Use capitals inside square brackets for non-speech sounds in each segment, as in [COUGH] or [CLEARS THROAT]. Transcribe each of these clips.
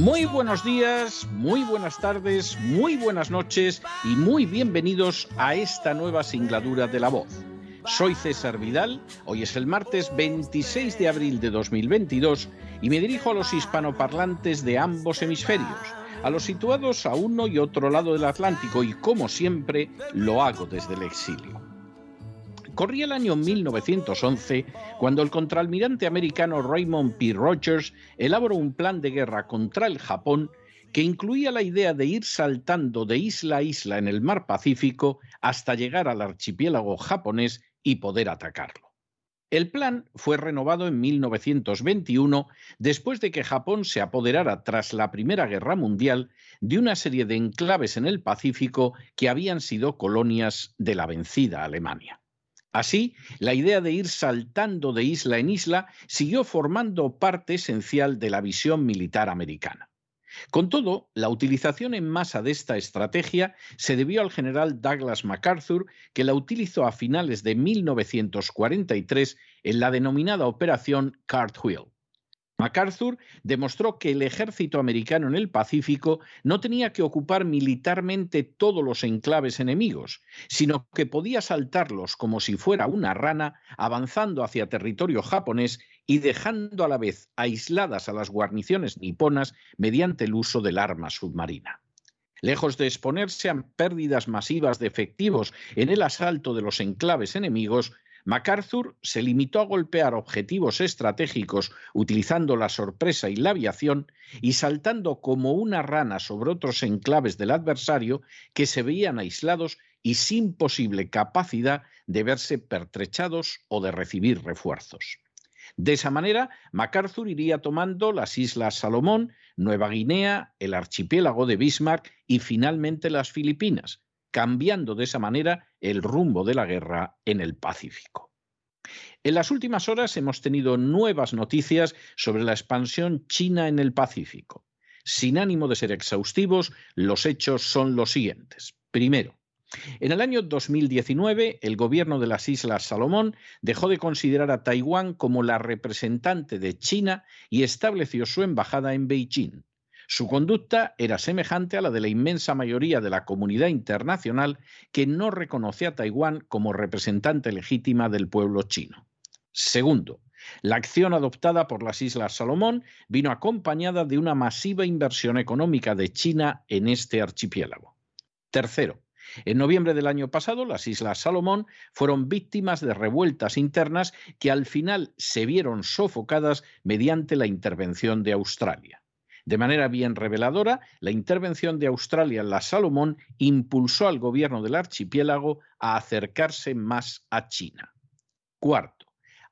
Muy buenos días, muy buenas tardes, muy buenas noches y muy bienvenidos a esta nueva singladura de La Voz. Soy César Vidal, hoy es el martes 26 de abril de 2022 y me dirijo a los hispanoparlantes de ambos hemisferios, a los situados a uno y otro lado del Atlántico y como siempre lo hago desde el exilio. Corría el año 1911 cuando el contraalmirante americano Raymond P. Rogers elaboró un plan de guerra contra el Japón que incluía la idea de ir saltando de isla a isla en el mar Pacífico hasta llegar al archipiélago japonés y poder atacarlo. El plan fue renovado en 1921 después de que Japón se apoderara tras la Primera Guerra Mundial de una serie de enclaves en el Pacífico que habían sido colonias de la vencida Alemania. Así, la idea de ir saltando de isla en isla siguió formando parte esencial de la visión militar americana. Con todo, la utilización en masa de esta estrategia se debió al general Douglas MacArthur, que la utilizó a finales de 1943 en la denominada Operación Cartwheel. MacArthur demostró que el ejército americano en el Pacífico no tenía que ocupar militarmente todos los enclaves enemigos, sino que podía saltarlos como si fuera una rana, avanzando hacia territorio japonés y dejando a la vez aisladas a las guarniciones niponas mediante el uso del arma submarina. Lejos de exponerse a pérdidas masivas de efectivos en el asalto de los enclaves enemigos, MacArthur se limitó a golpear objetivos estratégicos utilizando la sorpresa y la aviación y saltando como una rana sobre otros enclaves del adversario que se veían aislados y sin posible capacidad de verse pertrechados o de recibir refuerzos. De esa manera, MacArthur iría tomando las Islas Salomón, Nueva Guinea, el archipiélago de Bismarck y finalmente las Filipinas, cambiando de esa manera el rumbo de la guerra en el Pacífico. En las últimas horas hemos tenido nuevas noticias sobre la expansión china en el Pacífico. Sin ánimo de ser exhaustivos, los hechos son los siguientes. Primero, en el año 2019, el gobierno de las Islas Salomón dejó de considerar a Taiwán como la representante de China y estableció su embajada en Beijing. Su conducta era semejante a la de la inmensa mayoría de la comunidad internacional que no reconoce a Taiwán como representante legítima del pueblo chino. Segundo, la acción adoptada por las Islas Salomón vino acompañada de una masiva inversión económica de China en este archipiélago. Tercero, en noviembre del año pasado, las Islas Salomón fueron víctimas de revueltas internas que al final se vieron sofocadas mediante la intervención de Australia. De manera bien reveladora, la intervención de Australia en la Salomón impulsó al gobierno del archipiélago a acercarse más a China. Cuarto,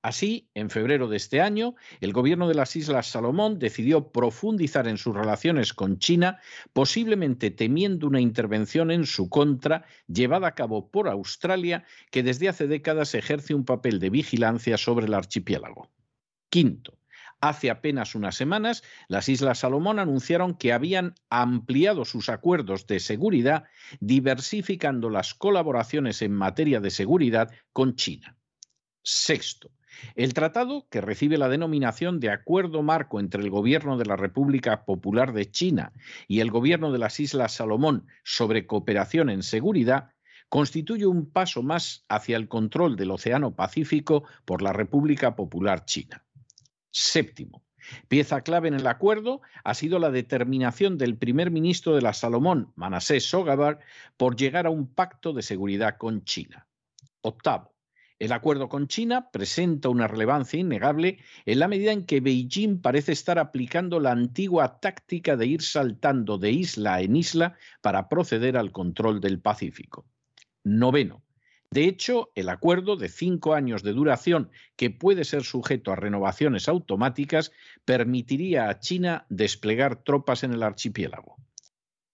Así, en febrero de este año, el gobierno de las Islas Salomón decidió profundizar en sus relaciones con China, posiblemente temiendo una intervención en su contra llevada a cabo por Australia, que desde hace décadas ejerce un papel de vigilancia sobre el archipiélago. Quinto, Hace apenas unas semanas, las Islas Salomón anunciaron que habían ampliado sus acuerdos de seguridad, diversificando las colaboraciones en materia de seguridad con China. Sexto, el tratado, que recibe la denominación de Acuerdo Marco entre el Gobierno de la República Popular de China y el Gobierno de las Islas Salomón sobre cooperación en seguridad, constituye un paso más hacia el control del Océano Pacífico por la República Popular China. Séptimo, Pieza clave en el acuerdo ha sido la determinación del primer ministro de la Salomón, Manasseh Sogabar, por llegar a un pacto de seguridad con China. Octavo, el acuerdo con China presenta una relevancia innegable en la medida en que Beijing parece estar aplicando la antigua táctica de ir saltando de isla en isla para proceder al control del Pacífico. Noveno, de hecho, el acuerdo de cinco años de duración, que puede ser sujeto a renovaciones automáticas, permitiría a China desplegar tropas en el archipiélago.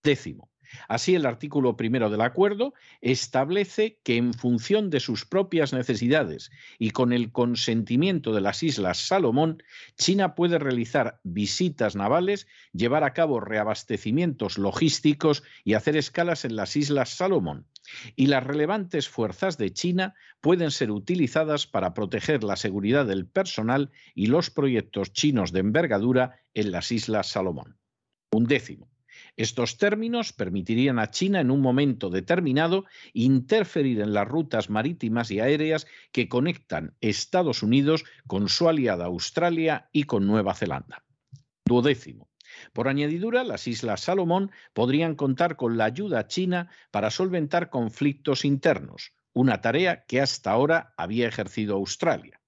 Décimo. Así, el artículo primero del acuerdo establece que en función de sus propias necesidades y con el consentimiento de las Islas Salomón, China puede realizar visitas navales, llevar a cabo reabastecimientos logísticos y hacer escalas en las Islas Salomón y las relevantes fuerzas de China pueden ser utilizadas para proteger la seguridad del personal y los proyectos chinos de envergadura en las Islas Salomón. Un décimo. Estos términos permitirían a China en un momento determinado interferir en las rutas marítimas y aéreas que conectan Estados Unidos con su aliada Australia y con Nueva Zelanda. Duodécimo. Por añadidura, las Islas Salomón podrían contar con la ayuda china para solventar conflictos internos, una tarea que hasta ahora había ejercido Australia.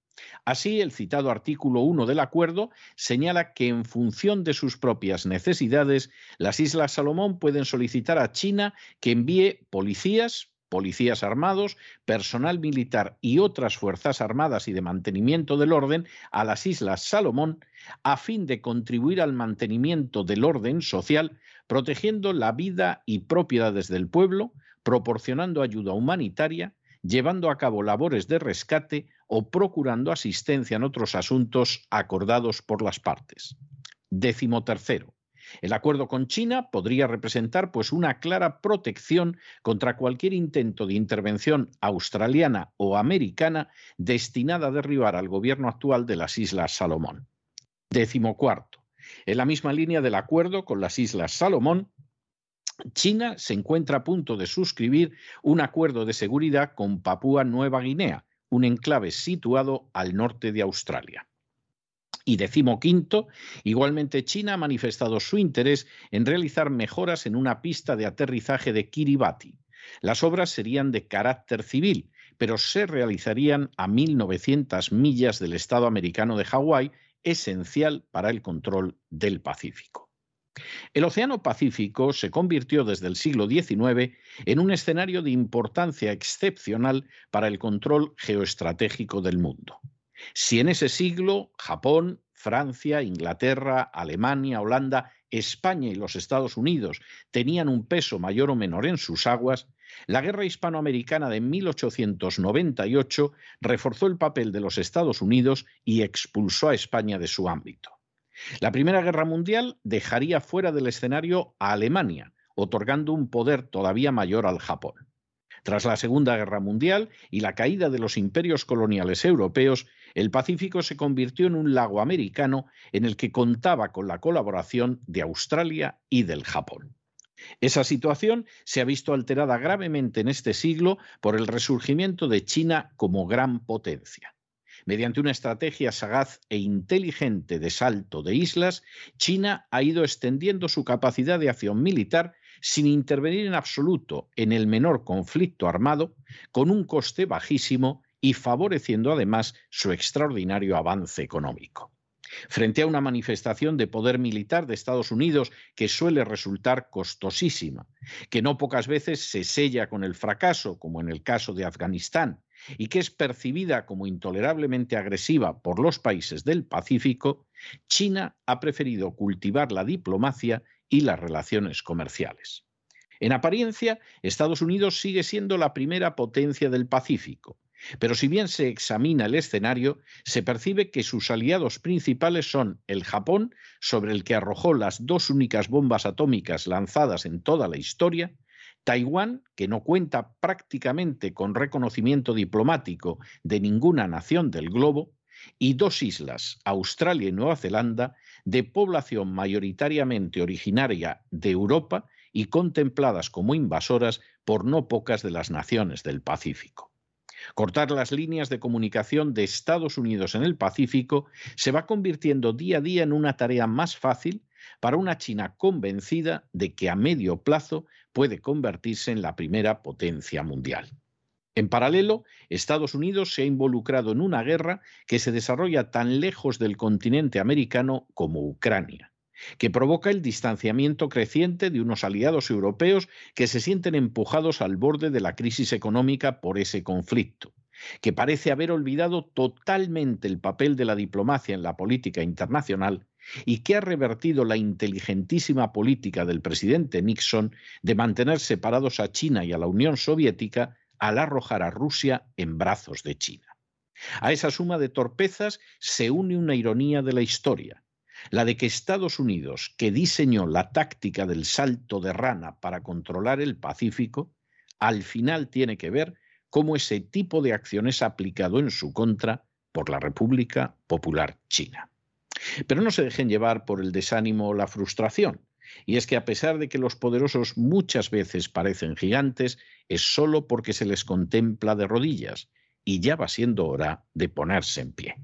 Así, el citado artículo 1 del acuerdo señala que en función de sus propias necesidades, las Islas Salomón pueden solicitar a China que envíe policías, policías armados, personal militar y otras fuerzas armadas y de mantenimiento del orden a las Islas Salomón a fin de contribuir al mantenimiento del orden social, protegiendo la vida y propiedades del pueblo, proporcionando ayuda humanitaria, llevando a cabo labores de rescate o procurando asistencia en otros asuntos acordados por las partes. Décimo tercero. El acuerdo con China podría representar pues una clara protección contra cualquier intento de intervención australiana o americana destinada a derribar al gobierno actual de las Islas Salomón. Décimo cuarto. En la misma línea del acuerdo con las Islas Salomón, China se encuentra a punto de suscribir un acuerdo de seguridad con Papúa Nueva Guinea, un enclave situado al norte de Australia. Y decimoquinto, igualmente China ha manifestado su interés en realizar mejoras en una pista de aterrizaje de Kiribati. Las obras serían de carácter civil, pero se realizarían a 1.900 millas del estado americano de Hawái, esencial para el control del Pacífico. El Océano Pacífico se convirtió desde el siglo XIX en un escenario de importancia excepcional para el control geoestratégico del mundo. Si en ese siglo Japón, Francia, Inglaterra, Alemania, Holanda, España y los Estados Unidos tenían un peso mayor o menor en sus aguas, la guerra hispanoamericana de 1898 reforzó el papel de los Estados Unidos y expulsó a España de su ámbito. La Primera Guerra Mundial dejaría fuera del escenario a Alemania, otorgando un poder todavía mayor al Japón. Tras la Segunda Guerra Mundial y la caída de los imperios coloniales europeos, el Pacífico se convirtió en un lago americano en el que contaba con la colaboración de Australia y del Japón. Esa situación se ha visto alterada gravemente en este siglo por el resurgimiento de China como gran potencia. Mediante una estrategia sagaz e inteligente de salto de islas, China ha ido extendiendo su capacidad de acción militar sin intervenir en absoluto en el menor conflicto armado, con un coste bajísimo y favoreciendo además su extraordinario avance económico. Frente a una manifestación de poder militar de Estados Unidos que suele resultar costosísima, que no pocas veces se sella con el fracaso, como en el caso de Afganistán, y que es percibida como intolerablemente agresiva por los países del Pacífico, China ha preferido cultivar la diplomacia y las relaciones comerciales. En apariencia, Estados Unidos sigue siendo la primera potencia del Pacífico, pero si bien se examina el escenario, se percibe que sus aliados principales son el Japón, sobre el que arrojó las dos únicas bombas atómicas lanzadas en toda la historia, Taiwán, que no cuenta prácticamente con reconocimiento diplomático de ninguna nación del globo, y dos islas, Australia y Nueva Zelanda, de población mayoritariamente originaria de Europa y contempladas como invasoras por no pocas de las naciones del Pacífico. Cortar las líneas de comunicación de Estados Unidos en el Pacífico se va convirtiendo día a día en una tarea más fácil para una China convencida de que a medio plazo puede convertirse en la primera potencia mundial. En paralelo, Estados Unidos se ha involucrado en una guerra que se desarrolla tan lejos del continente americano como Ucrania que provoca el distanciamiento creciente de unos aliados europeos que se sienten empujados al borde de la crisis económica por ese conflicto, que parece haber olvidado totalmente el papel de la diplomacia en la política internacional y que ha revertido la inteligentísima política del presidente Nixon de mantener separados a China y a la Unión Soviética al arrojar a Rusia en brazos de China. A esa suma de torpezas se une una ironía de la historia, la de que Estados Unidos, que diseñó la táctica del salto de rana para controlar el Pacífico, al final tiene que ver cómo ese tipo de acción es aplicado en su contra por la República Popular China. Pero no se dejen llevar por el desánimo o la frustración. Y es que a pesar de que los poderosos muchas veces parecen gigantes, es solo porque se les contempla de rodillas, y ya va siendo hora de ponerse en pie.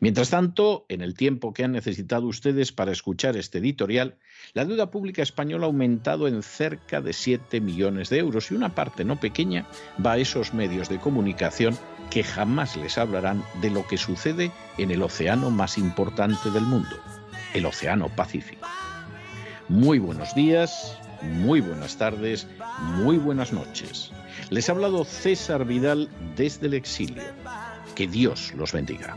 Mientras tanto, en el tiempo que han necesitado ustedes para escuchar este editorial, la deuda pública española ha aumentado en cerca de 7 millones de euros y una parte no pequeña va a esos medios de comunicación que jamás les hablarán de lo que sucede en el océano más importante del mundo, el Océano Pacífico. Muy buenos días, muy buenas tardes, muy buenas noches. Les ha hablado César Vidal desde el exilio. Que Dios los bendiga.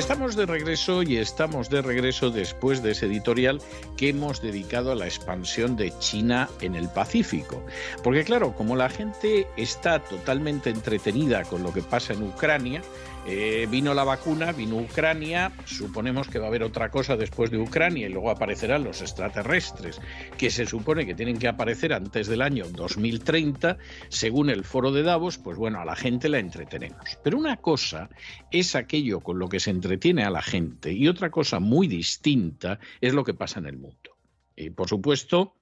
Estamos de regreso y estamos de regreso después de ese editorial que hemos dedicado a la expansión de China en el Pacífico. Porque claro, como la gente está totalmente entretenida con lo que pasa en Ucrania, eh, vino la vacuna, vino Ucrania, suponemos que va a haber otra cosa después de Ucrania y luego aparecerán los extraterrestres, que se supone que tienen que aparecer antes del año 2030, según el foro de Davos, pues bueno, a la gente la entretenemos. Pero una cosa es aquello con lo que se entretiene a la gente y otra cosa muy distinta es lo que pasa en el mundo. Y por supuesto,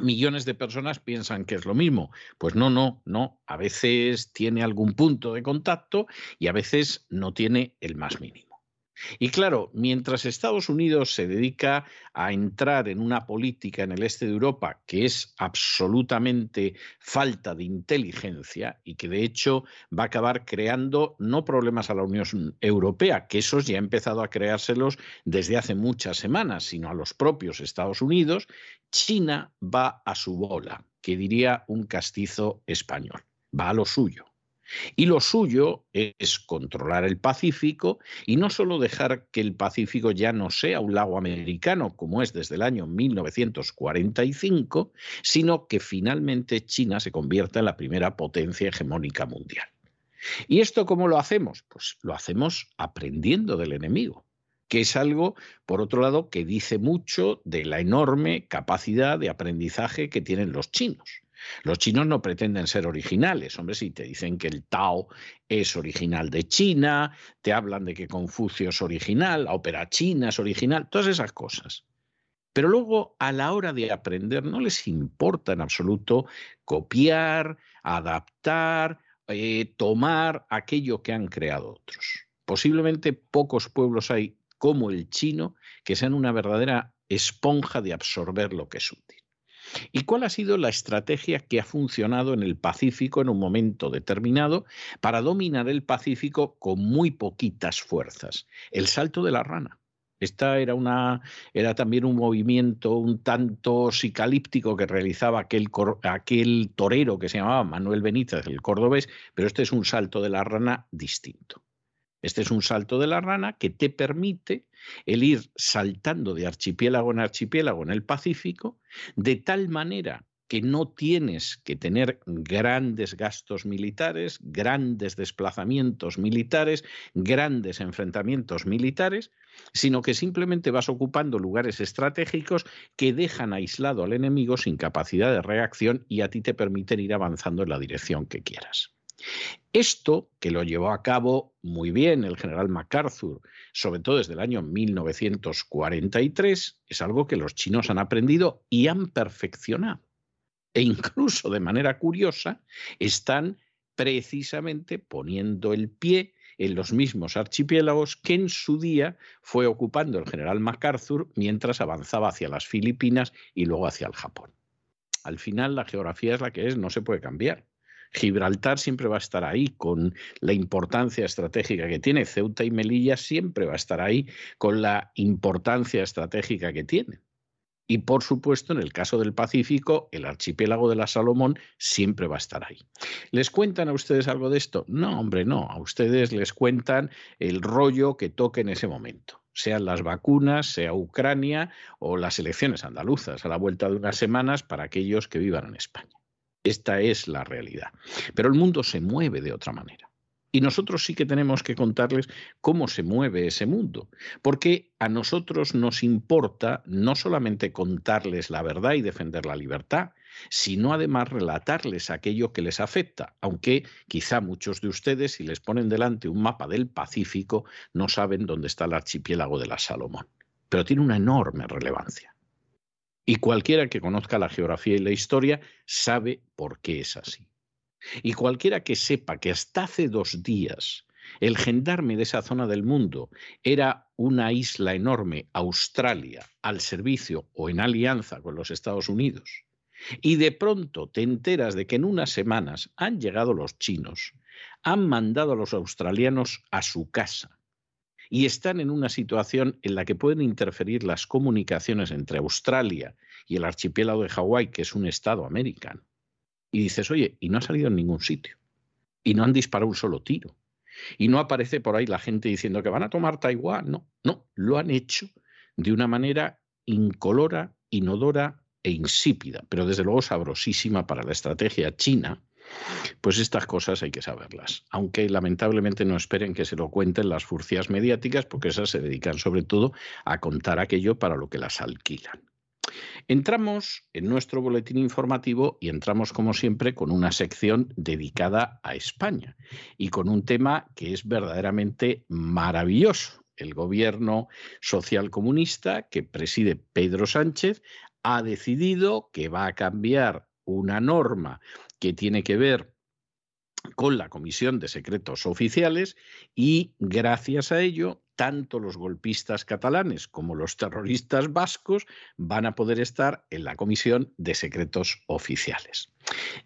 millones de personas piensan que es lo mismo. Pues no, no, no. A veces tiene algún punto de contacto y a veces no tiene el más mínimo. Y claro, mientras Estados Unidos se dedica a entrar en una política en el este de Europa que es absolutamente falta de inteligencia y que de hecho va a acabar creando no problemas a la Unión Europea, que esos ya ha empezado a creárselos desde hace muchas semanas, sino a los propios Estados Unidos, China va a su bola, que diría un castizo español, va a lo suyo. Y lo suyo es controlar el Pacífico y no solo dejar que el Pacífico ya no sea un lago americano como es desde el año 1945, sino que finalmente China se convierta en la primera potencia hegemónica mundial. ¿Y esto cómo lo hacemos? Pues lo hacemos aprendiendo del enemigo que es algo, por otro lado, que dice mucho de la enorme capacidad de aprendizaje que tienen los chinos. Los chinos no pretenden ser originales, hombre, si te dicen que el Tao es original de China, te hablan de que Confucio es original, la ópera china es original, todas esas cosas. Pero luego, a la hora de aprender, no les importa en absoluto copiar, adaptar, eh, tomar aquello que han creado otros. Posiblemente pocos pueblos hay como el chino que sean una verdadera esponja de absorber lo que es útil. ¿Y cuál ha sido la estrategia que ha funcionado en el Pacífico en un momento determinado para dominar el Pacífico con muy poquitas fuerzas? El salto de la rana. Esta era, una, era también un movimiento un tanto psicalíptico que realizaba aquel, aquel torero que se llamaba Manuel Benítez, el cordobés, pero este es un salto de la rana distinto. Este es un salto de la rana que te permite el ir saltando de archipiélago en archipiélago en el Pacífico, de tal manera que no tienes que tener grandes gastos militares, grandes desplazamientos militares, grandes enfrentamientos militares, sino que simplemente vas ocupando lugares estratégicos que dejan aislado al enemigo sin capacidad de reacción y a ti te permiten ir avanzando en la dirección que quieras. Esto, que lo llevó a cabo muy bien el general MacArthur, sobre todo desde el año 1943, es algo que los chinos han aprendido y han perfeccionado e incluso de manera curiosa están precisamente poniendo el pie en los mismos archipiélagos que en su día fue ocupando el general MacArthur mientras avanzaba hacia las Filipinas y luego hacia el Japón. Al final la geografía es la que es, no se puede cambiar. Gibraltar siempre va a estar ahí con la importancia estratégica que tiene. Ceuta y Melilla siempre va a estar ahí con la importancia estratégica que tiene. Y por supuesto, en el caso del Pacífico, el archipiélago de la Salomón siempre va a estar ahí. ¿Les cuentan a ustedes algo de esto? No, hombre, no. A ustedes les cuentan el rollo que toque en ese momento sean las vacunas, sea Ucrania o las elecciones andaluzas a la vuelta de unas semanas para aquellos que vivan en España. Esta es la realidad. Pero el mundo se mueve de otra manera. Y nosotros sí que tenemos que contarles cómo se mueve ese mundo, porque a nosotros nos importa no solamente contarles la verdad y defender la libertad, sino además relatarles aquello que les afecta, aunque quizá muchos de ustedes, si les ponen delante un mapa del Pacífico, no saben dónde está el archipiélago de la Salomón. Pero tiene una enorme relevancia. Y cualquiera que conozca la geografía y la historia sabe por qué es así. Y cualquiera que sepa que hasta hace dos días el gendarme de esa zona del mundo era una isla enorme, Australia, al servicio o en alianza con los Estados Unidos, y de pronto te enteras de que en unas semanas han llegado los chinos, han mandado a los australianos a su casa y están en una situación en la que pueden interferir las comunicaciones entre Australia y el archipiélago de Hawái, que es un estado americano y dices, oye, y no ha salido en ningún sitio. Y no han disparado un solo tiro. Y no aparece por ahí la gente diciendo que van a tomar Taiwán. No, no, lo han hecho de una manera incolora, inodora e insípida, pero desde luego sabrosísima para la estrategia china. Pues estas cosas hay que saberlas, aunque lamentablemente no esperen que se lo cuenten las furcias mediáticas, porque esas se dedican sobre todo a contar aquello para lo que las alquilan. Entramos en nuestro boletín informativo y entramos, como siempre, con una sección dedicada a España y con un tema que es verdaderamente maravilloso. El gobierno social comunista que preside Pedro Sánchez ha decidido que va a cambiar una norma que tiene que ver con la Comisión de Secretos Oficiales y gracias a ello tanto los golpistas catalanes como los terroristas vascos van a poder estar en la Comisión de Secretos Oficiales.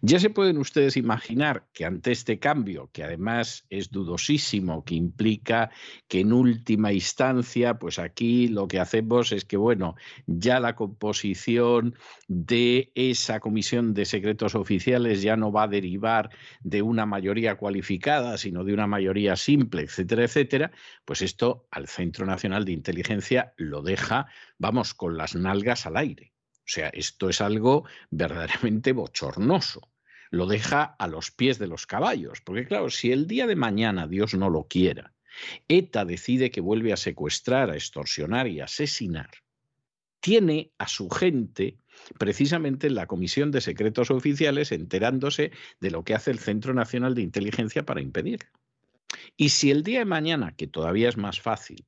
Ya se pueden ustedes imaginar que ante este cambio, que además es dudosísimo, que implica que en última instancia, pues aquí lo que hacemos es que, bueno, ya la composición de esa comisión de secretos oficiales ya no va a derivar de una mayoría cualificada, sino de una mayoría simple, etcétera, etcétera, pues esto al Centro Nacional de Inteligencia lo deja, vamos, con las nalgas al aire. O sea, esto es algo verdaderamente bochornoso. Lo deja a los pies de los caballos, porque claro, si el día de mañana Dios no lo quiera, ETA decide que vuelve a secuestrar, a extorsionar y asesinar, tiene a su gente precisamente en la Comisión de Secretos Oficiales enterándose de lo que hace el Centro Nacional de Inteligencia para impedirlo. Y si el día de mañana, que todavía es más fácil,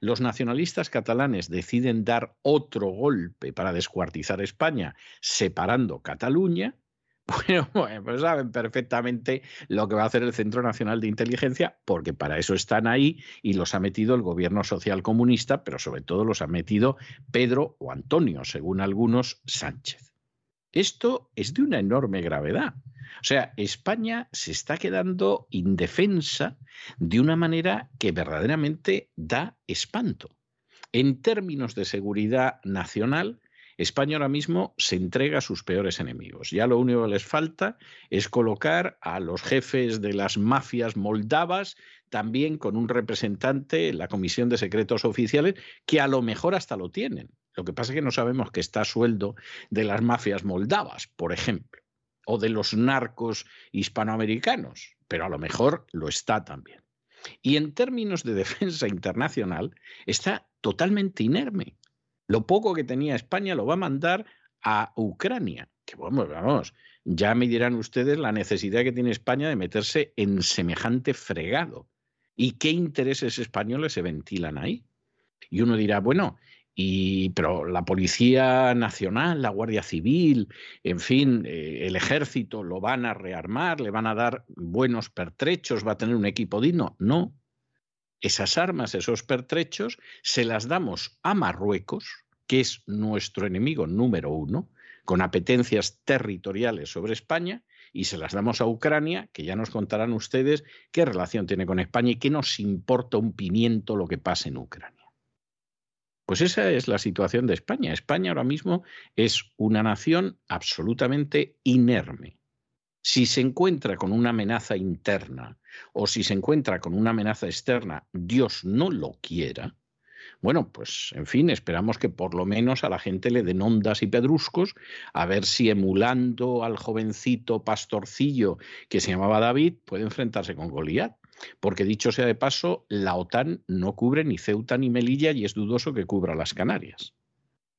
los nacionalistas catalanes deciden dar otro golpe para descuartizar España, separando Cataluña, [LAUGHS] bueno, pues saben perfectamente lo que va a hacer el Centro Nacional de Inteligencia, porque para eso están ahí y los ha metido el gobierno social comunista, pero sobre todo los ha metido Pedro o Antonio, según algunos, Sánchez. Esto es de una enorme gravedad. O sea, España se está quedando indefensa de una manera que verdaderamente da espanto. En términos de seguridad nacional, España ahora mismo se entrega a sus peores enemigos. Ya lo único que les falta es colocar a los jefes de las mafias moldavas también con un representante en la Comisión de Secretos Oficiales, que a lo mejor hasta lo tienen. Lo que pasa es que no sabemos que está a sueldo de las mafias moldavas, por ejemplo, o de los narcos hispanoamericanos, pero a lo mejor lo está también. Y en términos de [LAUGHS] defensa internacional, está totalmente inerme. Lo poco que tenía España lo va a mandar a Ucrania. Que vamos, vamos, ya me dirán ustedes la necesidad que tiene España de meterse en semejante fregado. ¿Y qué intereses españoles se ventilan ahí? Y uno dirá, bueno, y, pero la Policía Nacional, la Guardia Civil, en fin, eh, el ejército lo van a rearmar, le van a dar buenos pertrechos, va a tener un equipo digno. No. Esas armas, esos pertrechos, se las damos a Marruecos, que es nuestro enemigo número uno, con apetencias territoriales sobre España, y se las damos a Ucrania, que ya nos contarán ustedes qué relación tiene con España y qué nos importa un pimiento lo que pase en Ucrania. Pues esa es la situación de España. España ahora mismo es una nación absolutamente inerme. Si se encuentra con una amenaza interna o si se encuentra con una amenaza externa, Dios no lo quiera, bueno, pues en fin, esperamos que por lo menos a la gente le den ondas y pedruscos, a ver si emulando al jovencito pastorcillo que se llamaba David puede enfrentarse con Goliat. Porque dicho sea de paso, la OTAN no cubre ni Ceuta ni Melilla y es dudoso que cubra las Canarias.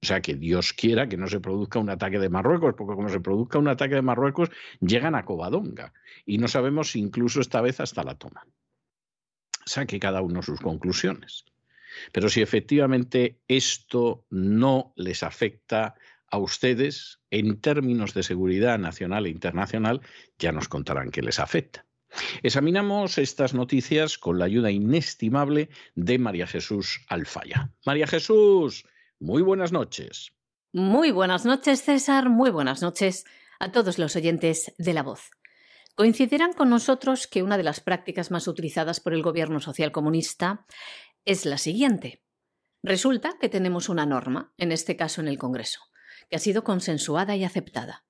O sea, que Dios quiera que no se produzca un ataque de Marruecos, porque como se produzca un ataque de Marruecos, llegan a Covadonga. Y no sabemos si incluso esta vez hasta la toman. Saque cada uno sus conclusiones. Pero si efectivamente esto no les afecta a ustedes en términos de seguridad nacional e internacional, ya nos contarán que les afecta. Examinamos estas noticias con la ayuda inestimable de María Jesús Alfaya. María Jesús, muy buenas noches. Muy buenas noches, César. Muy buenas noches a todos los oyentes de La Voz. Coincidirán con nosotros que una de las prácticas más utilizadas por el gobierno social comunista es la siguiente. Resulta que tenemos una norma, en este caso en el Congreso, que ha sido consensuada y aceptada.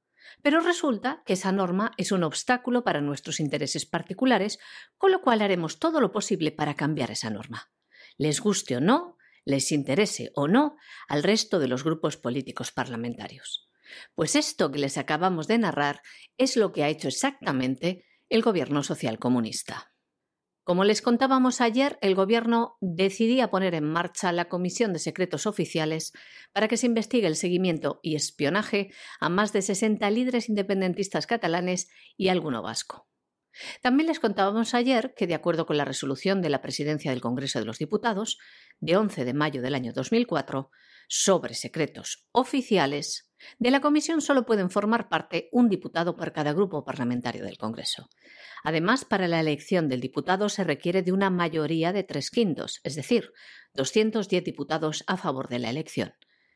Pero resulta que esa norma es un obstáculo para nuestros intereses particulares, con lo cual haremos todo lo posible para cambiar esa norma. Les guste o no, les interese o no al resto de los grupos políticos parlamentarios. Pues esto que les acabamos de narrar es lo que ha hecho exactamente el gobierno social comunista. Como les contábamos ayer, el Gobierno decidía poner en marcha la Comisión de Secretos Oficiales para que se investigue el seguimiento y espionaje a más de 60 líderes independentistas catalanes y alguno vasco. También les contábamos ayer que, de acuerdo con la resolución de la Presidencia del Congreso de los Diputados, de 11 de mayo del año 2004, sobre secretos oficiales, de la comisión solo pueden formar parte un diputado por cada grupo parlamentario del Congreso. Además, para la elección del diputado se requiere de una mayoría de tres quintos, es decir, 210 diputados a favor de la elección.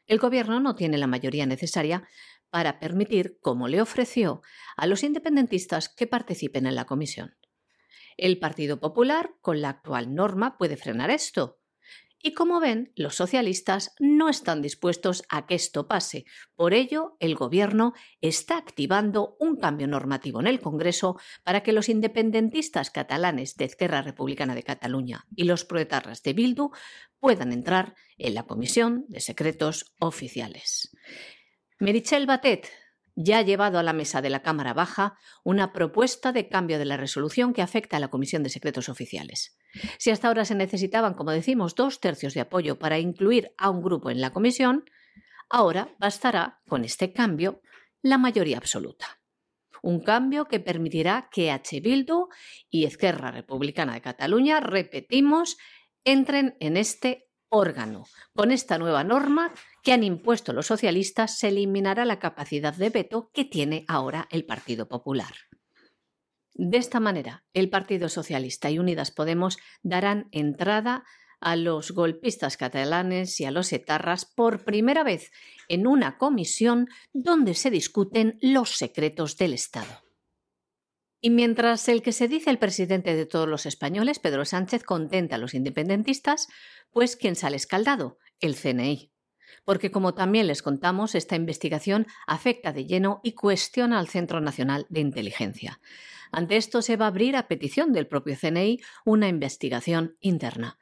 El Gobierno no tiene la mayoría necesaria para permitir, como le ofreció, a los independentistas que participen en la comisión. El Partido Popular, con la actual norma, puede frenar esto, y como ven, los socialistas no están dispuestos a que esto pase. Por ello, el Gobierno está activando un cambio normativo en el Congreso para que los independentistas catalanes de Esquerra Republicana de Cataluña y los proetarras de Bildu puedan entrar en la Comisión de Secretos Oficiales. Merichel Batet, ya ha llevado a la mesa de la Cámara Baja una propuesta de cambio de la resolución que afecta a la Comisión de Secretos Oficiales. Si hasta ahora se necesitaban, como decimos, dos tercios de apoyo para incluir a un grupo en la comisión, ahora bastará, con este cambio, la mayoría absoluta. Un cambio que permitirá que H. Bildu y Esquerra Republicana de Cataluña, repetimos, entren en este órgano. Con esta nueva norma que han impuesto los socialistas se eliminará la capacidad de veto que tiene ahora el Partido Popular. De esta manera, el Partido Socialista y Unidas Podemos darán entrada a los golpistas catalanes y a los etarras por primera vez en una comisión donde se discuten los secretos del Estado. Y mientras el que se dice el presidente de todos los españoles, Pedro Sánchez, contenta a los independentistas, pues ¿quién sale escaldado? El CNI. porque como también les contamos, esta investigación afecta de lleno y cuestiona al Centro Nacional de Inteligencia. Ante esto se va a abrir a petición del propio CNI una investigación interna.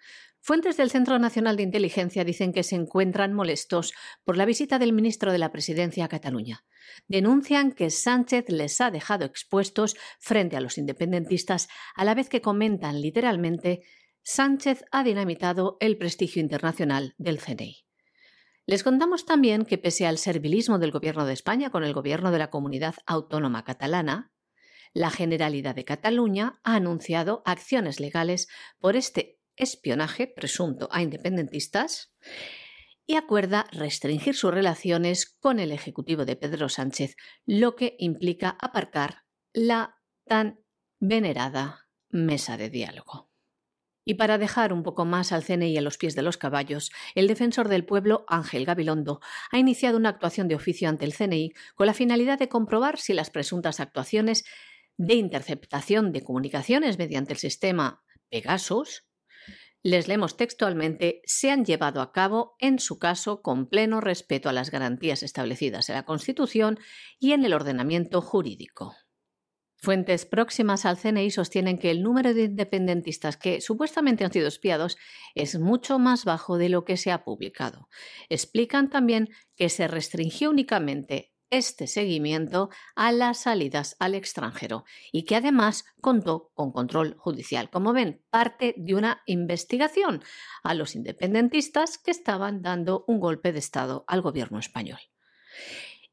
Fuentes del Centro Nacional de Inteligencia dicen que se encuentran molestos por la visita del ministro de la Presidencia a Cataluña. Denuncian que Sánchez les ha dejado expuestos frente a los independentistas, a la vez que comentan literalmente Sánchez ha dinamitado el prestigio internacional del CNI. Les contamos también que pese al servilismo del Gobierno de España con el Gobierno de la Comunidad Autónoma Catalana, la Generalidad de Cataluña ha anunciado acciones legales por este espionaje presunto a independentistas y acuerda restringir sus relaciones con el Ejecutivo de Pedro Sánchez, lo que implica aparcar la tan venerada mesa de diálogo. Y para dejar un poco más al CNI a los pies de los caballos, el defensor del pueblo, Ángel Gabilondo, ha iniciado una actuación de oficio ante el CNI con la finalidad de comprobar si las presuntas actuaciones de interceptación de comunicaciones mediante el sistema Pegasus, les leemos textualmente, se han llevado a cabo, en su caso, con pleno respeto a las garantías establecidas en la Constitución y en el ordenamiento jurídico. Fuentes próximas al CNI sostienen que el número de independentistas que supuestamente han sido espiados es mucho más bajo de lo que se ha publicado. Explican también que se restringió únicamente este seguimiento a las salidas al extranjero y que además contó con control judicial. Como ven, parte de una investigación a los independentistas que estaban dando un golpe de Estado al gobierno español.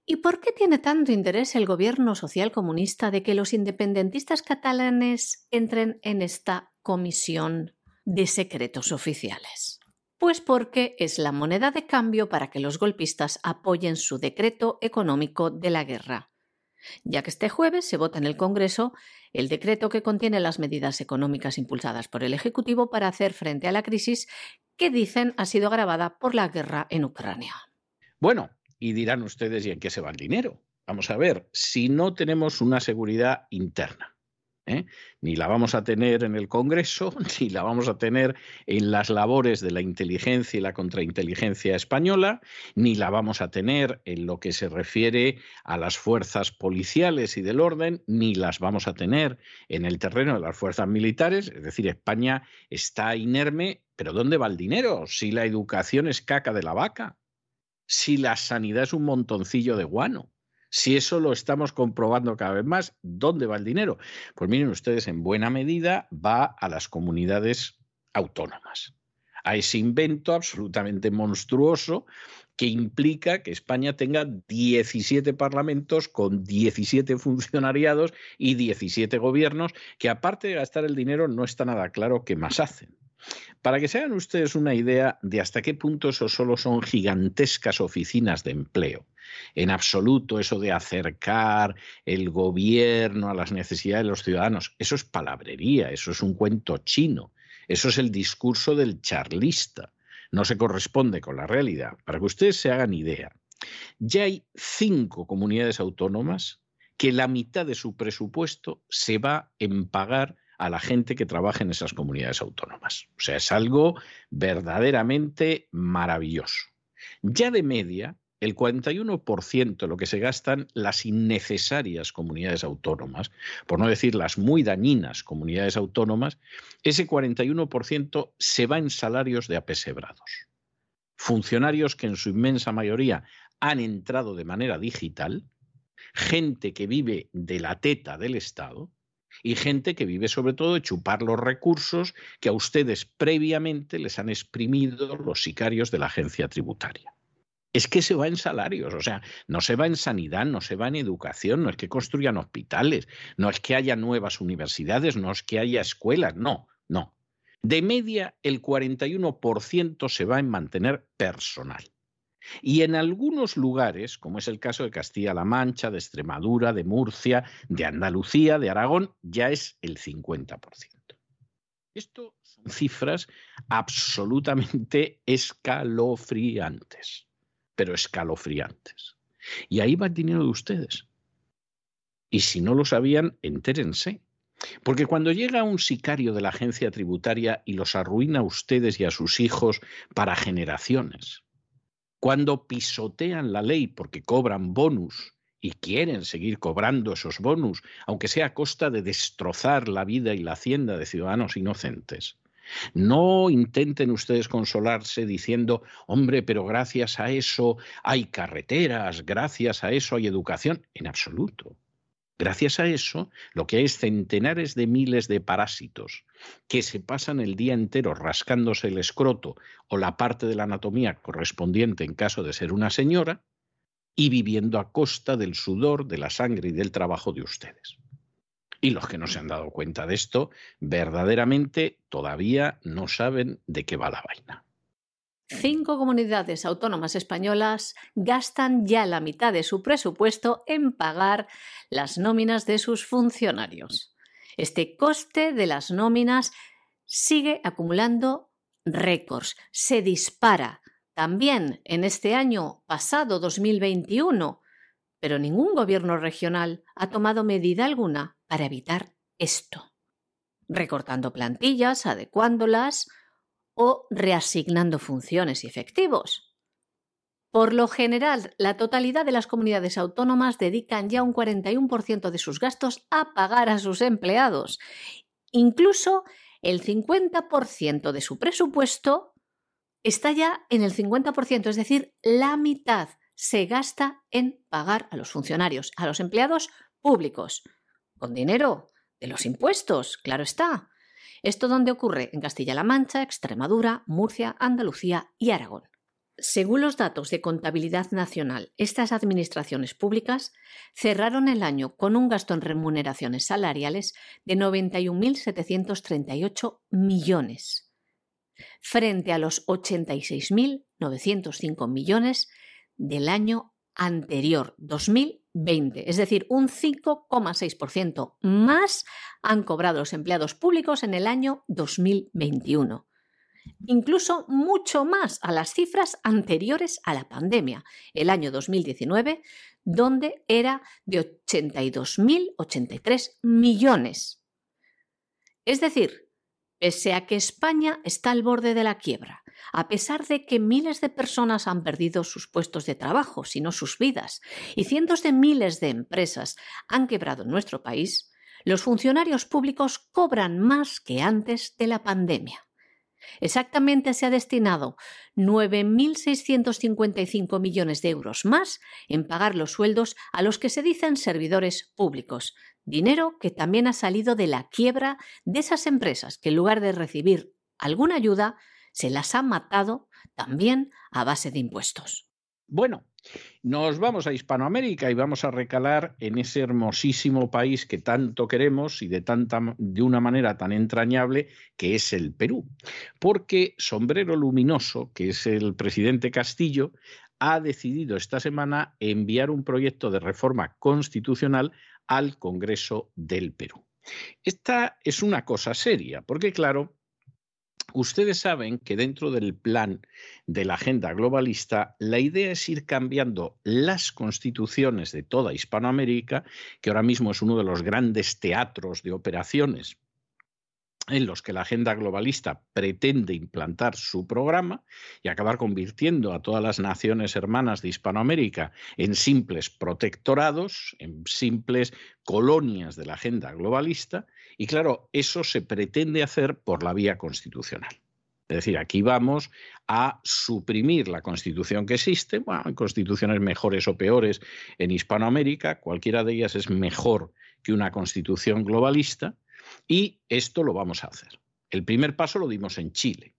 ¿Y por qué tiene tanto interés el gobierno social comunista de que los independentistas catalanes entren en esta comisión de secretos oficiales? Pues porque es la moneda de cambio para que los golpistas apoyen su decreto económico de la guerra, ya que este jueves se vota en el Congreso el decreto que contiene las medidas económicas impulsadas por el Ejecutivo para hacer frente a la crisis que dicen ha sido agravada por la guerra en Ucrania. Bueno, y dirán ustedes, ¿y en qué se va el dinero? Vamos a ver, si no tenemos una seguridad interna, ¿eh? ni la vamos a tener en el Congreso, [LAUGHS] ni la vamos a tener en las labores de la inteligencia y la contrainteligencia española, ni la vamos a tener en lo que se refiere a las fuerzas policiales y del orden, ni las vamos a tener en el terreno de las fuerzas militares. Es decir, España está inerme, pero ¿dónde va el dinero? Si la educación es caca de la vaca si la sanidad es un montoncillo de guano? Si eso lo estamos comprobando cada vez más, ¿dónde va el dinero? Pues miren ustedes, en buena medida va a las comunidades autónomas, a ese invento absolutamente monstruoso que implica que España tenga 17 parlamentos con 17 funcionariados y 17 gobiernos que aparte de gastar el dinero no está nada claro qué más hacen. Para que se hagan ustedes una idea de hasta qué punto eso solo son gigantescas oficinas de empleo. En absoluto eso de acercar el gobierno a las necesidades de los ciudadanos, eso es palabrería, eso es un cuento chino, eso es el discurso del charlista, no se corresponde con la realidad. Para que ustedes se hagan idea, ya hay cinco comunidades autónomas que la mitad de su presupuesto se va en pagar a la gente que trabaja en esas comunidades autónomas. O sea, es algo verdaderamente maravilloso. Ya de media, el 41% de lo que se gastan las innecesarias comunidades autónomas, por no decir las muy dañinas comunidades autónomas, ese 41% se va en salarios de apesebrados. Funcionarios que en su inmensa mayoría han entrado de manera digital, gente que vive de la teta del Estado, y gente que vive sobre todo de chupar los recursos que a ustedes previamente les han exprimido los sicarios de la agencia tributaria. Es que se va en salarios, o sea, no se va en sanidad, no se va en educación, no es que construyan hospitales, no es que haya nuevas universidades, no es que haya escuelas, no, no. De media, el 41% se va en mantener personal. Y en algunos lugares, como es el caso de Castilla-La Mancha, de Extremadura, de Murcia, de Andalucía, de Aragón, ya es el 50%. Esto son cifras absolutamente escalofriantes, pero escalofriantes. Y ahí va el dinero de ustedes. Y si no lo sabían, entérense. Porque cuando llega un sicario de la agencia tributaria y los arruina a ustedes y a sus hijos para generaciones, cuando pisotean la ley porque cobran bonus y quieren seguir cobrando esos bonus, aunque sea a costa de destrozar la vida y la hacienda de ciudadanos inocentes. No intenten ustedes consolarse diciendo, hombre, pero gracias a eso hay carreteras, gracias a eso hay educación. En absoluto. Gracias a eso, lo que hay es centenares de miles de parásitos que se pasan el día entero rascándose el escroto o la parte de la anatomía correspondiente en caso de ser una señora y viviendo a costa del sudor, de la sangre y del trabajo de ustedes. Y los que no se han dado cuenta de esto, verdaderamente todavía no saben de qué va la vaina. Cinco comunidades autónomas españolas gastan ya la mitad de su presupuesto en pagar las nóminas de sus funcionarios. Este coste de las nóminas sigue acumulando récords, se dispara también en este año pasado 2021, pero ningún gobierno regional ha tomado medida alguna para evitar esto, recortando plantillas, adecuándolas, o reasignando funciones y efectivos. Por lo general, la totalidad de las comunidades autónomas dedican ya un 41% de sus gastos a pagar a sus empleados. Incluso el 50% de su presupuesto está ya en el 50%, es decir, la mitad se gasta en pagar a los funcionarios, a los empleados públicos, con dinero de los impuestos, claro está. ¿Esto dónde ocurre? En Castilla-La Mancha, Extremadura, Murcia, Andalucía y Aragón. Según los datos de Contabilidad Nacional, estas administraciones públicas cerraron el año con un gasto en remuneraciones salariales de 91.738 millones, frente a los 86.905 millones del año anterior, 2020, es decir, un 5,6% más han cobrado los empleados públicos en el año 2021. Incluso mucho más a las cifras anteriores a la pandemia, el año 2019, donde era de 82.083 millones. Es decir, pese a que España está al borde de la quiebra, a pesar de que miles de personas han perdido sus puestos de trabajo, sino sus vidas, y cientos de miles de empresas han quebrado en nuestro país, los funcionarios públicos cobran más que antes de la pandemia. Exactamente se ha destinado 9.655 millones de euros más en pagar los sueldos a los que se dicen servidores públicos, dinero que también ha salido de la quiebra de esas empresas que en lugar de recibir alguna ayuda se las ha matado también a base de impuestos. Bueno, nos vamos a Hispanoamérica y vamos a recalar en ese hermosísimo país que tanto queremos y de, tanta, de una manera tan entrañable que es el Perú. Porque Sombrero Luminoso, que es el presidente Castillo, ha decidido esta semana enviar un proyecto de reforma constitucional al Congreso del Perú. Esta es una cosa seria, porque claro, Ustedes saben que dentro del plan de la agenda globalista, la idea es ir cambiando las constituciones de toda Hispanoamérica, que ahora mismo es uno de los grandes teatros de operaciones en los que la agenda globalista pretende implantar su programa y acabar convirtiendo a todas las naciones hermanas de Hispanoamérica en simples protectorados, en simples colonias de la agenda globalista, y claro, eso se pretende hacer por la vía constitucional. Es decir, aquí vamos a suprimir la constitución que existe. Bueno, hay constituciones mejores o peores en Hispanoamérica, cualquiera de ellas es mejor que una constitución globalista, y esto lo vamos a hacer. El primer paso lo dimos en Chile.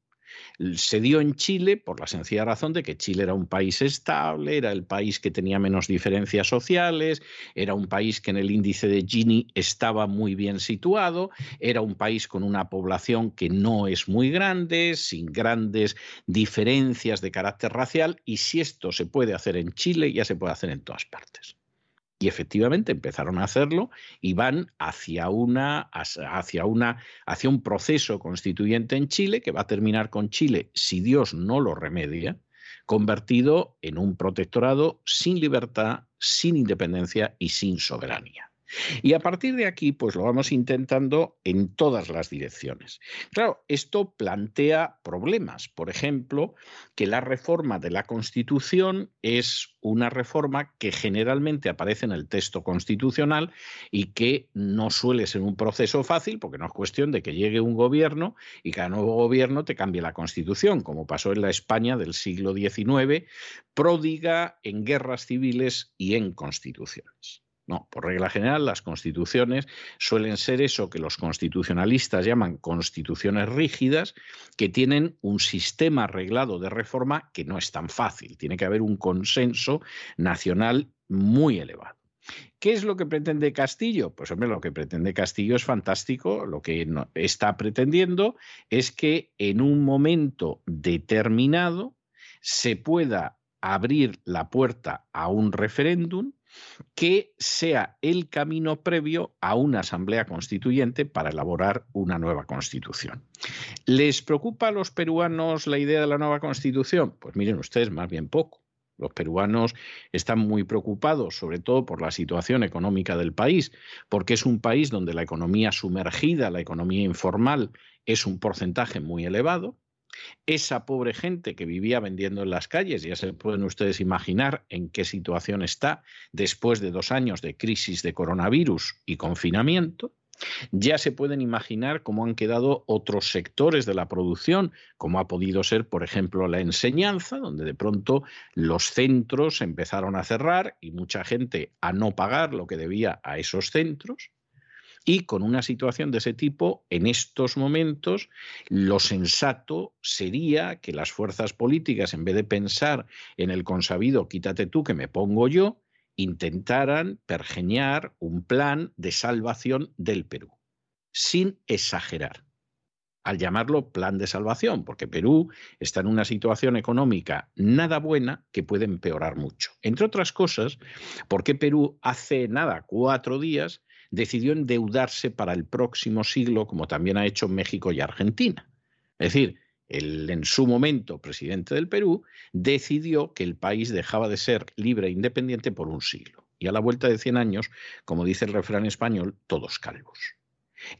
Se dio en Chile por la sencilla razón de que Chile era un país estable, era el país que tenía menos diferencias sociales, era un país que en el índice de Gini estaba muy bien situado, era un país con una población que no es muy grande, sin grandes diferencias de carácter racial, y si esto se puede hacer en Chile, ya se puede hacer en todas partes. Y efectivamente empezaron a hacerlo y van hacia una, hacia una, hacia un proceso constituyente en Chile que va a terminar con Chile, si Dios no lo remedia, convertido en un protectorado sin libertad, sin independencia y sin soberanía. Y a partir de aquí, pues lo vamos intentando en todas las direcciones. Claro, esto plantea problemas. Por ejemplo, que la reforma de la Constitución es una reforma que generalmente aparece en el texto constitucional y que no suele ser un proceso fácil, porque no es cuestión de que llegue un gobierno y cada nuevo gobierno te cambie la Constitución, como pasó en la España del siglo XIX, pródiga en guerras civiles y en constituciones. No, por regla general las constituciones suelen ser eso que los constitucionalistas llaman constituciones rígidas, que tienen un sistema arreglado de reforma que no es tan fácil. Tiene que haber un consenso nacional muy elevado. ¿Qué es lo que pretende Castillo? Pues hombre, lo que pretende Castillo es fantástico. Lo que está pretendiendo es que en un momento determinado se pueda abrir la puerta a un referéndum que sea el camino previo a una asamblea constituyente para elaborar una nueva constitución. ¿Les preocupa a los peruanos la idea de la nueva constitución? Pues miren ustedes, más bien poco. Los peruanos están muy preocupados, sobre todo por la situación económica del país, porque es un país donde la economía sumergida, la economía informal, es un porcentaje muy elevado. Esa pobre gente que vivía vendiendo en las calles, ya se pueden ustedes imaginar en qué situación está después de dos años de crisis de coronavirus y confinamiento. Ya se pueden imaginar cómo han quedado otros sectores de la producción, como ha podido ser, por ejemplo, la enseñanza, donde de pronto los centros empezaron a cerrar y mucha gente a no pagar lo que debía a esos centros. Y con una situación de ese tipo, en estos momentos, lo sensato sería que las fuerzas políticas, en vez de pensar en el consabido quítate tú que me pongo yo, intentaran pergeñar un plan de salvación del Perú, sin exagerar al llamarlo plan de salvación, porque Perú está en una situación económica nada buena que puede empeorar mucho. Entre otras cosas, porque Perú hace nada, cuatro días, decidió endeudarse para el próximo siglo, como también ha hecho México y Argentina. Es decir, el en su momento presidente del Perú decidió que el país dejaba de ser libre e independiente por un siglo. Y a la vuelta de 100 años, como dice el refrán español, todos calvos.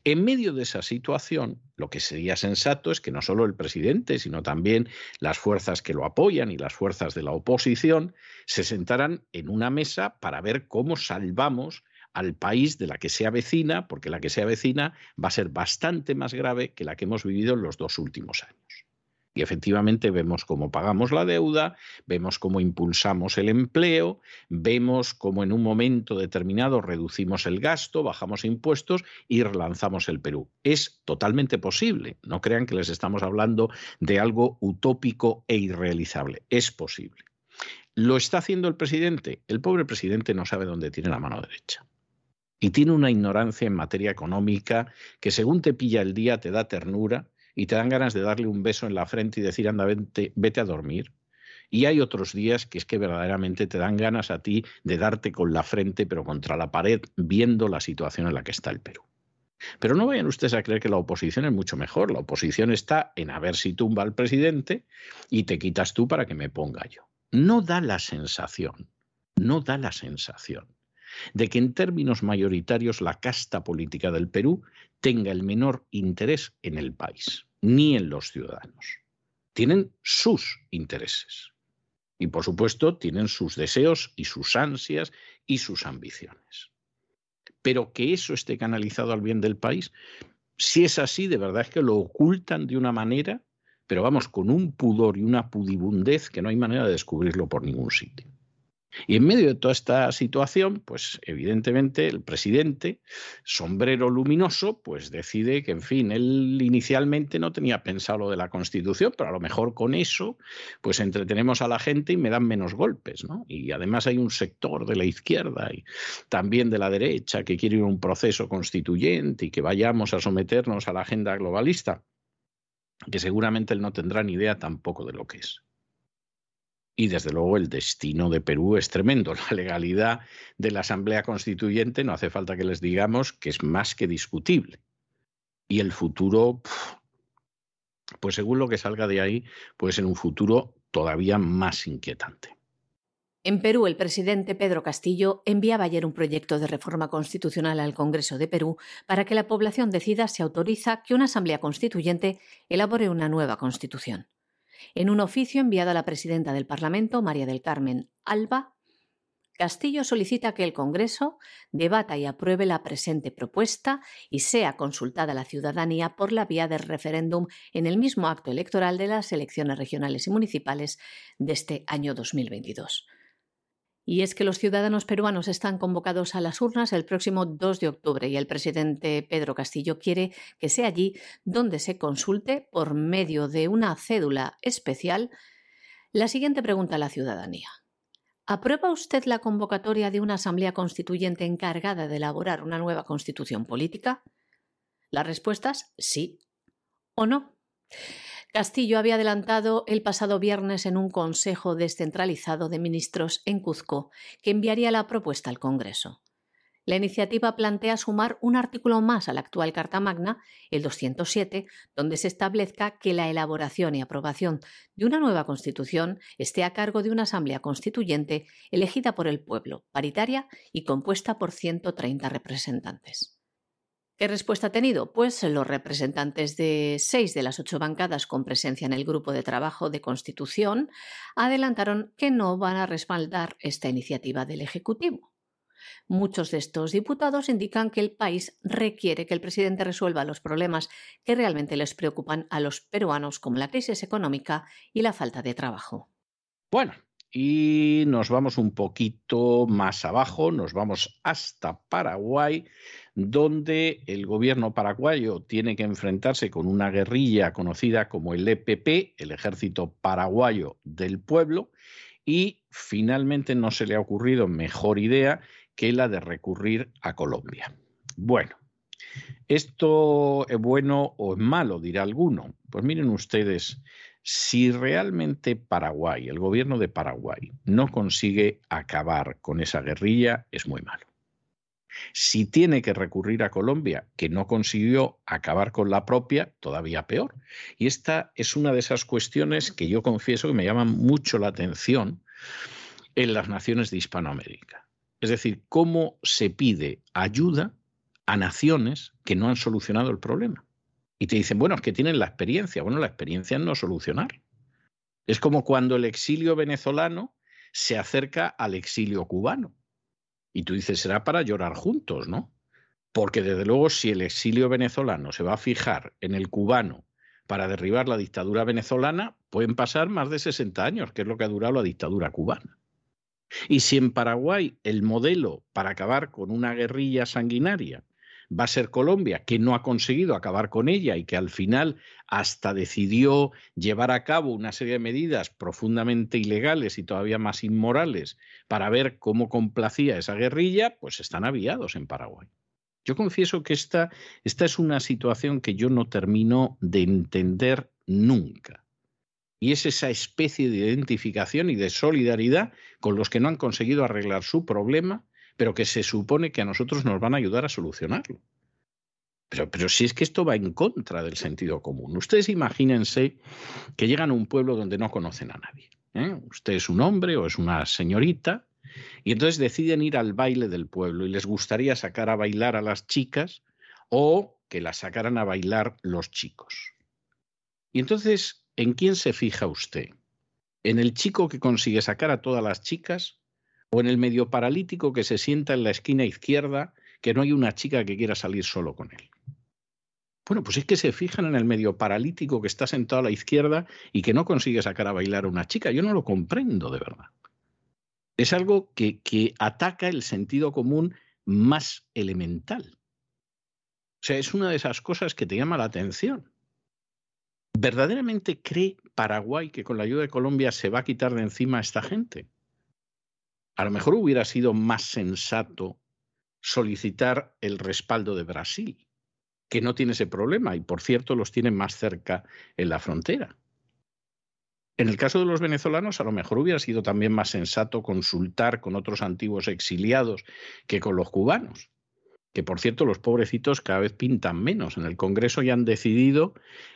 En medio de esa situación, lo que sería sensato es que no solo el presidente, sino también las fuerzas que lo apoyan y las fuerzas de la oposición se sentaran en una mesa para ver cómo salvamos al país de la que sea vecina, porque la que sea vecina va a ser bastante más grave que la que hemos vivido en los dos últimos años. Y efectivamente vemos cómo pagamos la deuda, vemos cómo impulsamos el empleo, vemos cómo en un momento determinado reducimos el gasto, bajamos impuestos y relanzamos el Perú. Es totalmente posible. No crean que les estamos hablando de algo utópico e irrealizable. Es posible. ¿Lo está haciendo el presidente? El pobre presidente no sabe dónde tiene la mano derecha y tiene una ignorancia en materia económica que según te pilla el día te da ternura y te dan ganas de darle un beso en la frente y decir, anda, vete, vete a dormir. Y hay otros días que es que verdaderamente te dan ganas a ti de darte con la frente, pero contra la pared, viendo la situación en la que está el Perú. Pero no vayan ustedes a creer que la oposición es mucho mejor. La oposición está en a ver si tumba al presidente y te quitas tú para que me ponga yo. No da la sensación, no da la sensación de que en términos mayoritarios la casta política del Perú tenga el menor interés en el país, ni en los ciudadanos. Tienen sus intereses. Y por supuesto tienen sus deseos y sus ansias y sus ambiciones. Pero que eso esté canalizado al bien del país, si es así, de verdad es que lo ocultan de una manera, pero vamos, con un pudor y una pudibundez que no hay manera de descubrirlo por ningún sitio. Y en medio de toda esta situación, pues evidentemente el presidente, sombrero luminoso, pues decide que, en fin, él inicialmente no tenía pensado lo de la Constitución, pero a lo mejor con eso, pues entretenemos a la gente y me dan menos golpes, ¿no? Y además hay un sector de la izquierda y también de la derecha que quiere un proceso constituyente y que vayamos a someternos a la agenda globalista, que seguramente él no tendrá ni idea tampoco de lo que es. Y desde luego el destino de Perú es tremendo. [LAUGHS] La legalidad de la Asamblea Constituyente no hace falta que les digamos que es más que discutible. Y el futuro, pues según lo que salga de ahí, puede ser un futuro todavía más inquietante. En Perú, el presidente Pedro Castillo enviaba ayer un proyecto de reforma constitucional al Congreso de Perú para que la población decida si autoriza que una asamblea constituyente elabore una nueva constitución. En un oficio enviado a la presidenta del Parlamento, María del Carmen Alba, Castillo solicita que el Congreso debata y apruebe la presente propuesta y sea consultada la ciudadanía por la vía del referéndum en el mismo acto electoral de las elecciones regionales y municipales de este año 2022. Y es que los ciudadanos peruanos están convocados a las urnas el próximo 2 de octubre y el presidente Pedro Castillo quiere que sea allí donde se consulte por medio de una cédula especial la siguiente pregunta a la ciudadanía. ¿Aprueba usted la convocatoria de una asamblea constituyente encargada de elaborar una nueva constitución política? Las respuestas sí o no. Castillo había adelantado el pasado viernes en un consejo descentralizado de ministros en Cuzco que enviaría la propuesta al Congreso. La iniciativa plantea sumar un artículo más a la actual Carta Magna, el 207, donde se establezca que la elaboración y aprobación de una nueva Constitución esté a cargo de una Asamblea Constituyente elegida por el pueblo, paritaria y compuesta por 130 representantes. ¿Qué respuesta ha tenido? Pues los representantes de seis de las ocho bancadas con presencia en el grupo de trabajo de Constitución adelantaron que no van a respaldar esta iniciativa del Ejecutivo. Muchos de estos diputados indican que el país requiere que el presidente resuelva los problemas que realmente les preocupan a los peruanos, como la crisis económica y la falta de trabajo. Bueno, y nos vamos un poquito más abajo, nos vamos hasta Paraguay, donde el gobierno paraguayo tiene que enfrentarse con una guerrilla conocida como el EPP, el Ejército Paraguayo del Pueblo, y finalmente no se le ha ocurrido mejor idea que la de recurrir a Colombia. Bueno, ¿esto es bueno o es malo? dirá alguno. Pues miren ustedes, si realmente Paraguay, el gobierno de Paraguay, no consigue acabar con esa guerrilla, es muy malo. Si tiene que recurrir a Colombia, que no consiguió acabar con la propia, todavía peor. Y esta es una de esas cuestiones que yo confieso que me llaman mucho la atención en las naciones de Hispanoamérica. Es decir, cómo se pide ayuda a naciones que no han solucionado el problema. Y te dicen, bueno, es que tienen la experiencia. Bueno, la experiencia es no solucionar. Es como cuando el exilio venezolano se acerca al exilio cubano. Y tú dices, será para llorar juntos, ¿no? Porque desde luego si el exilio venezolano se va a fijar en el cubano para derribar la dictadura venezolana, pueden pasar más de 60 años, que es lo que ha durado la dictadura cubana. Y si en Paraguay el modelo para acabar con una guerrilla sanguinaria va a ser Colombia, que no ha conseguido acabar con ella y que al final hasta decidió llevar a cabo una serie de medidas profundamente ilegales y todavía más inmorales para ver cómo complacía esa guerrilla, pues están aviados en Paraguay. Yo confieso que esta, esta es una situación que yo no termino de entender nunca y es esa especie de identificación y de solidaridad con los que no han conseguido arreglar su problema, pero que se supone que a nosotros nos van a ayudar a solucionarlo. Pero, si es que esto va en contra del sentido común. Ustedes imagínense que llegan a un pueblo donde no conocen a nadie. ¿eh? Usted es un hombre o es una señorita y entonces deciden ir al baile del pueblo y les gustaría sacar a bailar a las chicas o que las sacaran a bailar los chicos. Y entonces ¿En quién se fija usted? ¿En el chico que consigue sacar a todas las chicas? ¿O en el medio paralítico que se sienta en la esquina izquierda que no hay una chica que quiera salir solo con él? Bueno, pues es que se fijan en el medio paralítico que está sentado a la izquierda y que no consigue sacar a bailar a una chica. Yo no lo comprendo de verdad. Es algo que, que ataca el sentido común más elemental. O sea, es una de esas cosas que te llama la atención. ¿Verdaderamente cree Paraguay que con la ayuda de Colombia se va a quitar de encima a esta gente? A lo mejor hubiera sido más sensato solicitar el respaldo de Brasil, que no tiene ese problema y por cierto los tiene más cerca en la frontera. En el caso de los venezolanos, a lo mejor hubiera sido también más sensato consultar con otros antiguos exiliados que con los cubanos. que por cierto los pobrecitos cada vez pintan menos. En el Congreso ya han decidido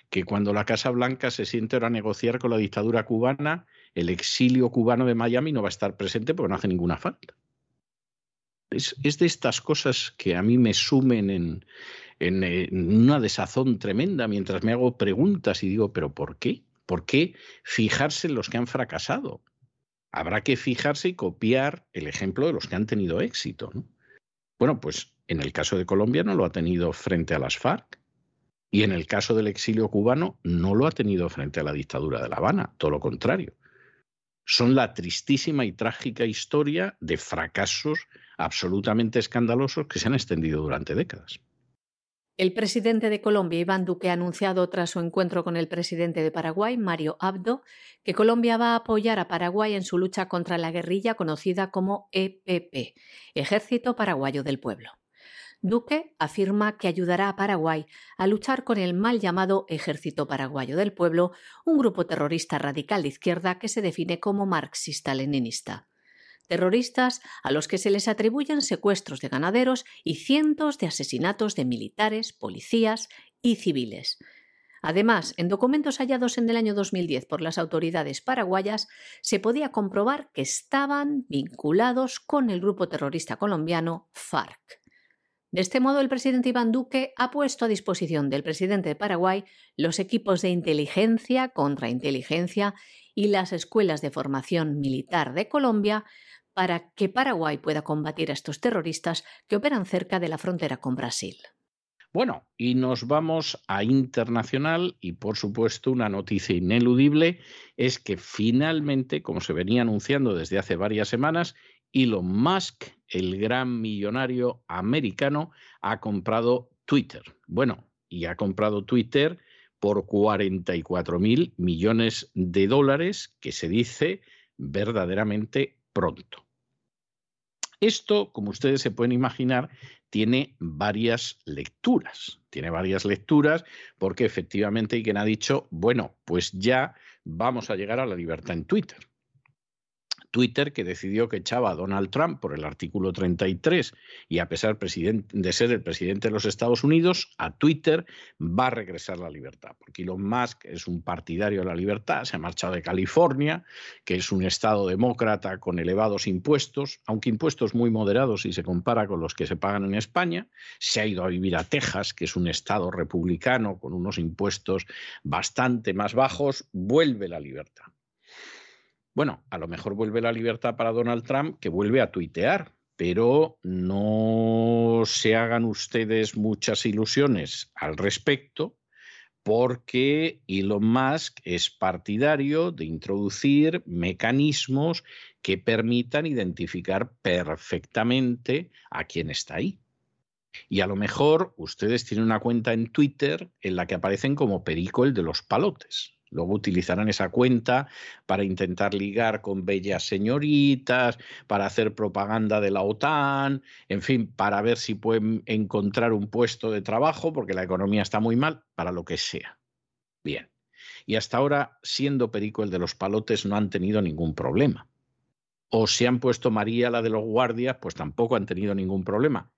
que cuando la Casa Blanca se siente ahora a negociar con la dictadura cubana, el exilio cubano de Miami no va a estar presente porque no hace ninguna falta. Es, de estas cosas que a mí me sumen en, en, una desazón tremenda mientras me hago preguntas y digo, ¿pero por qué? ¿Por qué fijarse en los que han fracasado? Habrá que fijarse y copiar el ejemplo de los que han tenido éxito. Bueno, pues en el caso de Colombia no lo ha tenido frente a las FARC. Y en el caso del exilio cubano no lo ha tenido frente a la dictadura de La Habana, todo lo contrario. Son la tristísima y trágica historia de fracasos absolutamente escandalosos que se han extendido durante décadas. El presidente de Colombia, Iván Duque, ha anunciado tras su encuentro con el presidente de Paraguay, Mario Abdo, que Colombia va a apoyar a Paraguay en su lucha contra la guerrilla conocida como EPP, Ejército Paraguayo del Pueblo. Duque afirma que ayudará a Paraguay a luchar con el mal llamado Ejército Paraguayo del Pueblo, un grupo terrorista radical de izquierda que se define como marxista-leninista terroristas a los que se les atribuyen secuestros de ganaderos y cientos de asesinatos de militares, policías y civiles. Además, en documentos hallados en el año 2010 por las autoridades paraguayas, se podía comprobar que estaban vinculados con el grupo terrorista colombiano FARC. De este modo, el presidente Iván Duque ha puesto a disposición del presidente de Paraguay los equipos de inteligencia, contrainteligencia y las escuelas de formación militar de Colombia para que Paraguay pueda combatir a estos terroristas que operan cerca de la frontera con Brasil. Bueno, y nos vamos a internacional y por supuesto una noticia ineludible es que finalmente, como se venía anunciando desde hace varias semanas, Elon Musk, el gran millonario americano, ha comprado Twitter. Bueno, y ha comprado Twitter por 44 mil millones de dólares, que se dice verdaderamente pronto. Esto, como ustedes se pueden imaginar, tiene varias lecturas. Tiene varias lecturas porque efectivamente hay quien ha dicho, bueno, pues ya vamos a llegar a la libertad en Twitter. Twitter, que decidió que echaba a Donald Trump por el artículo 33 y a pesar de ser el presidente de los Estados Unidos, a Twitter va a regresar la libertad, porque Elon Musk es un partidario de la libertad, se ha marchado de California, que es un estado demócrata con elevados impuestos, aunque impuestos muy moderados si se compara con los que se pagan en España, se ha ido a vivir a Texas, que es un estado republicano con unos impuestos bastante más bajos, vuelve la libertad. Bueno, a lo mejor vuelve la libertad para Donald Trump, que vuelve a tuitear, pero no se hagan ustedes muchas ilusiones al respecto, porque Elon Musk es partidario de introducir mecanismos que permitan identificar perfectamente a quién está ahí. Y a lo mejor ustedes tienen una cuenta en Twitter en la que aparecen como Perico el de los palotes. Luego utilizarán esa cuenta para intentar ligar con bellas señoritas, para hacer propaganda de la OTAN, en fin, para ver si pueden encontrar un puesto de trabajo, porque la economía está muy mal, para lo que sea. Bien. Y hasta ahora, siendo Perico el de los palotes, no han tenido ningún problema. O si han puesto María la de los guardias, pues tampoco han tenido ningún problema.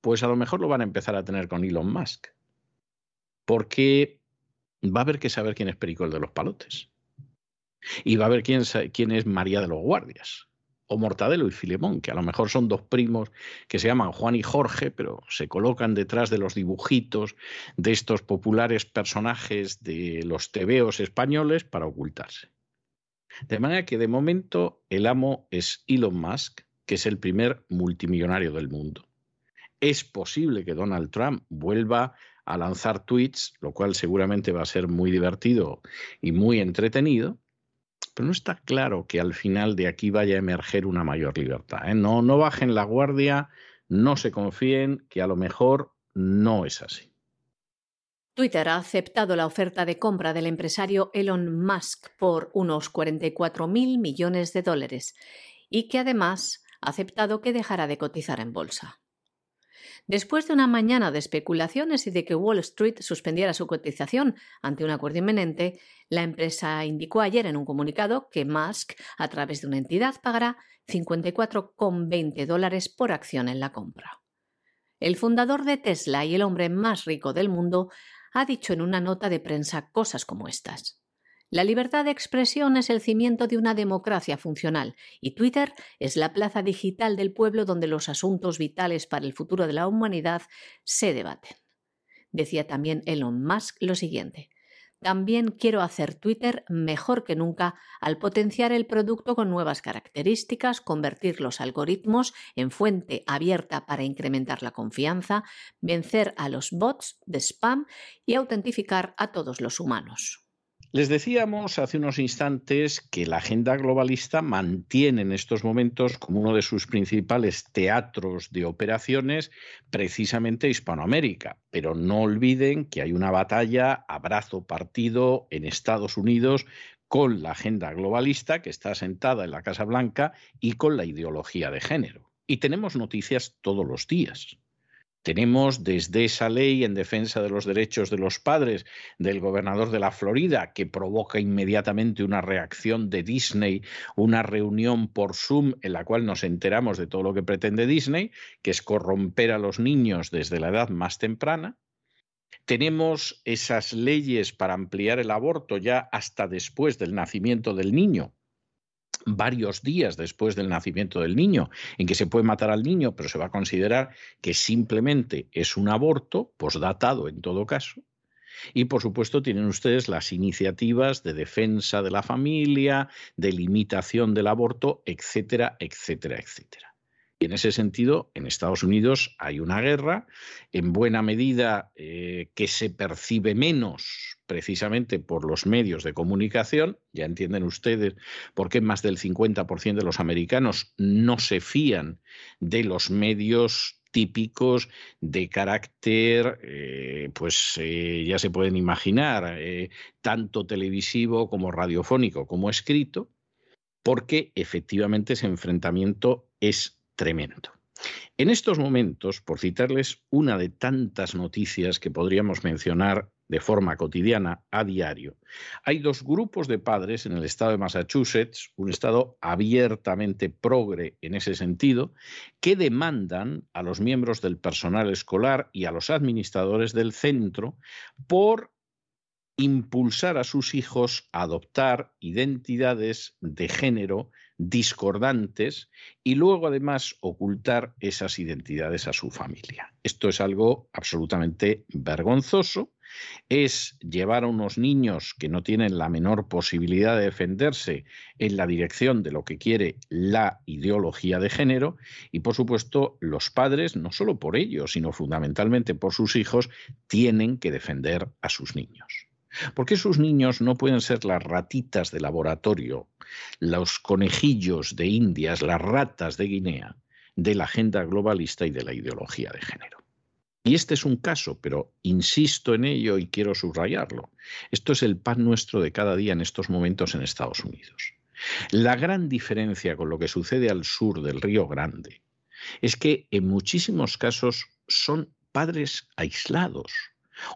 Pues a lo mejor lo van a empezar a tener con Elon Musk. Porque va a haber que saber quién es Perico el de los palotes. Y va a haber quién, quién es María de los Guardias. O Mortadelo y Filemón, que a lo mejor son dos primos que se llaman Juan y Jorge, pero se colocan detrás de los dibujitos de estos populares personajes de los tebeos españoles para ocultarse. De manera que de momento el amo es Elon Musk, que es el primer multimillonario del mundo. Es posible que Donald Trump vuelva a lanzar tweets, lo cual seguramente va a ser muy divertido y muy entretenido, pero no está claro que al final de aquí vaya a emerger una mayor libertad. ¿eh? No, no bajen la guardia, no se confíen, que a lo mejor no es así. Twitter ha aceptado la oferta de compra del empresario Elon Musk por unos 44 mil millones de dólares y que además ha aceptado que dejará de cotizar en bolsa. Después de una mañana de especulaciones y de que Wall Street suspendiera su cotización ante un acuerdo inminente, la empresa indicó ayer en un comunicado que Musk, a través de una entidad, pagará 54,20 dólares por acción en la compra. El fundador de Tesla y el hombre más rico del mundo ha dicho en una nota de prensa cosas como estas. La libertad de expresión es el cimiento de una democracia funcional y Twitter es la plaza digital del pueblo donde los asuntos vitales para el futuro de la humanidad se debaten. Decía también Elon Musk lo siguiente. También quiero hacer Twitter mejor que nunca al potenciar el producto con nuevas características, convertir los algoritmos en fuente abierta para incrementar la confianza, vencer a los bots de spam y autentificar a todos los humanos. Les decíamos hace unos instantes que la agenda globalista mantiene en estos momentos como uno de sus principales teatros de operaciones precisamente Hispanoamérica, pero no olviden que hay una batalla a brazo partido en Estados Unidos con la agenda globalista que está sentada en la Casa Blanca y con la ideología de género. Y tenemos noticias todos los días. Tenemos desde esa ley en defensa de los derechos de los padres del gobernador de la Florida, que provoca inmediatamente una reacción de Disney, una reunión por Zoom en la cual nos enteramos de todo lo que pretende Disney, que es corromper a los niños desde la edad más temprana. Tenemos esas leyes para ampliar el aborto ya hasta después del nacimiento del niño, varios días después del nacimiento del niño, en que se puede matar al niño, pero se va a considerar que simplemente es un aborto, posdatado en todo caso. Y por supuesto tienen ustedes las iniciativas de defensa de la familia, de limitación del aborto, etcétera, etcétera, etcétera. Y en ese sentido, en Estados Unidos hay una guerra, en buena medida eh, que se percibe menos precisamente por los medios de comunicación. Ya entienden ustedes por qué más del 50% de los americanos no se fían de los medios típicos de carácter, eh, pues eh, ya se pueden imaginar, tanto televisivo como radiofónico como escrito, porque efectivamente ese enfrentamiento es tremendo. En estos momentos, por citarles una de tantas noticias que podríamos mencionar de forma cotidiana a diario, hay dos grupos de padres en el estado de Massachusetts, un estado abiertamente progre en ese sentido, que demandan a los miembros del personal escolar y a los administradores del centro por impulsar a sus hijos a adoptar identidades de género discordantes y luego además ocultar esas identidades a su familia. Esto es algo absolutamente vergonzoso. Es llevar a unos niños que no tienen la menor posibilidad de defenderse en la dirección de lo que quiere la ideología de género y por supuesto los padres, no solo por ellos, sino fundamentalmente por sus hijos, tienen que defender a sus niños. ¿Por qué esos niños no pueden ser las ratitas de laboratorio, los conejillos de Indias, las ratas de Guinea de la agenda globalista y de la ideología de género? Y este es un caso, pero insisto en ello y quiero subrayarlo. Esto es el pan nuestro de cada día en estos momentos en Estados Unidos. La gran diferencia con lo que sucede al sur del Río Grande es que en muchísimos casos son padres aislados,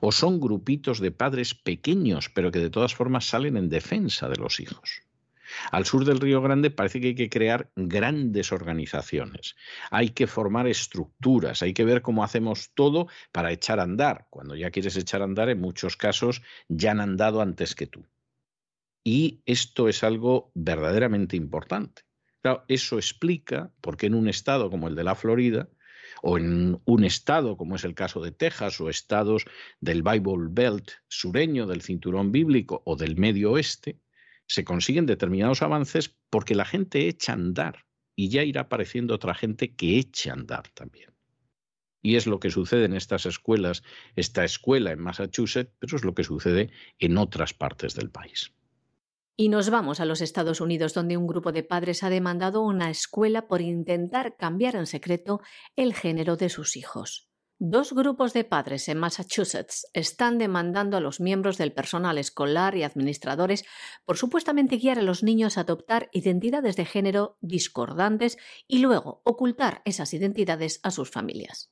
o son grupitos de padres pequeños, pero que de todas formas salen en defensa de los hijos. Al sur del Río Grande parece que hay que crear grandes organizaciones, hay que formar estructuras, hay que ver cómo hacemos todo para echar a andar. Cuando ya quieres echar a andar, en muchos casos ya han andado antes que tú. Y esto es algo verdaderamente importante. Eso explica por qué en un estado como el de la Florida, o en un estado como es el caso de Texas o estados del Bible Belt sureño, del cinturón bíblico o del Medio Oeste, se consiguen determinados avances porque la gente echa a andar y ya irá apareciendo otra gente que eche a andar también. Y es lo que sucede en estas escuelas, esta escuela en Massachusetts, pero es lo que sucede en otras partes del país. Y nos vamos a los Estados Unidos, donde un grupo de padres ha demandado una escuela por intentar cambiar en secreto el género de sus hijos. Dos grupos de padres en Massachusetts están demandando a los miembros del personal escolar y administradores por supuestamente guiar a los niños a adoptar identidades de género discordantes y luego ocultar esas identidades a sus familias.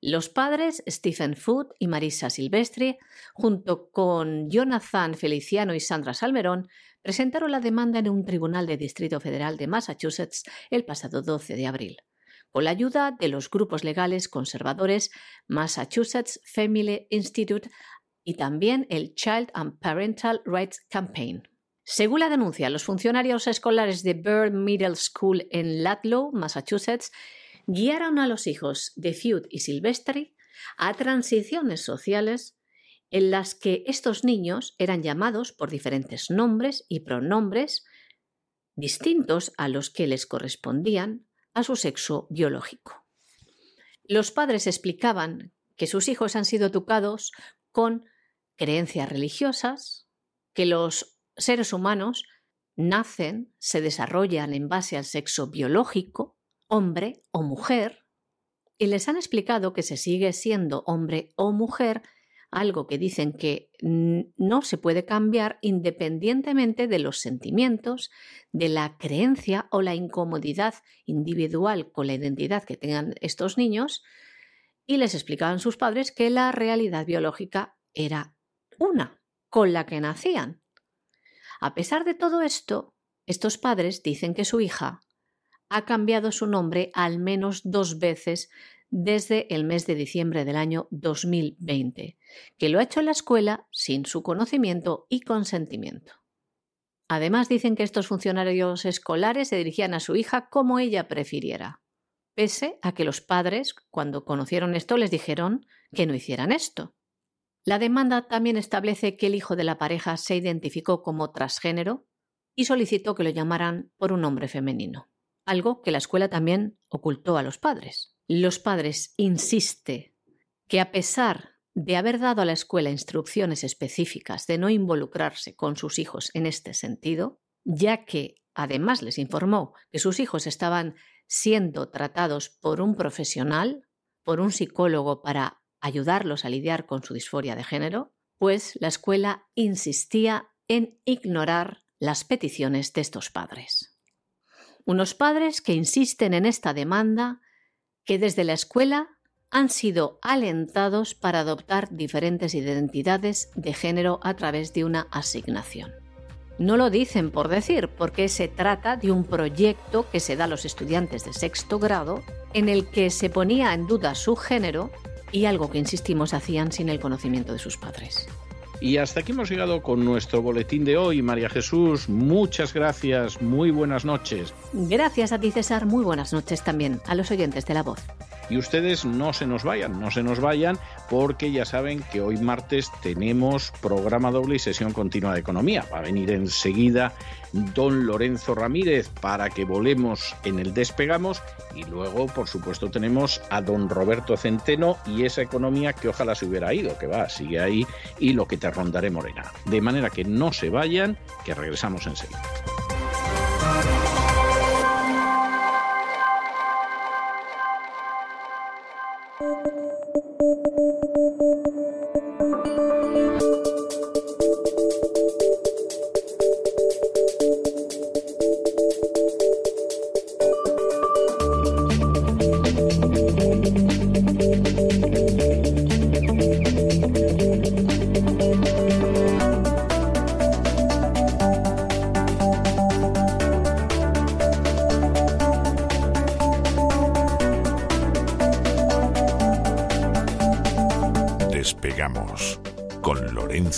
Los padres Stephen Food y Marisa Silvestri, junto con Jonathan Feliciano y Sandra Salmerón, presentaron la demanda en un tribunal de Distrito Federal de Massachusetts el pasado 12 de abril. Con la ayuda de los grupos legales conservadores Massachusetts Family Institute y también el Child and Parental Rights Campaign. Según la denuncia, los funcionarios escolares de Bird Middle School en Ludlow, Massachusetts, guiaron a los hijos de Feud y Silvestri a transiciones sociales en las que estos niños eran llamados por diferentes nombres y pronombres distintos a los que les correspondían a su sexo biológico. Los padres explicaban que sus hijos han sido educados con creencias religiosas, que los seres humanos nacen, se desarrollan en base al sexo biológico, hombre o mujer, y les han explicado que se sigue siendo hombre o mujer, algo que dicen que no se puede cambiar independientemente de los sentimientos, de la creencia o la incomodidad individual con la identidad que tengan estos niños, y les explicaban sus padres que la realidad biológica era una, con la que nacían. A pesar de todo esto, estos padres dicen que su hija ha cambiado su nombre al menos dos veces desde el mes de diciembre del año 2020, que lo ha hecho en la escuela sin su conocimiento y consentimiento. Además dicen que estos funcionarios escolares se dirigían a su hija como ella prefiriera, pese a que los padres, cuando conocieron esto, les dijeron que no hicieran esto. La demanda también establece que el hijo de la pareja se identificó como transgénero y solicitó que lo llamaran por un nombre femenino, algo que la escuela también ocultó a los padres. Los padres insiste que a pesar de haber dado a la escuela instrucciones específicas de no involucrarse con sus hijos en este sentido, ya que además les informó que sus hijos estaban siendo tratados por un profesional, por un psicólogo para ayudarlos a lidiar con su disforia de género, pues la escuela insistía en ignorar las peticiones de estos padres. Unos padres que insisten en esta demanda que desde la escuela han sido alentados para adoptar diferentes identidades de género a través de una asignación. No lo dicen por decir, porque se trata de un proyecto que se da a los estudiantes de sexto grado en el que se ponía en duda su género y algo que, insistimos, hacían sin el conocimiento de sus padres. Y hasta aquí hemos llegado con nuestro boletín de hoy. María Jesús, muchas gracias, muy buenas noches. Gracias a ti, César, muy buenas noches también a los oyentes de la voz. Y ustedes no se nos vayan, no se nos vayan, porque ya saben que hoy martes tenemos programa doble y sesión continua de economía. Va a venir enseguida don Lorenzo Ramírez para que volemos en el despegamos y luego, por supuesto, tenemos a don Roberto Centeno y esa economía que ojalá se hubiera ido, que va, sigue ahí y lo que te rondaré morena. De manera que no se vayan, que regresamos enseguida.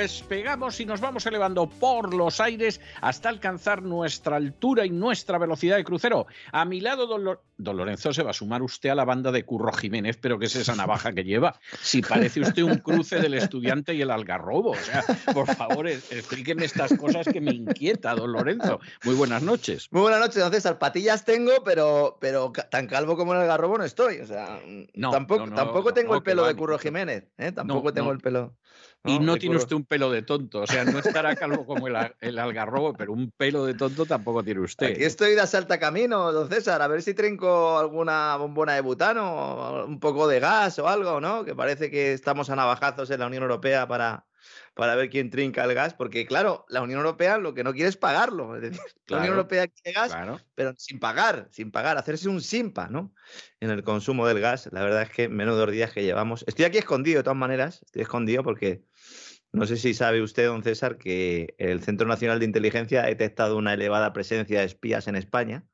despegamos y nos vamos elevando por los aires hasta alcanzar nuestra altura y nuestra velocidad de crucero. A mi lado, don, Lorenzo, se va a sumar usted a la banda de Curro Jiménez, pero ¿qué es esa navaja que lleva? Si parece usted un cruce del estudiante y el algarrobo. O sea, por favor, explíqueme estas cosas que me inquieta, don Lorenzo. Muy buenas noches. Muy buenas noches, don César. Patillas tengo, pero, pero tan calvo como el algarrobo no estoy. O sea, tampoco, tampoco tengo el pelo de Curro Jiménez. ¿eh? Tampoco tengo el pelo. Y no tiene usted un pelo de tonto, o sea, no estará calvo como el, algarrobo, pero un pelo de tonto tampoco tiene usted. Aquí estoy de asalta camino, don César, a ver si trinco alguna bombona de butano, un poco de gas o algo, ¿no? Que parece que estamos a navajazos en la Unión Europea para, para ver quién trinca el gas, porque claro, la Unión Europea lo que no quiere es pagarlo. Es decir, la Unión Europea quiere gas, pero sin pagar, sin pagar, hacerse un simpa, ¿no? En el consumo del gas. La verdad es que menos dos días que llevamos. Estoy aquí escondido de todas maneras, estoy escondido porque no sé si sabe usted, don César, que el Centro Nacional de Inteligencia ha detectado una elevada presencia de espías en España.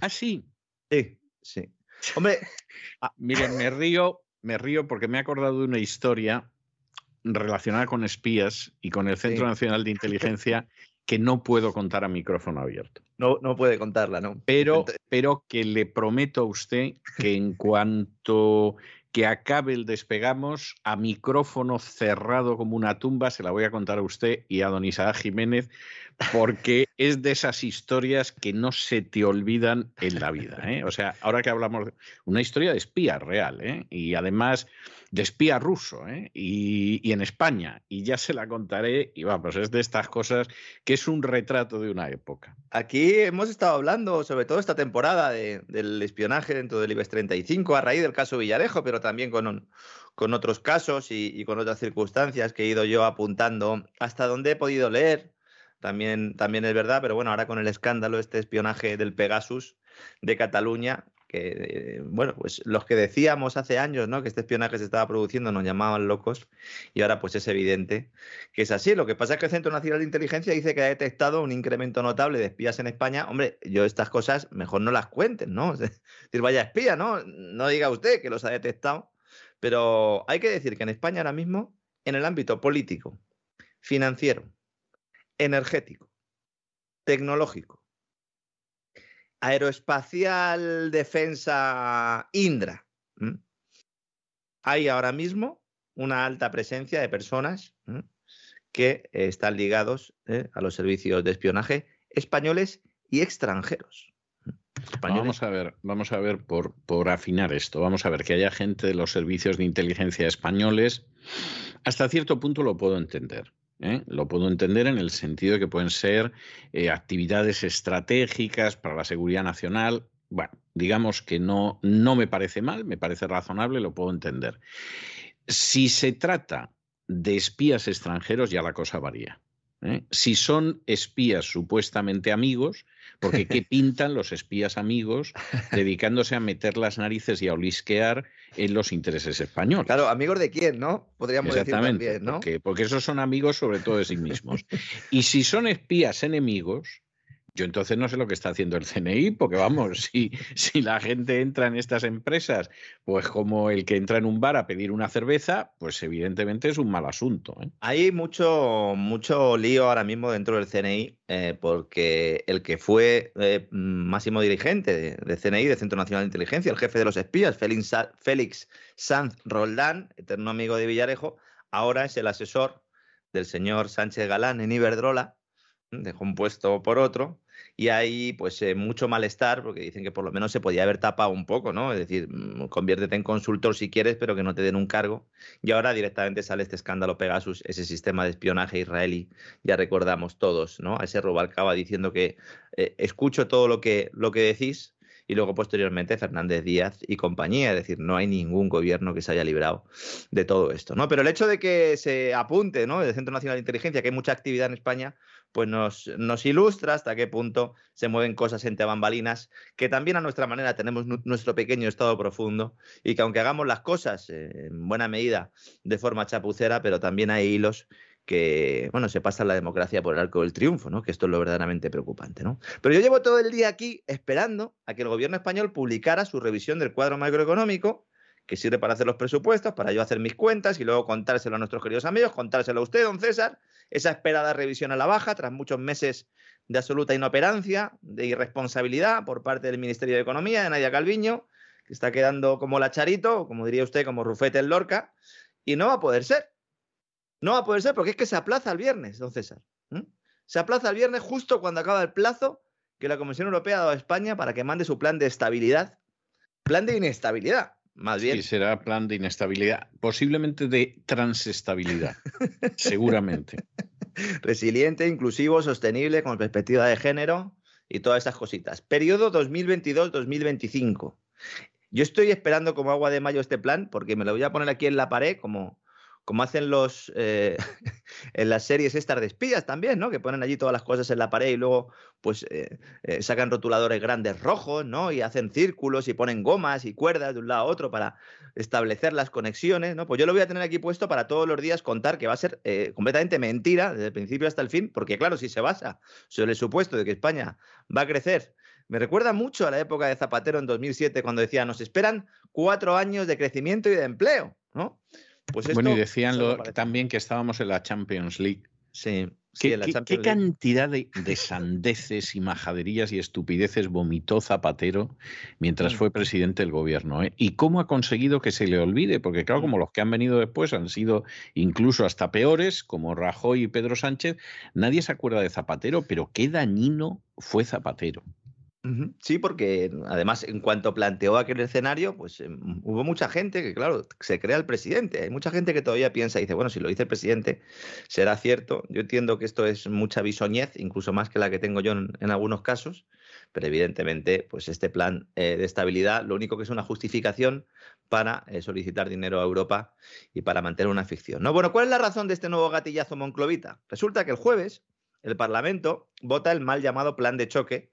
Ah, sí. Sí, sí. Hombre, [LAUGHS] ah, miren, me río, me río porque me he acordado de una historia relacionada con espías y con el Centro Nacional de Inteligencia [LAUGHS] que no puedo contar a micrófono abierto. No, no puede contarla, ¿no? Pero, pero que le prometo a usted que en cuanto que acabe el despegamos a micrófono cerrado como una tumba, se la voy a contar a usted y a don Isaac Jiménez, porque es de esas historias que no se te olvidan en la vida. ¿eh? O sea, ahora que hablamos de una historia de espía real, ¿eh? y además de espía ruso, ¿eh? y, en España, y ya se la contaré, y vamos, es de estas cosas que es un retrato de una época. Aquí hemos estado hablando, sobre todo esta temporada, del espionaje dentro del IBEX 35, a raíz del caso Villarejo, pero también con, con otros casos y, y con otras circunstancias que he ido yo apuntando hasta donde he podido leer también, también es verdad, pero bueno, ahora con el escándalo, este espionaje del Pegasus de Cataluña, que, eh, bueno, pues los que decíamos hace años, ¿no? Que este espionaje se estaba produciendo nos llamaban locos y ahora pues es evidente que es así. Lo que pasa es que el Centro Nacional de Inteligencia dice que ha detectado un incremento notable de espías en España. Hombre, yo estas cosas mejor no las cuenten, ¿no? [LAUGHS] Es decir, vaya espía, ¿no? No diga usted que los ha detectado, pero hay que decir que en España ahora mismo, en el ámbito político, financiero, energético, tecnológico, aeroespacial, defensa, Indra. Hay ahora mismo una alta presencia de personas que están ligados ¿eh? a los servicios de espionaje españoles y extranjeros. Vamos a ver, vamos a ver por, por afinar esto. Vamos a ver que haya gente de los servicios de inteligencia españoles. Hasta cierto punto lo puedo entender. ¿Eh? Lo puedo entender en el sentido de que pueden ser eh, actividades estratégicas para la seguridad nacional. Bueno, digamos que no, no me parece mal, me parece razonable, lo puedo entender. Si se trata de espías extranjeros, ya la cosa varía. ¿Eh? Si son espías supuestamente amigos, porque ¿qué [LAUGHS] pintan los espías amigos dedicándose a meter las narices y a olisquear en los intereses españoles? Claro, amigos de quién, ¿no? Podríamos decir también, ¿no? Porque, porque esos son amigos sobre todo de sí mismos. Y si son espías enemigos, yo entonces no sé lo que está haciendo el CNI, porque vamos, [LAUGHS] si, si la gente entra en estas empresas, pues como el que entra en un bar a pedir una cerveza, pues evidentemente es un mal asunto. ¿eh? Hay mucho, mucho lío ahora mismo dentro del CNI, eh, porque el que fue eh, máximo dirigente de, CNI, de Centro Nacional de Inteligencia, el jefe de los espías, Félix, Félix Sanz Roldán, eterno amigo de Villarejo, ahora es el asesor del señor Sánchez Galán en Iberdrola dejó un puesto por otro y hay pues eh, mucho malestar porque dicen que por lo menos se podía haber tapado un poco, ¿no? Es decir, mm, conviértete en consultor si quieres, pero que no te den un cargo. Y ahora directamente sale este escándalo Pegasus, ese sistema de espionaje israelí, ya recordamos todos, ¿no? A ese Robalcaba diciendo que eh, escucho todo lo que, lo que decís, y luego posteriormente Fernández Díaz y compañía, es decir, no hay ningún gobierno que se haya librado de todo esto, ¿no? Pero el hecho de que se apunte, ¿no? El Centro Nacional de Inteligencia, que hay mucha actividad en España, pues nos, nos, ilustra hasta qué punto se mueven cosas entre bambalinas, que también a nuestra manera tenemos nuestro pequeño estado profundo y que aunque hagamos las cosas eh, en buena medida de forma chapucera, pero también hay hilos que, bueno, se pasa la democracia por el arco del triunfo, ¿no? Que esto es lo verdaderamente preocupante, ¿no? Pero yo llevo todo el día aquí esperando a que el gobierno español publicara su revisión del cuadro macroeconómico que sirve para hacer los presupuestos, para yo hacer mis cuentas y luego contárselo a nuestros queridos amigos, contárselo a usted, don César, esa esperada revisión a la baja tras muchos meses de absoluta inoperancia, de irresponsabilidad por parte del Ministerio de Economía, de Nadia Calviño, que está quedando como la Charito, como diría usted, como Rufete el Lorca, y no va a poder ser. No va a poder ser porque es que se aplaza el viernes, don César. Se aplaza el viernes justo cuando acaba el plazo que la Comisión Europea ha dado a España para que mande su plan de estabilidad. Plan de inestabilidad, más bien. Sí, será plan de inestabilidad, posiblemente de transestabilidad, [LAUGHS] seguramente. Resiliente, inclusivo, sostenible, con perspectiva de género y todas esas cositas. Periodo 2022-2025. Yo estoy esperando como agua de mayo este plan porque me lo voy a poner aquí en la pared como, como hacen los eh, [LAUGHS] en las series estas de espías también, ¿no? Que ponen allí todas las cosas en la pared y luego pues eh, eh, sacan rotuladores grandes rojos, ¿no? Y hacen círculos y ponen gomas y cuerdas de un lado a otro para establecer las conexiones, ¿no? Pues yo lo voy a tener aquí puesto para todos los días contar que va a ser completamente mentira desde el principio hasta el fin, porque claro, si se basa sobre el supuesto de que España va a crecer me recuerda mucho a la época de Zapatero en 2007, cuando decía, nos esperan cuatro años de crecimiento y de empleo, ¿no? Pues bueno, y decían también que estábamos en la Champions League. Sí. ¿Qué, cantidad de, sandeces y majaderías y estupideces vomitó Zapatero mientras mm. fue presidente del gobierno? ¿eh? ¿Y cómo ha conseguido que se le olvide? Porque claro, como mm. los que han venido después han sido incluso hasta peores, como Rajoy y Pedro Sánchez, nadie se acuerda de Zapatero, pero qué dañino fue Zapatero. Sí, porque además en cuanto planteó aquel escenario, pues em, hubo mucha gente que, claro, se crea el presidente. Hay mucha gente que todavía piensa y dice, bueno, si lo dice el presidente, será cierto. Yo entiendo que esto es mucha bisoñez, incluso más que la que tengo yo en, algunos casos, pero evidentemente, pues este plan eh, de estabilidad lo único que es una justificación para eh, solicitar dinero a Europa y para mantener una ficción. ¿no? Bueno, ¿cuál es la razón de este nuevo gatillazo monclovita? Resulta que el jueves el Parlamento vota el mal llamado plan de choque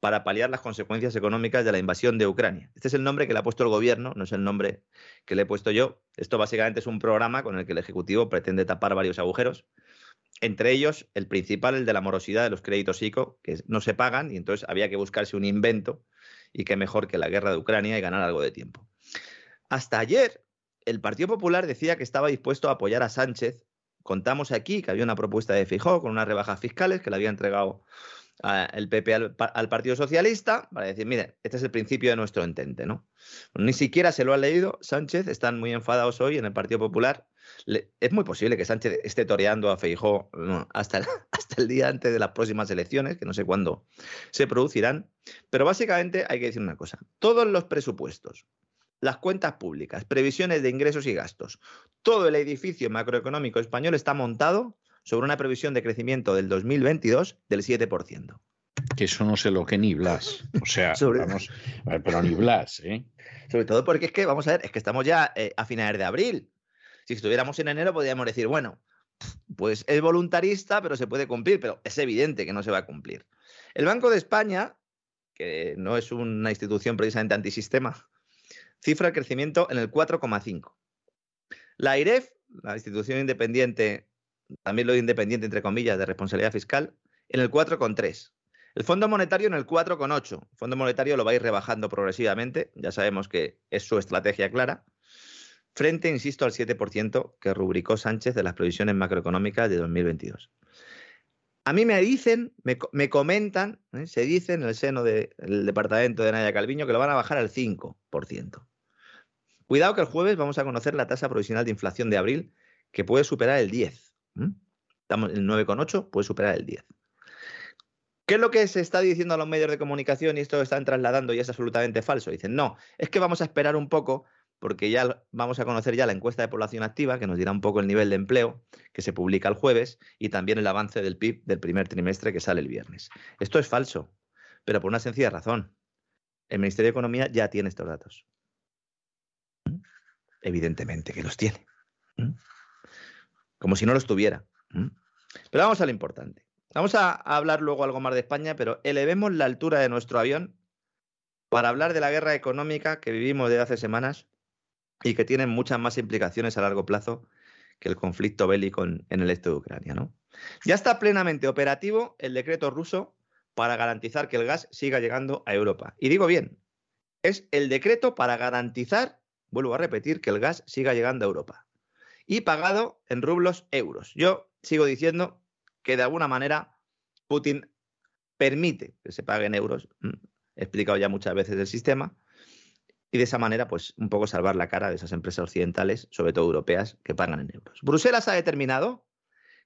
para paliar las consecuencias económicas de la invasión de Ucrania. Este es el nombre que le ha puesto el gobierno, no es el nombre que le he puesto yo. Esto básicamente es un programa con el que el Ejecutivo pretende tapar varios agujeros, entre ellos el principal, el de la morosidad de los créditos ICO, que no se pagan y entonces había que buscarse un invento y qué mejor que la guerra de Ucrania y ganar algo de tiempo. Hasta ayer, el Partido Popular decía que estaba dispuesto a apoyar a Sánchez. Contamos aquí que había una propuesta de Fijó con unas rebajas fiscales que le había entregado el PP al, Partido Socialista para decir, mire, este es el principio de nuestro entente, ¿no? ni siquiera se lo ha leído Sánchez, están muy enfadados hoy en el Partido Popular. es muy posible que Sánchez esté toreando a Feijó hasta, el, [LAUGHS] hasta el día antes de las próximas elecciones, que no sé cuándo se producirán. Pero básicamente hay que decir una cosa, todos los presupuestos, las cuentas públicas, previsiones de ingresos y gastos, todo el edificio macroeconómico español está montado sobre una previsión de crecimiento del 2022 del 7%. Que eso no sé lo que ni Blas. O sea, [LAUGHS] vamos, pero ni Blas, ¿eh? Sobre todo porque es que, vamos a ver, es que estamos ya eh, a finales de abril. Si estuviéramos en enero, podríamos decir, bueno, pues es voluntarista, pero se puede cumplir, pero es evidente que no se va a cumplir. El Banco de España, que no es una institución precisamente antisistema, cifra el crecimiento en el 4,5. La IREF, la institución independiente también lo independiente, entre comillas, de responsabilidad fiscal, en el 4,3. El Fondo Monetario en el 4,8. El Fondo Monetario lo va a ir rebajando progresivamente, ya sabemos que es su estrategia clara, frente, insisto, al 7% que rubricó Sánchez de las previsiones macroeconómicas de 2022. A mí me dicen, me, comentan, ¿eh? se dice en el seno del departamento de Nadia Calviño que lo van a bajar al 5%. Cuidado que el jueves vamos a conocer la tasa provisional de inflación de abril, que puede superar el 10%. ¿Mm? Estamos en el 9,8, puede superar el 10. ¿Qué es lo que se está diciendo a los medios de comunicación y esto lo están trasladando y es absolutamente falso? Dicen, no, es que vamos a esperar un poco porque ya vamos a conocer ya la encuesta de población activa que nos dirá un poco el nivel de empleo que se publica el jueves y también el avance del PIB del primer trimestre que sale el viernes. Esto es falso, pero por una sencilla razón. El Ministerio de Economía ya tiene estos datos. ¿Mm? Evidentemente que los tiene. Como si no lo estuviera. Pero vamos a lo importante. Vamos a hablar luego algo más de España, pero elevemos la altura de nuestro avión para hablar de la guerra económica que vivimos desde hace semanas y que tiene muchas más implicaciones a largo plazo que el conflicto bélico en, el este de Ucrania. Ya está plenamente operativo el decreto ruso para garantizar que el gas siga llegando a Europa. Y digo bien, es el decreto para garantizar, vuelvo a repetir, que el gas siga llegando a Europa y pagado en rublos euros. Yo sigo diciendo que de alguna manera Putin permite que se pague en euros. He explicado ya muchas veces el sistema. Y de esa manera, pues un poco salvar la cara de esas empresas occidentales, sobre todo europeas, que pagan en euros. Bruselas ha determinado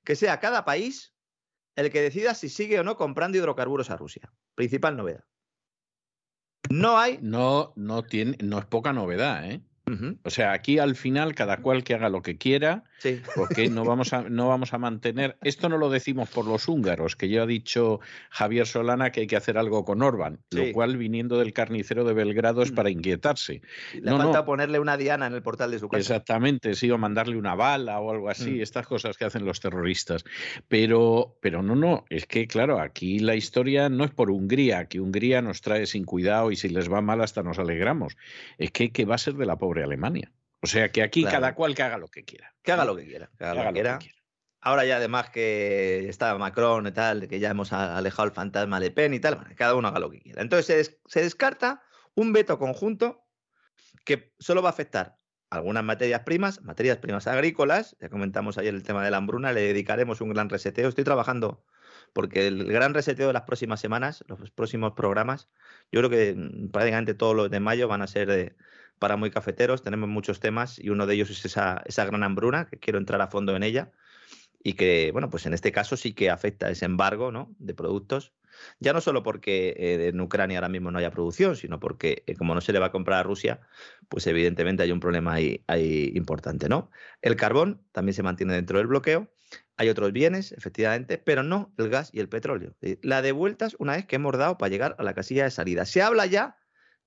que sea cada país el que decida si sigue o no comprando hidrocarburos a Rusia. Principal novedad. No hay. No, no tiene, no es poca novedad, ¿eh? O sea, aquí al final cada cual que haga lo que quiera, Sí. porque no vamos a, no vamos a mantener. Esto no lo decimos por los húngaros, que ya ha dicho Javier Solana que hay que hacer algo con Orban, Sí. lo cual viniendo del carnicero de Belgrado es Mm. para inquietarse. Le No, falta no. ponerle una diana en el portal de su casa. Exactamente, sí, o mandarle una bala o algo así, Mm. estas cosas que hacen los terroristas. Pero, pero no, no, es que claro, aquí la historia no es por Hungría, que Hungría nos trae sin cuidado y si les va mal hasta nos alegramos. Es que, que va a ser de la Alemania. O sea que aquí Claro. cada cual que haga lo que quiera. Que haga lo que quiera. Que haga, Que lo que quiera. Ahora ya además que está Macron y tal, que ya hemos alejado el fantasma Le Pen y tal, bueno, cada uno haga lo que quiera. Entonces se, des- se descarta un veto conjunto que solo va a afectar algunas materias primas, materias primas agrícolas, ya comentamos ayer el tema de la hambruna, le dedicaremos un gran reseteo. Estoy trabajando porque el gran reseteo de las próximas semanas, los próximos programas, yo creo que prácticamente todos los de mayo van a ser de- para muy cafeteros. Tenemos muchos temas y uno de ellos es esa, esa gran hambruna, que quiero entrar a fondo en ella y que, bueno, pues en este caso sí que afecta ese embargo ¿no? de productos. Ya no solo porque eh, en Ucrania ahora mismo no haya producción, sino porque eh, como no se le va a comprar a Rusia, pues evidentemente hay un problema ahí, ahí importante, ¿no? El carbón también se mantiene dentro del bloqueo. Hay otros bienes, efectivamente, pero no el gas y el petróleo. Eh, La de vueltas una vez que hemos dado para llegar a la casilla de salida. Se habla ya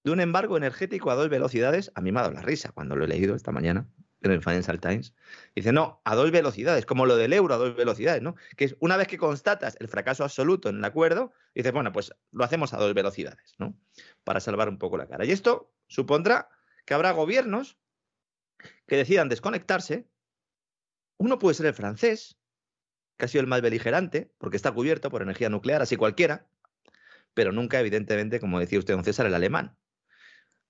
de un embargo energético a dos velocidades. A mí me ha dado la risa cuando lo he leído esta mañana en el Financial Times. Dice, no, a dos velocidades, como lo del euro a dos velocidades, ¿no? Que es una vez que constatas el fracaso absoluto en el acuerdo, dices, bueno, pues lo hacemos a dos velocidades, ¿no? Para salvar un poco la cara. Y esto supondrá que habrá gobiernos que decidan desconectarse. Uno puede ser el francés, que ha sido el más beligerante, porque está cubierto por energía nuclear, así cualquiera, pero nunca, evidentemente, como decía usted, don César, el alemán.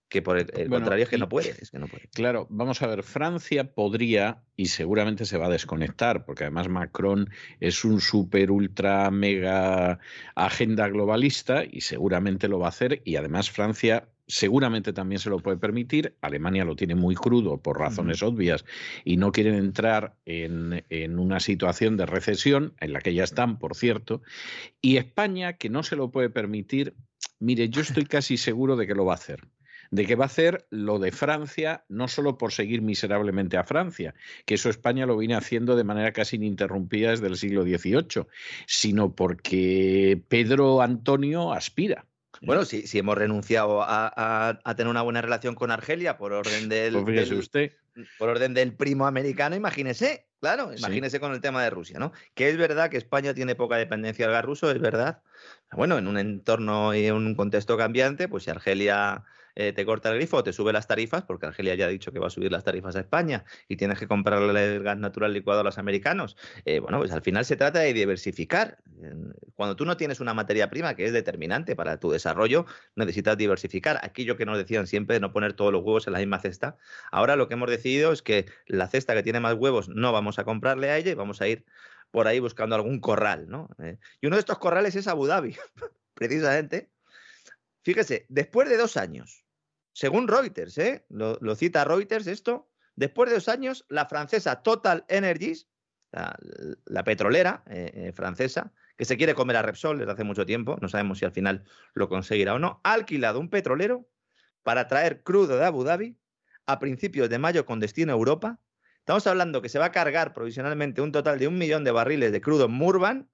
Que por el, el Bueno, contrario es que no puede, es que no puede. Claro, vamos a ver, Francia podría y seguramente se va a desconectar, porque además Macron es un súper, ultra, mega agenda globalista y seguramente lo va a hacer y además Francia seguramente también se lo puede permitir. Alemania lo tiene muy crudo por razones obvias y no quieren entrar en, en una situación de recesión, en la que ya están, por cierto. Y España, que no se lo puede permitir, mire, yo estoy casi seguro de que lo va a hacer de que va a hacer lo de Francia, no solo por seguir miserablemente a Francia, que eso España lo viene haciendo de manera casi ininterrumpida desde el siglo XVIII, sino porque Pedro Antonio aspira. Bueno, si, si hemos renunciado a, a- a tener una buena relación con Argelia por orden del, Pues del- usted. por orden del primo americano, imagínese, claro, Sí. imagínese con el tema de Rusia, ¿no? Que es verdad que España tiene poca dependencia del gas ruso, es verdad. Bueno, en un entorno y en un contexto cambiante, pues si Argelia eh, te corta el grifo o te sube las tarifas, porque Argelia ya ha dicho que va a subir las tarifas a España y tienes que comprarle el gas natural licuado a los americanos, eh, bueno, pues al final se trata de diversificar. Cuando tú no tienes una materia prima que es determinante para tu desarrollo, necesitas diversificar. Aquello que nos decían siempre de no poner todos los huevos en la misma cesta. Ahora lo que hemos decidido es que la cesta que tiene más huevos no vamos a comprarle a ella y vamos a ir por ahí buscando algún corral, ¿no? Eh, y uno de estos corrales es Abu Dhabi, [LAUGHS] precisamente. Fíjese, después de dos años, según Reuters, ¿eh? lo, cita Reuters esto, después de dos años, la francesa Total Energies, la, la petrolera eh, eh, francesa, que se quiere comer a Repsol desde hace mucho tiempo, no sabemos si al final lo conseguirá o no, ha alquilado un petrolero para traer crudo de Abu Dhabi a principios de mayo con destino a Europa. Estamos hablando que se va a cargar provisionalmente un total de un millón de barriles de crudo en Murban,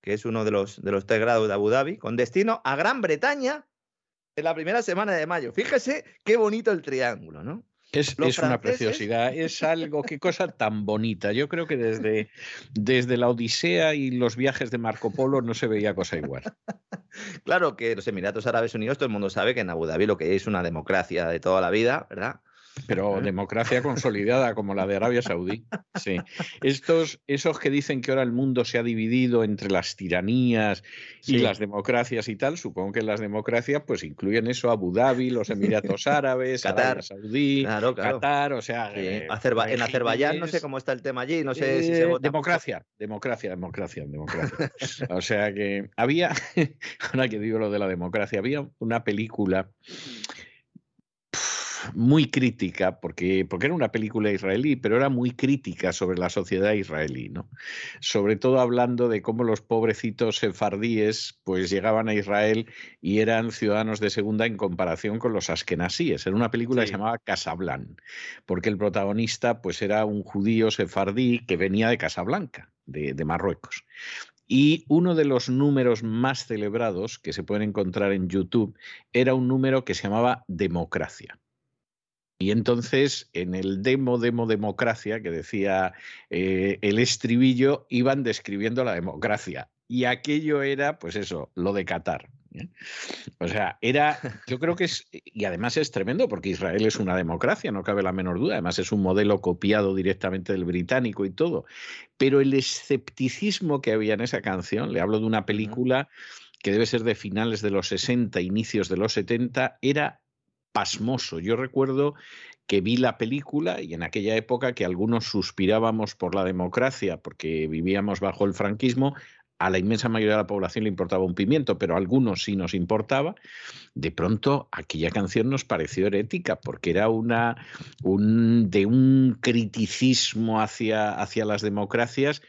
que es uno de los, de los tres grados de Abu Dhabi, con destino a Gran Bretaña en la primera semana de mayo. Fíjese qué bonito el triángulo, ¿no? Es, una preciosidad, es algo, qué cosa tan bonita. Yo creo que desde, desde la Odisea y los viajes de Marco Polo no se veía cosa igual. [LAUGHS] Claro que los Emiratos Árabes Unidos, todo el mundo sabe que en Abu Dhabi lo que es una democracia de toda la vida, ¿verdad? Pero democracia consolidada como la de Arabia Saudí. Sí. Estos, esos que dicen que ahora el mundo se ha dividido entre las tiranías y las democracias y tal, supongo que las democracias pues incluyen eso, Abu Dhabi, los Emiratos [LAUGHS] Árabes, Qatar. Arabia Saudí, Claro, claro. Qatar, o sea, Sí, eh, Azerba- en Azerbaiyán no sé cómo está el tema allí, no sé si se eh, vota. democracia, democracia, democracia, democracia. o sea que había, [LAUGHS] ahora que digo lo de la democracia, había una película muy crítica, porque, porque era una película israelí, pero era muy crítica sobre la sociedad israelí, ¿no? Sobre todo hablando de cómo los pobrecitos sefardíes pues llegaban a Israel y eran ciudadanos de segunda en comparación con los askenasíes. Era una película que se llamaba Casablanca, porque el protagonista pues era un judío sefardí que venía de Casablanca, de, de Marruecos. Y uno de los números más celebrados que se pueden encontrar en YouTube era un número que se llamaba Democracia. Y entonces en el demo, demo, democracia, que decía eh, el estribillo, iban describiendo la democracia. Y aquello era, pues eso, lo de Qatar. ¿eh? O sea, era, [LAUGHS] yo creo que es, y además es tremendo porque Israel es una democracia, no cabe la menor duda, además es un modelo copiado directamente del británico y todo, pero el escepticismo que había en esa canción, le hablo de una película que debe ser de finales de los 60, inicios de los 70, era pasmoso. Yo recuerdo que vi la película y en aquella época que algunos suspirábamos por la democracia porque vivíamos bajo el franquismo, a la inmensa mayoría de la población le importaba un pimiento, pero a algunos sí nos importaba, de pronto aquella canción nos pareció herética, porque era una un, de un criticismo hacia, hacia las democracias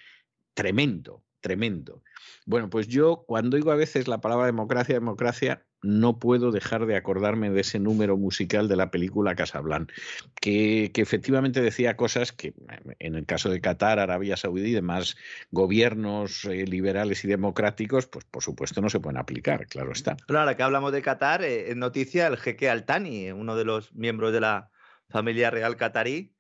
tremendo, tremendo. Bueno, pues yo cuando oigo a veces la palabra democracia, democracia, no puedo dejar de acordarme de ese número musical de la película Casablanca, que, que, efectivamente decía cosas que en el caso de Qatar, Arabia Saudí y demás gobiernos eh, liberales y democráticos, pues por supuesto no se pueden aplicar, claro está. Bueno, ahora que hablamos de Qatar, eh, en noticia el jeque Altani, uno de los miembros de la familia real qatarí,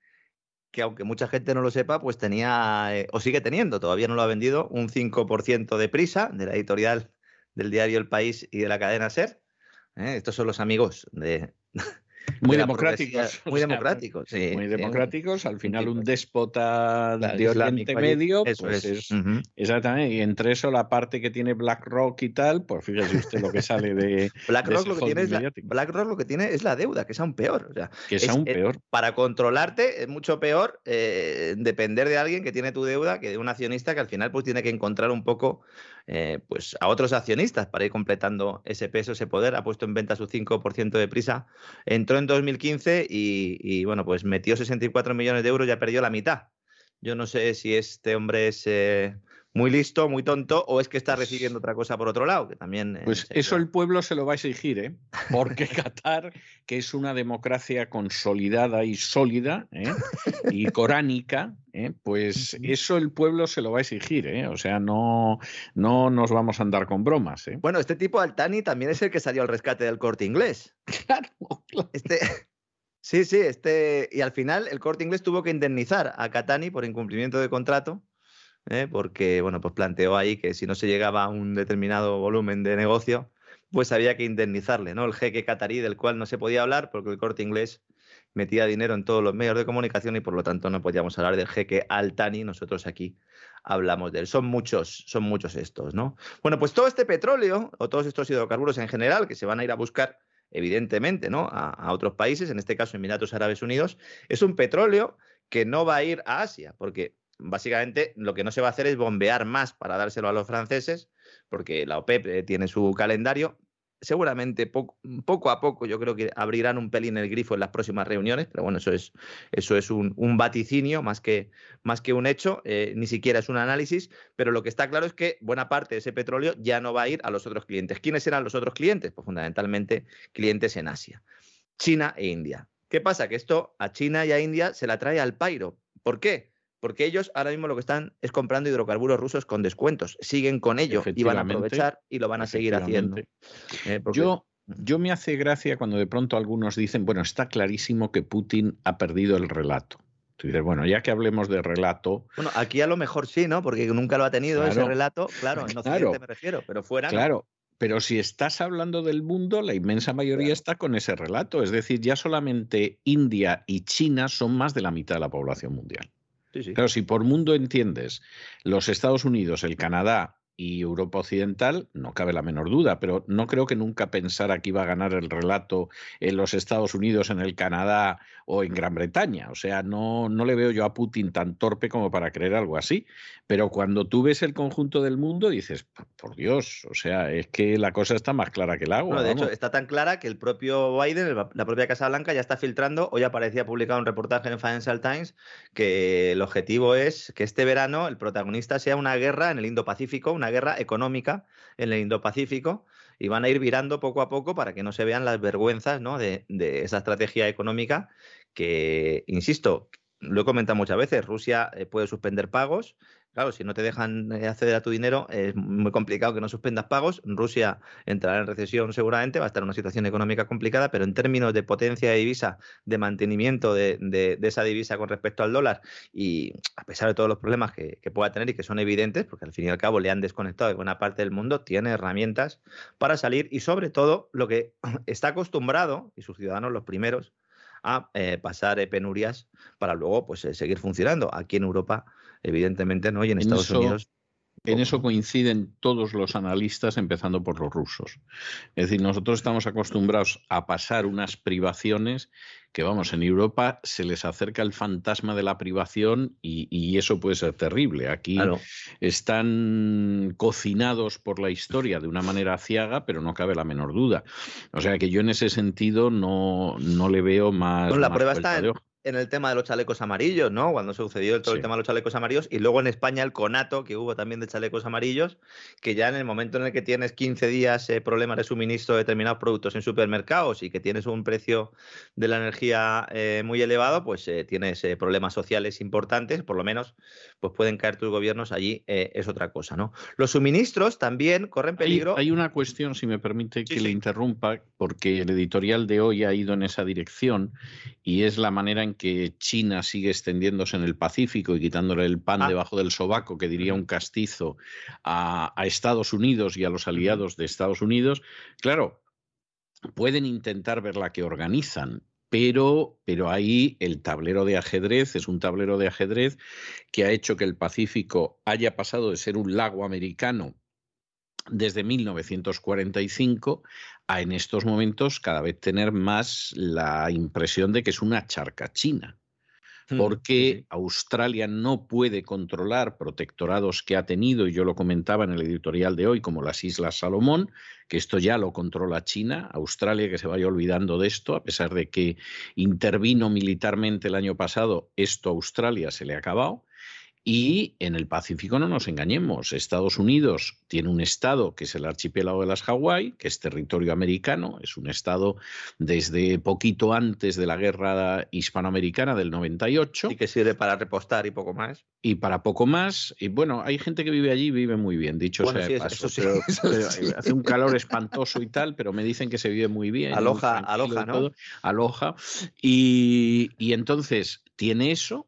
que aunque mucha gente no lo sepa, pues tenía, eh, o sigue teniendo, todavía no lo ha vendido, un 5% de prisa de la editorial del diario El País y de la cadena SER. ¿eh? Estos son los amigos de... Muy democráticos. Muy [LAUGHS] democráticos, sí. Muy democráticos. Al final, un déspota de Oriente Medio, eso pues es. es exactamente. Y entre eso, la parte que tiene BlackRock y tal, pues fíjese usted lo que sale de. [LAUGHS] BlackRock, de lo que, tiene es la, lo que tiene es la deuda, que es aún peor. O sea, que es, aún peor. para controlarte es mucho peor eh, depender de alguien que tiene tu deuda que de un accionista que al final pues tiene que encontrar un poco eh, pues a otros accionistas para ir completando ese peso, ese poder. Ha puesto en venta su 5% de prisa. Entró en 2015 y, y, bueno, pues metió 64 millones de euros, ya perdió la mitad. Yo no sé si este hombre es muy listo, muy tonto, o es que está recibiendo otra cosa por otro lado, que también... Pues eso el pueblo se lo va a exigir, ¿eh? Porque [LAUGHS] Qatar, que es una democracia consolidada y sólida, ¿eh? y coránica, ¿eh? pues eso el pueblo se lo va a exigir, ¿eh? O sea, no, no nos vamos a andar con bromas, ¿eh? Bueno, este tipo Altani también es el que salió al rescate del corte inglés. Claro, claro. Este... Sí, sí, este. Y al final el corte inglés tuvo que indemnizar a Catani por incumplimiento de contrato. ¿Eh? porque bueno, pues planteó ahí que si no se llegaba a un determinado volumen de negocio, pues había que indemnizarle, ¿no? El jeque catarí del cual no se podía hablar porque el corte inglés metía dinero en todos los medios de comunicación y por lo tanto no podíamos hablar del jeque Altani, nosotros aquí hablamos de él. Son muchos, son muchos estos, ¿no? Bueno, pues todo este petróleo o todos estos hidrocarburos en general que se van a ir a buscar evidentemente, ¿no? A, a otros países, en este caso Emiratos Árabes Unidos, es un petróleo que no va a ir a Asia, porque básicamente lo que no se va a hacer es bombear más para dárselo a los franceses, porque la OPEP eh, tiene su calendario. Seguramente poco, a poco yo creo que abrirán un pelín el grifo en las próximas reuniones, pero bueno, eso es, eso es un, un vaticinio más que, más que un hecho, eh, ni siquiera es un análisis, pero lo que está claro es que buena parte de ese petróleo ya no va a ir a los otros clientes. ¿Quiénes eran los otros clientes? Pues fundamentalmente clientes en Asia, China e India. ¿Qué pasa? Que esto a China y a India se la trae al pairo. ¿Por qué? Porque ellos ahora mismo lo que están es comprando hidrocarburos rusos con descuentos. Siguen con ello y van a aprovechar y lo van a seguir haciendo. Eh, porque... Yo, yo me hace gracia cuando de pronto algunos dicen, bueno, está clarísimo que Putin ha perdido el relato. Tú dices, bueno, ya que hablemos de relato. Bueno, aquí a lo mejor sí, ¿no? Porque nunca lo ha tenido claro, ese relato. Claro, en [LAUGHS] Occidente claro, me refiero, pero fuera. Claro. Pero si estás hablando del mundo, la inmensa mayoría claro. está con ese relato. Es decir, ya solamente India y China son más de la mitad de la población mundial. Sí, sí. Claro, si por mundo entiendes los Estados Unidos, el Canadá y Europa Occidental, no cabe la menor duda, pero no creo que nunca pensara que iba a ganar el relato en los Estados Unidos, en el Canadá o en Gran Bretaña. O sea, no, no le veo yo a Putin tan torpe como para creer algo así. Pero cuando tú ves el conjunto del mundo, dices, por Dios, o sea, es que la cosa está más clara que el agua. de hecho, está tan clara que el propio Biden, la propia Casa Blanca, ya está filtrando. Hoy aparecía publicado un reportaje en Financial Times que el objetivo es que este verano el protagonista sea una guerra en el Indo-Pacífico, una guerra económica en el Indo-Pacífico, y van a ir virando poco a poco para que no se vean las vergüenzas de, de esa estrategia económica que, insisto, lo he comentado muchas veces, Rusia eh, puede suspender pagos, Claro, si no te dejan eh, acceder a tu dinero, es muy complicado que no suspendas pagos. Rusia entrará en recesión seguramente, va a estar en una situación económica complicada, pero en términos de potencia de divisa, de mantenimiento de, esa divisa con respecto al dólar, y a pesar de todos los problemas que, pueda tener y que son evidentes, porque al fin y al cabo le han desconectado de buena parte del mundo, tiene herramientas para salir y sobre todo lo que [CLEARS THROAT] está acostumbrado, y sus ciudadanos los primeros, a eh, pasar eh, penurias para luego pues, seguir funcionando. Aquí en Europa evidentemente no, y en, Estados Unidos. En eso coinciden todos los analistas, empezando por los rusos. Es decir, nosotros estamos acostumbrados a pasar unas privaciones que, vamos, en Europa se les acerca el fantasma de la privación y, eso puede ser terrible. Aquí están cocinados por la historia de una manera ciaga, pero no cabe la menor duda. O sea que yo en ese sentido no, no le veo más. la prueba está en, en el tema de los chalecos amarillos, ¿no? Cuando sucedió todo el tema de los chalecos amarillos. Y luego en España el conato que hubo también de chalecos amarillos, que ya en el momento en el que tienes 15 días eh, problemas de suministro de determinados productos en supermercados y que tienes un precio de la energía eh, muy elevado, pues eh, tienes problemas sociales importantes, por lo menos pues pueden caer tus gobiernos allí, es otra cosa, ¿no? Los suministros también corren peligro. Hay, una cuestión, si me permite que le interrumpa, porque el editorial de hoy ha ido en esa dirección y es la manera en que China sigue extendiéndose en el Pacífico y quitándole el pan ah. debajo del sobaco, que diría un castizo, a, Estados Unidos y a los aliados de Estados Unidos, claro, pueden intentar ver la que organizan, pero, pero, ahí el tablero de ajedrez es un tablero de ajedrez que ha hecho que el Pacífico haya pasado de ser un lago americano desde 1945 a en estos momentos cada vez tener más la impresión de que es una charca china. Mm, porque Australia no puede controlar protectorados que ha tenido, y yo lo comentaba en el editorial de hoy, como las Islas Salomón, que esto ya lo controla China, Australia que se vaya olvidando de esto, a pesar de que intervino militarmente el año pasado, esto a Australia se le ha acabado, y en el Pacífico no nos engañemos, Estados Unidos tiene un estado que es el archipiélago de las Hawái, que es territorio americano, es un estado desde poquito antes de la guerra hispanoamericana del 98. Y que sirve para repostar y poco más. Y para poco más. Y bueno, hay gente que vive allí y vive muy bien, dicho sea de paso. [LAUGHS] hace un calor espantoso y tal, pero me dicen que se vive muy bien. Aloja, aloja, ¿no? Aloja. Y, y entonces tiene eso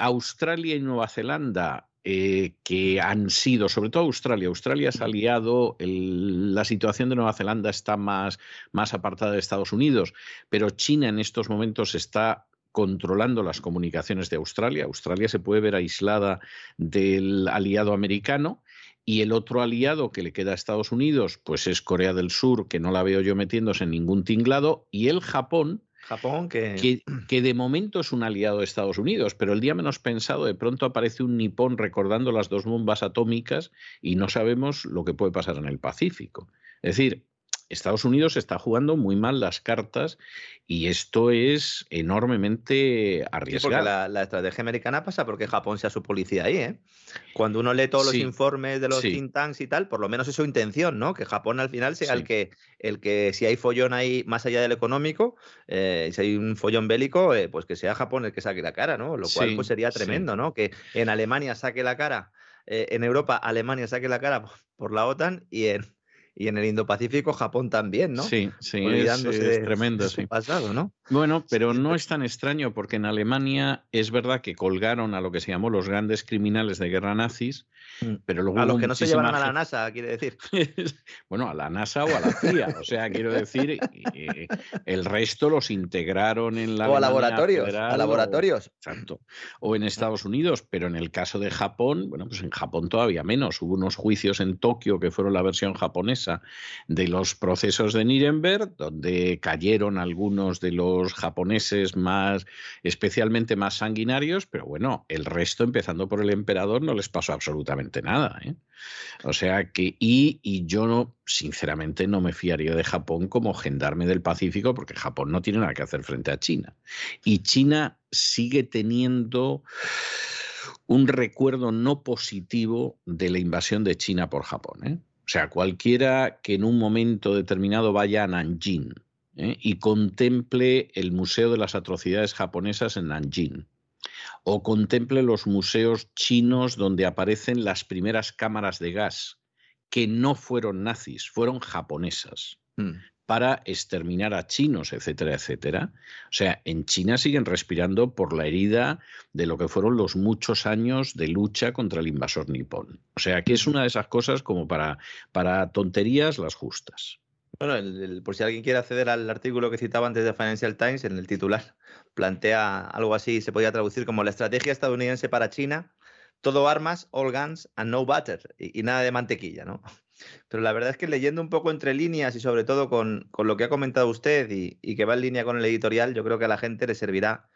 Australia y Nueva Zelanda, eh, que han sido, sobre todo Australia, Australia ha aliado, la situación de Nueva Zelanda está más, más apartada de Estados Unidos, pero China en estos momentos está controlando las comunicaciones de Australia. Australia se puede ver aislada del aliado americano. Y el otro aliado que le queda a Estados Unidos, pues es Corea del Sur, que no la veo yo metiéndose en ningún tinglado, y el Japón, Japón, que... que... de momento es un aliado de Estados Unidos, pero el día menos pensado de pronto aparece un nipón recordando las dos bombas atómicas y no sabemos lo que puede pasar en el Pacífico. Es decir, Estados Unidos está jugando muy mal las cartas y esto es enormemente arriesgado. la, estrategia americana pasa porque Japón sea su policía ahí. ¿eh? Cuando uno lee todos los informes de los think tanks y tal, por lo menos es su intención, ¿no? Que Japón al final sea el, que, el que, si hay follón ahí más allá del económico, eh, si hay un follón bélico, eh, pues que sea Japón el que saque la cara, ¿no? Lo cual pues sería tremendo, ¿no? Que en Alemania saque la cara, eh, en Europa Alemania saque la cara por la OTAN y en y en el Indo-Pacífico Japón también, ¿no? Sí, sí, es, tremendo, sí. pasado, ¿no? Bueno, pero no es tan extraño porque en Alemania es verdad que colgaron a lo que se llamó los grandes criminales de guerra nazis, mm. pero luego... A los que no se llevaron a la NASA, quiere decir. [LAUGHS] bueno, a la NASA o a la CIA, o sea, quiero decir, el resto los integraron en la... O a laboratorios, a laboratorios. O, exacto. O en Estados Unidos, pero en el caso de Japón, bueno, pues en Japón todavía menos. Hubo unos juicios en Tokio que fueron la versión japonesa de los procesos de Nuremberg, donde cayeron algunos de los japoneses más, especialmente más sanguinarios, pero bueno, el resto, empezando por el emperador, no les pasó absolutamente nada. ¿eh? O sea que, y, y yo no, sinceramente no me fiaría de Japón como gendarme del Pacífico, porque Japón no tiene nada que hacer frente a China. Y China sigue teniendo un recuerdo no positivo de la invasión de China por Japón. ¿eh? O sea, cualquiera que en un momento determinado vaya a Nanjing ¿eh? y contemple el Museo de las Atrocidades Japonesas en Nanjing, o contemple los museos chinos donde aparecen las primeras cámaras de gas, que no fueron nazis, fueron japonesas. Mm. para exterminar a chinos, etcétera, etcétera. O sea, en China siguen respirando por la herida de lo que fueron los muchos años de lucha contra el invasor nipón. O sea, que es una de esas cosas como para, para tonterías las justas. Bueno, por si alguien quiere acceder al artículo que citaba antes de Financial Times, en el titular [LAUGHS] plantea algo así, se podría traducir como la estrategia estadounidense para China, todo armas, all guns and no butter, y, nada de mantequilla, ¿no? [LAUGHS] Pero la verdad es que leyendo un poco entre líneas y sobre todo con, lo que ha comentado usted y, y, que va en línea con el editorial, yo creo que a la gente le servirá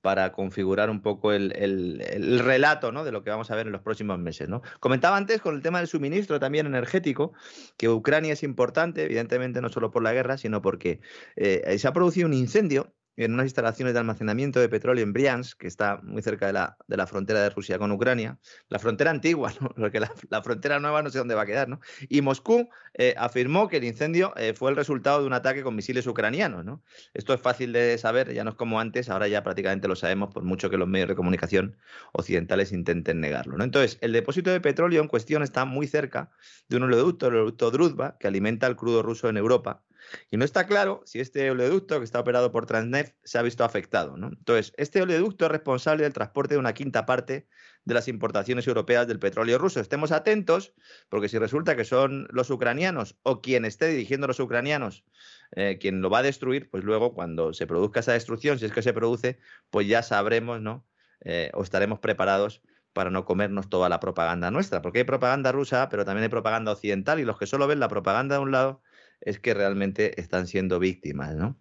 para configurar un poco el, relato ¿no? de lo que vamos a ver en los próximos meses. ¿no? Comentaba antes con el tema del suministro también energético, que Ucrania es importante, evidentemente no solo por la guerra, sino porque eh, se ha producido un incendio en unas instalaciones de almacenamiento de petróleo en Briansk, que está muy cerca de la, de la frontera de Rusia con Ucrania, la frontera antigua, [LAUGHS] porque la, frontera nueva no sé dónde va a quedar, ¿no? Y Moscú eh, afirmó que el incendio eh, fue el resultado de un ataque con misiles ucranianos, ¿no? Esto es fácil de saber, ya no es como antes, ahora ya prácticamente lo sabemos, por mucho que los medios de comunicación occidentales intenten negarlo, ¿no? Entonces, el depósito de petróleo en cuestión está muy cerca de un oleoducto, el oleoducto Druzhba, que alimenta el crudo ruso en Europa, y no está claro si este oleoducto que está operado por Transneft se ha visto afectado. ¿no? Entonces, este oleoducto es responsable del transporte de una quinta parte de las importaciones europeas del petróleo ruso. Estemos atentos, porque si resulta que son los ucranianos o quien esté dirigiendo a los ucranianos eh, quien lo va a destruir, pues luego cuando se produzca esa destrucción, si es que se produce, pues ya sabremos, ¿no? Eh, o estaremos preparados para no comernos toda la propaganda nuestra, porque hay propaganda rusa, pero también hay propaganda occidental, y los que solo ven la propaganda de un lado es que realmente están siendo víctimas. ¿no?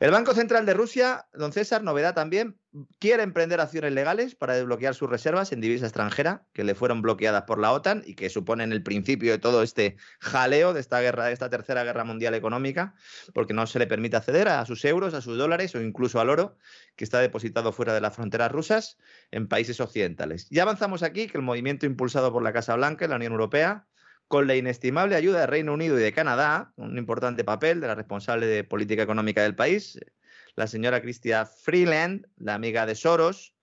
El Banco Central de Rusia, don César, novedad también, quiere emprender acciones legales para desbloquear sus reservas en divisa extranjera que le fueron bloqueadas por la OTAN y que suponen el principio de todo este jaleo de esta guerra, de esta tercera guerra mundial económica, porque no se le permite acceder a sus euros, a sus dólares o incluso al oro que está depositado fuera de las fronteras rusas en países occidentales. Ya avanzamos aquí que el movimiento impulsado por la Casa Blanca y la Unión Europea con la inestimable ayuda de Reino Unido y de Canadá, un importante papel de la responsable de política económica del país, la señora Cristia Freeland, la amiga de Soros,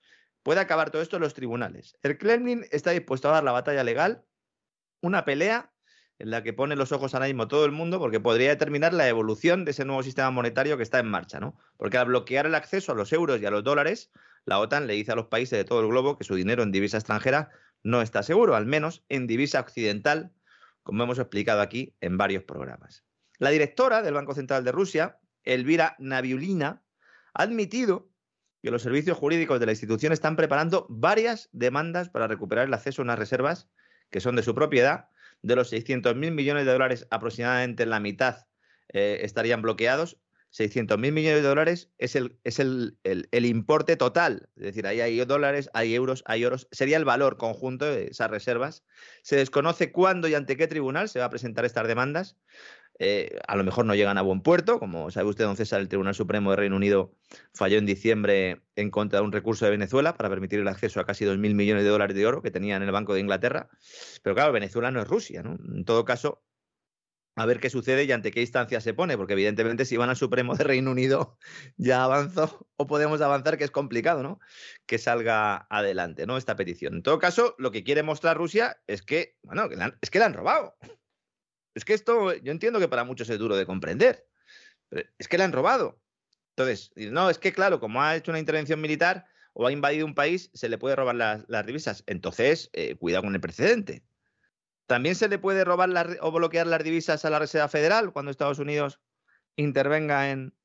puede acabar todo esto en los tribunales. El Kremlin está dispuesto a dar la batalla legal, una pelea en la que pone los ojos ahora mismo todo el mundo, porque podría determinar la evolución de ese nuevo sistema monetario que está en marcha, ¿no? Porque al bloquear el acceso a los euros y a los dólares, la OTAN le dice a los países de todo el globo que su dinero en divisa extranjera no está seguro, al menos en divisa occidental como hemos explicado aquí en varios programas. La directora del Banco Central de Rusia, Elvira Naviulina, ha admitido que los servicios jurídicos de la institución están preparando varias demandas para recuperar el acceso a unas reservas que son de su propiedad. De los 600.000 millones de dólares, aproximadamente la mitad eh, estarían bloqueados 600 mil millones de dólares es, el, es el, el, importe total. Es decir, ahí hay dólares, hay euros, hay oros. Sería el valor conjunto de esas reservas. Se desconoce cuándo y ante qué tribunal se va a presentar estas demandas. Eh, a lo mejor no llegan a buen puerto. Como sabe usted, don César, el Tribunal Supremo de Reino Unido falló en diciembre en contra de un recurso de Venezuela para permitir el acceso a casi 2.000 millones de dólares de oro que tenían en el Banco de Inglaterra. Pero claro, Venezuela no es Rusia. ¿no? En todo caso, a ver qué sucede y ante qué instancia se pone, porque evidentemente si van al Supremo de Reino Unido [LAUGHS] ya avanzó o podemos avanzar, que es complicado, ¿no? Que salga adelante, ¿no? Esta petición. En todo caso, lo que quiere mostrar Rusia es que, bueno, es que la han robado. Es que esto, yo entiendo que para muchos es duro de comprender, pero es que la han robado. Entonces, no, es que claro, como ha hecho una intervención militar o ha invadido un país, se le puede robar las, las divisas. Entonces, eh, cuidado con el precedente. También se le puede robar o bloquear las divisas a la Reserva Federal cuando Estados Unidos intervenga en...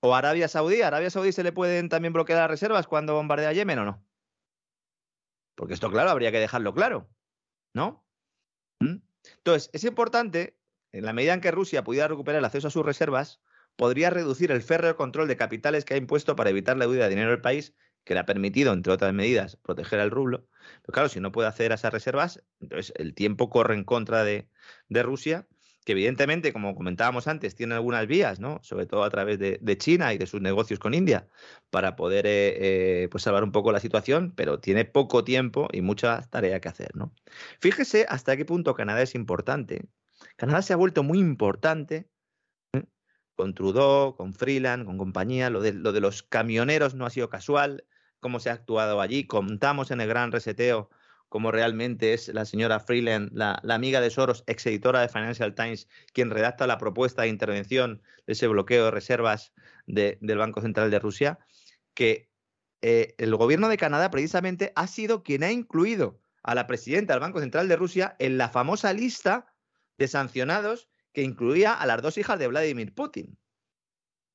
O Arabia Saudí. ¿A Arabia Saudí se le pueden también bloquear las reservas cuando bombardea Yemen o no? Porque esto, claro, habría que dejarlo claro, ¿no? ¿Mm? Entonces, es importante, en la medida en que Rusia pudiera recuperar el acceso a sus reservas, podría reducir el férreo control de capitales que ha impuesto para evitar la huida de dinero del país, que le ha permitido, entre otras medidas, proteger al rublo. Pero claro, si no puede a esas reservas, entonces el tiempo corre en contra de, de Rusia, que evidentemente, como comentábamos antes, tiene algunas vías, ¿no? Sobre todo a través de, de China y de sus negocios con India, para poder eh, eh, pues salvar un poco la situación, pero tiene poco tiempo y mucha tarea que hacer, ¿no? Fíjese hasta qué punto Canadá es importante. Canadá se ha vuelto muy importante ¿eh? con Trudeau, con Freeland, con compañía. Lo de, lo de los camioneros no ha sido casual, cómo se ha actuado allí. Contamos en el gran reseteo cómo realmente es la señora Freeland, la, amiga de Soros, ex editora de Financial Times, quien redacta la propuesta de intervención de ese bloqueo de reservas de- del Banco Central de Rusia, que eh, el gobierno de Canadá precisamente ha sido quien ha incluido a la presidenta del Banco Central de Rusia en la famosa lista de sancionados que incluía a las dos hijas de Vladimir Putin.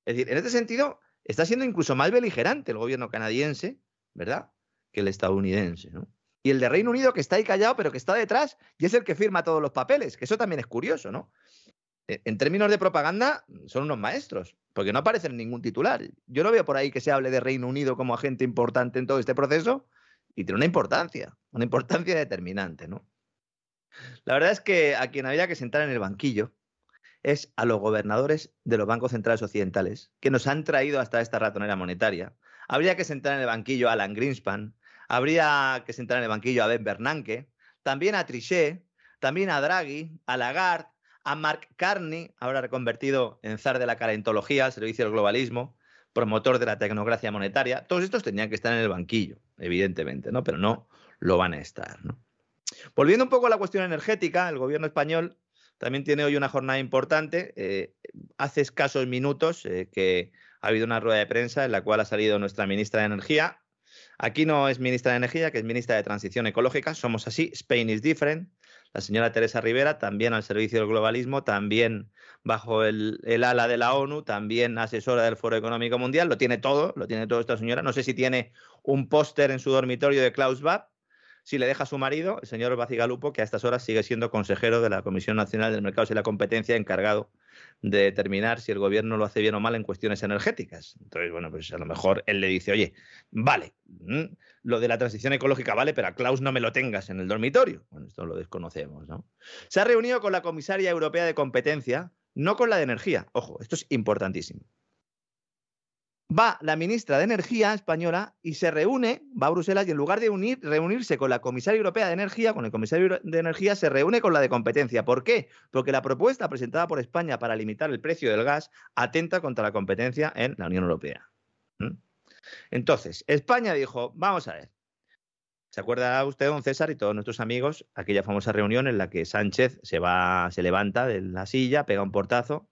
Es decir, en este sentido, está siendo incluso más beligerante el gobierno canadiense, ¿verdad? Que el estadounidense, ¿no? Y el de Reino Unido que está ahí callado, pero que está detrás y es el que firma todos los papeles, que eso también es curioso, ¿no? Eh, En términos de propaganda, son unos maestros, porque no aparecen en ningún titular. Yo no veo por ahí que se hable de Reino Unido como agente importante en todo este proceso y tiene una importancia, una importancia determinante, ¿no? La verdad es que a quien había que sentar en el banquillo es a los gobernadores de los bancos centrales occidentales, que nos han traído hasta esta ratonera monetaria. Habría que sentar en el banquillo a Alan Greenspan, habría que sentar en el banquillo a Ben Bernanke, también a Trichet, también a Draghi, a Lagarde, a Mark Carney, ahora reconvertido en zar de la calentología, al servicio del globalismo, promotor de la tecnocracia monetaria. Todos estos tenían que estar en el banquillo, evidentemente, ¿no? Pero no lo van a estar. Volviendo un poco a la cuestión energética, el gobierno español también tiene hoy una jornada importante. Eh, hace escasos minutos eh, que ha habido una rueda de prensa en la cual ha salido nuestra ministra de Energía. Aquí no es ministra de Energía, que es ministra de Transición Ecológica. Somos así. Spain is different. La señora Teresa Rivera, también al servicio del globalismo, también bajo el, el ala de la ONU, también asesora del Foro Económico Mundial. Lo tiene todo, lo tiene todo esta señora. No sé si tiene un póster en su dormitorio de Klaus Schwab, si le deja a su marido, el señor Bacigalupo, que a estas horas sigue siendo consejero de la Comisión Nacional del Mercado y la Competencia, encargado de determinar si el gobierno lo hace bien o mal en cuestiones energéticas. Entonces, bueno, pues a lo mejor él le dice, oye, vale, mm, lo de la transición ecológica vale, pero a Klaus no me lo tengas en el dormitorio. Bueno, esto lo desconocemos, ¿no? Se ha reunido con la comisaria europea de competencia, no con la de energía. Ojo, esto es importantísimo va la ministra de Energía española y se reúne, va a Bruselas y en lugar de unir, reunirse con la comisaria europea de Energía, con el comisario de Energía, se reúne con la de competencia. ¿Por qué? Porque la propuesta presentada por España para limitar el precio del gas atenta contra la competencia en la Unión Europea. ¿Mm? Entonces, España dijo, vamos a ver. ¿Se acuerda usted, don César, y todos nuestros amigos, aquella famosa reunión en la que Sánchez se va, se levanta de la silla, pega un portazo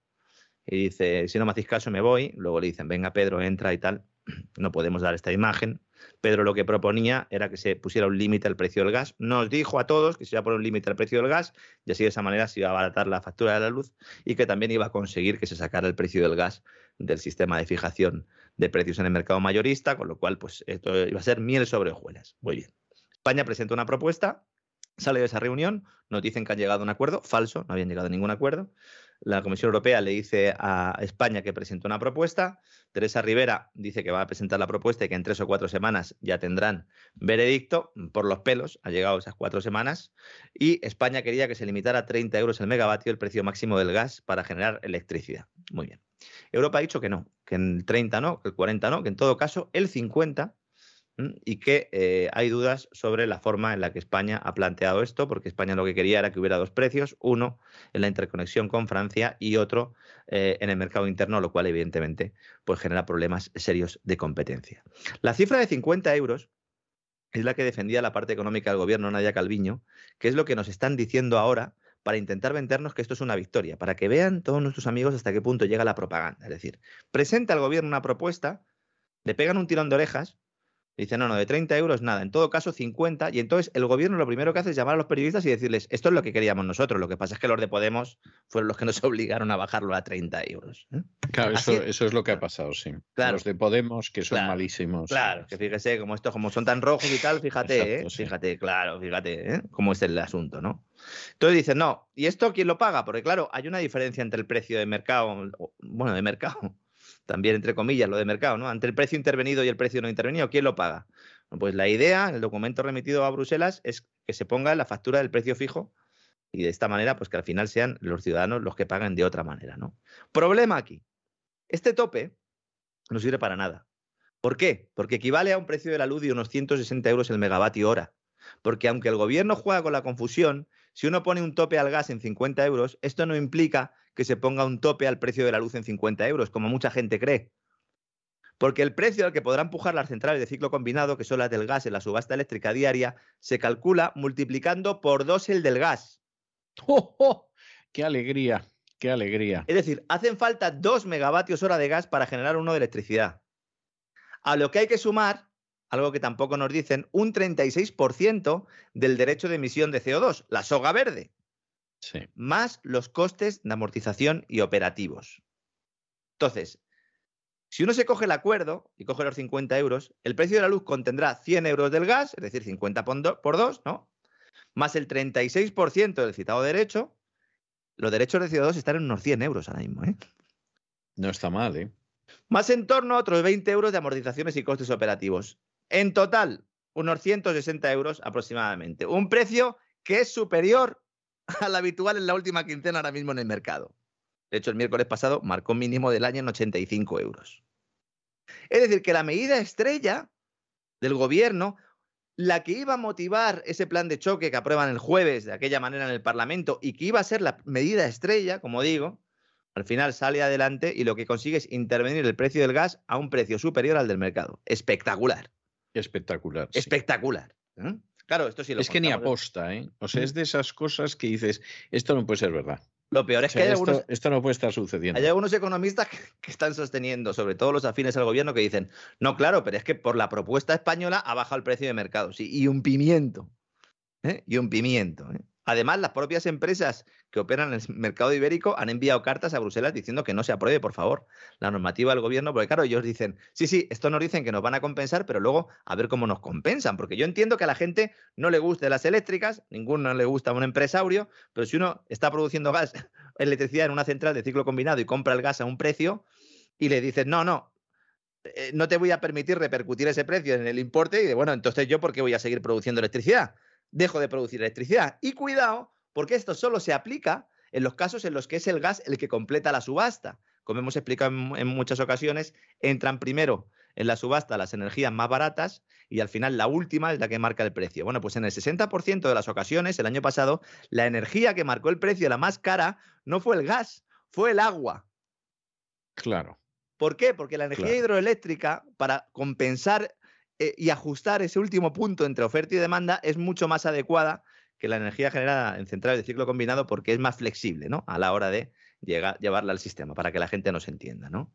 y dice, si no me hacéis caso me voy. Luego le dicen, venga Pedro, entra y tal. [CLEARS THROAT] No podemos dar esta imagen. Pedro lo que proponía era que se pusiera un límite al precio del gas. Nos dijo a todos que se iba a poner un límite al precio del gas y así de esa manera se iba a abaratar la factura de la luz y que también iba a conseguir que se sacara el precio del gas del sistema de fijación de precios en el mercado mayorista, con lo cual pues esto iba a ser miel sobre hojuelas. Muy bien. España presenta una propuesta, sale de esa reunión, nos dicen que han llegado a un acuerdo, falso, no habían llegado a ningún acuerdo. La Comisión Europea le dice a España que presentó una propuesta. Teresa Rivera dice que va a presentar la propuesta y que en tres o cuatro semanas ya tendrán veredicto. Por los pelos, ha llegado esas cuatro semanas. Y España quería que se limitara a 30 euros el megavatio el precio máximo del gas para generar electricidad. Muy bien. Europa ha dicho que no, que en el 30 no, que el 40 no, que en todo caso el 50 y que eh, hay dudas sobre la forma en la que España ha planteado esto, porque España lo que quería era que hubiera dos precios, uno en la interconexión con Francia y otro eh, en el mercado interno, lo cual evidentemente pues, genera problemas serios de competencia. La cifra de 50 euros es la que defendía la parte económica del gobierno, Nadia Calviño, que es lo que nos están diciendo ahora para intentar vendernos que esto es una victoria, para que vean todos nuestros amigos hasta qué punto llega la propaganda. Es decir, presenta al gobierno una propuesta, le pegan un tirón de orejas, Dice, no, no, de 30 euros nada, en todo caso 50. Y entonces el gobierno lo primero que hace es llamar a los periodistas y decirles, esto es lo que queríamos nosotros, lo que pasa es que los de Podemos fueron los que nos [LAUGHS] obligaron a bajarlo a 30 euros. ¿eh? Claro, eso, eso, es lo que ha pasado, sí. Claro. Los de Podemos, que son malísimos. Claro, que fíjese, como estos, como son tan rojos y tal, fíjate, ¿eh? fíjate, claro, fíjate, ¿eh? cómo es el asunto, ¿no? Entonces dicen, no, ¿y esto quién lo paga? Porque claro, hay una diferencia entre el precio de mercado, bueno, de mercado, también entre comillas, lo de mercado, ¿no? Entre el precio intervenido y el precio no intervenido, ¿quién lo paga? Pues la idea, el documento remitido a Bruselas, es que se ponga la factura del precio fijo y de esta manera, pues que al final sean los ciudadanos los que paguen de otra manera, ¿no? Problema aquí. Este tope no sirve para nada. ¿Por qué? Porque equivale a un precio de la luz de unos 160 euros el megavatio hora. Porque aunque el gobierno juega con la confusión, si uno pone un tope al gas en 50 euros, esto no implica que se ponga un tope al precio de la luz en 50 euros, como mucha gente cree. Porque el precio al que podrán empujar las centrales de ciclo combinado, que son las del gas en la subasta eléctrica diaria, se calcula multiplicando por dos el del gas. [LAUGHS] ¡Oh, oh! qué alegría! ¡Qué alegría! Es decir, hacen falta dos megavatios hora de gas para generar uno de electricidad. A lo que hay que sumar, algo que tampoco nos dicen, un 36% del derecho de emisión de CO2, la soga verde. Sí. Más los costes de amortización y operativos. Entonces, si uno se coge el acuerdo y coge los 50 euros, el precio de la luz contendrá 100 euros del gas, es decir, 50 por 2, ¿no? Más el 36% del citado derecho. Los derechos de CO2 están en unos 100 euros ahora mismo, ¿eh? No está mal, ¿eh? Más en torno a otros 20 euros de amortizaciones y costes operativos. En total, unos 160 euros aproximadamente. Un precio que es superior [LAUGHS] al habitual en la última quincena ahora mismo en el mercado. De hecho, el miércoles pasado marcó un mínimo del año en 85 euros. Es decir, que la medida estrella del gobierno, la que iba a motivar ese plan de choque que aprueban el jueves de aquella manera en el Parlamento y que iba a ser la medida estrella, como digo, al final sale adelante y lo que consigue es intervenir el precio del gas a un precio superior al del mercado. Espectacular. Espectacular. Sí. Espectacular. ¿eh? Claro, esto sí lo Es que ni aposta, ¿eh? O sea, es de esas cosas que dices, esto no puede ser verdad. Lo peor es O sea, que hay esto, algunos, esto no puede estar sucediendo. hay algunos economistas que, que están sosteniendo, sobre todo los afines al gobierno, que dicen, no, claro, pero es que por la propuesta española ha bajado el precio de mercado. Sí, y un pimiento. ¿eh? Y un pimiento. ¿eh? Además, las propias empresas que operan en el mercado ibérico han enviado cartas a Bruselas diciendo que no se apruebe, por favor, la normativa del gobierno, porque claro, ellos dicen, sí, sí, esto nos dicen que nos van a compensar, pero luego a ver cómo nos compensan, porque yo entiendo que a la gente no le guste las eléctricas, ninguno le gusta a un empresario, pero si uno está produciendo gas, [LAUGHS] electricidad en una central de ciclo combinado y compra el gas a un precio y le dices, no, no, eh, no te voy a permitir repercutir ese precio en el importe y de, bueno, entonces yo, ¿por qué voy a seguir produciendo electricidad? Dejo de producir electricidad. Y cuidado, porque esto solo se aplica en los casos en los que es el gas el que completa la subasta. Como hemos explicado en, en muchas ocasiones, entran primero en la subasta las energías más baratas y al final la última es la que marca el precio. Bueno, pues en el 60% de las ocasiones, el año pasado, la energía que marcó el precio, la más cara, no fue el gas, fue el agua. Claro. ¿Por qué? Porque la energía Claro. hidroeléctrica, para compensar eh, y ajustar ese último punto entre oferta y demanda, es mucho más adecuada que la energía generada en centrales de ciclo combinado porque es más flexible ¿no? a la hora de llevarla al sistema, para que la gente nos entienda. ¿no?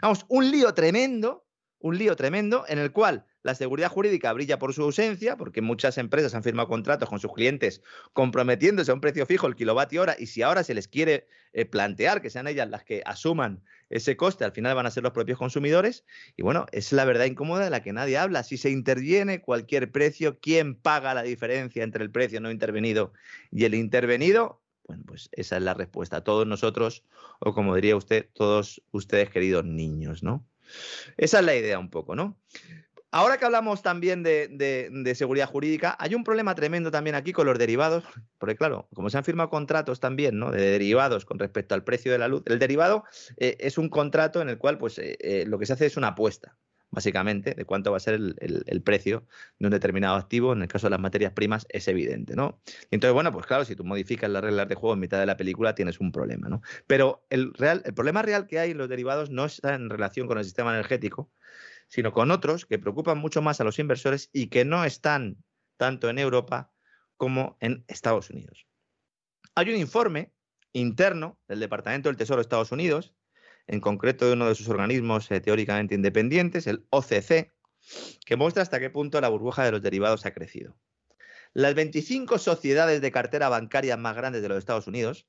Vamos, un lío tremendo, un lío tremendo en el cual la seguridad jurídica brilla por su ausencia, porque muchas empresas han firmado contratos con sus clientes comprometiéndose a un precio fijo el kilovatio hora, y si ahora se les quiere eh, plantear que sean ellas las que asuman ese coste, al final van a ser los propios consumidores. Y bueno, es la verdad incómoda de la que nadie habla. Si se interviene cualquier precio, ¿quién paga la diferencia entre el precio no intervenido y el intervenido? Bueno, pues esa es la respuesta. Todos nosotros, o como diría usted, todos ustedes, queridos niños, ¿no? Esa es la idea un poco, ¿no? Ahora que hablamos también de, seguridad jurídica, hay un problema tremendo también aquí con los derivados, porque claro, como se han firmado contratos también, ¿no? De derivados con respecto al precio de la luz. El derivado eh, es un contrato en el cual, pues, eh, eh, lo que se hace es una apuesta, básicamente, de cuánto va a ser el, el- precio de un determinado activo. En el caso de las materias primas es evidente, ¿no? Entonces, bueno, pues claro, si tú modificas las reglas de juego en mitad de la película, tienes un problema, ¿no? Pero el, real, el problema real que hay en los derivados no está en relación con el sistema energético, sino con otros que preocupan mucho más a los inversores y que no están tanto en Europa como en Estados Unidos. Hay un informe interno del Departamento del Tesoro de Estados Unidos, en concreto de uno de sus organismos eh, teóricamente independientes, el OCC, que muestra hasta qué punto la burbuja de los derivados ha crecido. Las 25 sociedades de cartera bancaria más grandes de los Estados Unidos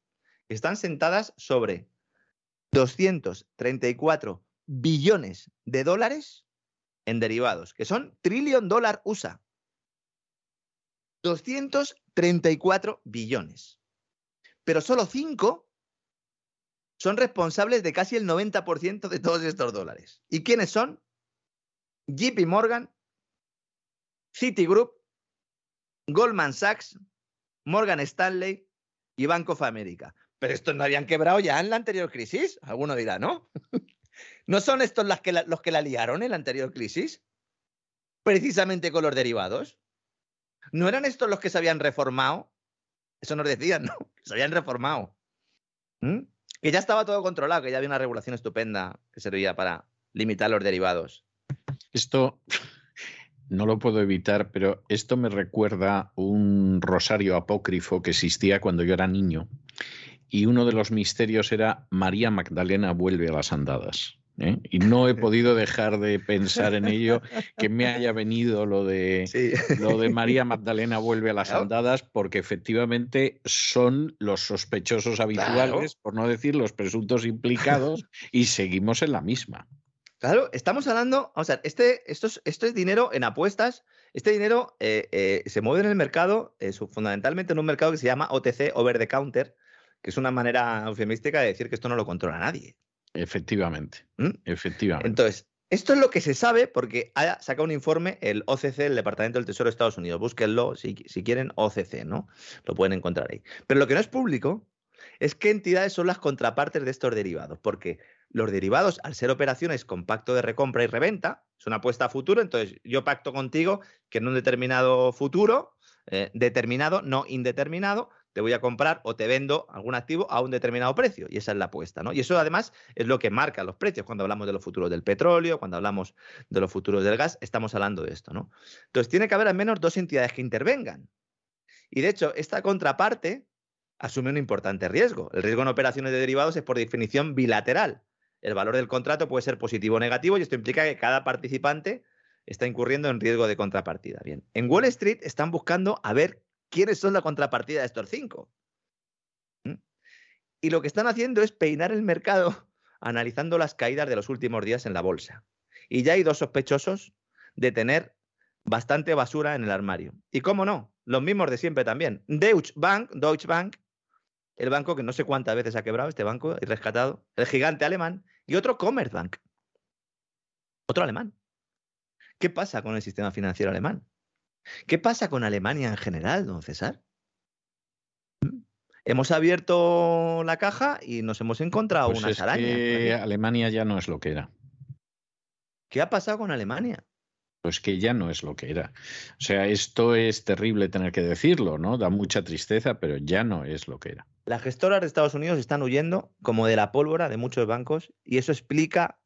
están sentadas sobre 234 billones de dólares en derivados, que son trillón dólar USA. 234 billones. Pero solo 5 son responsables de casi el 90% de todos estos dólares. ¿Y quiénes son? JP Morgan, Citigroup, Goldman Sachs, Morgan Stanley y Bank of America. Pero estos no habían quebrado ya en la anterior crisis. Alguno dirá, ¿no? [LAUGHS] ¿No son estos los que, la, los que la liaron en la anterior crisis? Precisamente con los derivados. ¿No eran estos los que se habían reformado? Eso nos decían, ¿no? [LAUGHS] Se habían reformado. ¿Mm? Que ya estaba todo controlado, que ya había una regulación estupenda que servía para limitar los derivados. Esto no lo puedo evitar, pero esto me recuerda un rosario apócrifo que existía cuando yo era niño. Y uno de los misterios era María Magdalena vuelve a las andadas. ¿eh? Y no he podido dejar de pensar en ello, que me haya venido lo de, Sí. lo de María [LAUGHS] Magdalena vuelve a las Claro. andadas, porque efectivamente son los sospechosos habituales, por no decir los presuntos implicados, y seguimos en la misma. Claro, estamos hablando, o sea, este, esto, es, esto es dinero en apuestas. Este dinero eh, eh, se mueve en el mercado, fundamentalmente en un mercado que se llama OTC, Over the Counter, que es una manera eufemística de decir que esto no lo controla nadie. Efectivamente, ¿Mm? efectivamente. Entonces, esto es lo que se sabe porque ha sacado un informe el OCC, el Departamento del Tesoro de Estados Unidos. Búsquenlo si, si quieren, OCC, ¿no? Lo pueden encontrar ahí. Pero lo que no es público es qué entidades son las contrapartes de estos derivados, porque los derivados, al ser operaciones con pacto de recompra y reventa, es una apuesta a futuro, entonces yo pacto contigo que en un determinado futuro, eh, determinado, no indeterminado, te voy a comprar o te vendo algún activo a un determinado precio. Y esa es la apuesta, ¿no? Y eso además es lo que marca los precios. Cuando hablamos de los futuros del petróleo, cuando hablamos de los futuros del gas, estamos hablando de esto, ¿no? Entonces tiene que haber al menos dos entidades que intervengan. Y de hecho, esta contraparte asume un importante riesgo. El riesgo en operaciones de derivados es por definición bilateral. El valor del contrato puede ser positivo o negativo y esto implica que cada participante está incurriendo en riesgo de contrapartida. Bien, en Wall Street están buscando a ver quiénes son la contrapartida de estos cinco. ¿Mm? Y lo que están haciendo es peinar el mercado [LAUGHS] analizando las caídas de los últimos días en la bolsa. Y ya hay dos sospechosos de tener bastante basura en el armario. Y cómo no, los mismos de siempre también. Deutsche Bank, Deutsche Bank, el banco que no sé cuántas veces ha quebrado este banco y rescatado, el gigante alemán, y otro Commerzbank, otro alemán. ¿Qué pasa con el sistema financiero alemán? ¿Qué pasa con Alemania en general, don César? ¿Mm? Hemos abierto la caja y nos hemos encontrado Pues unas es arañas. que. Alemania ya no es lo que era. ¿Qué ha pasado con Alemania? Pues que ya no es lo que era. O sea, esto es terrible tener que decirlo, ¿no? Da mucha tristeza, pero ya no es lo que era. Las gestoras de Estados Unidos están huyendo como de la pólvora de muchos bancos y eso explica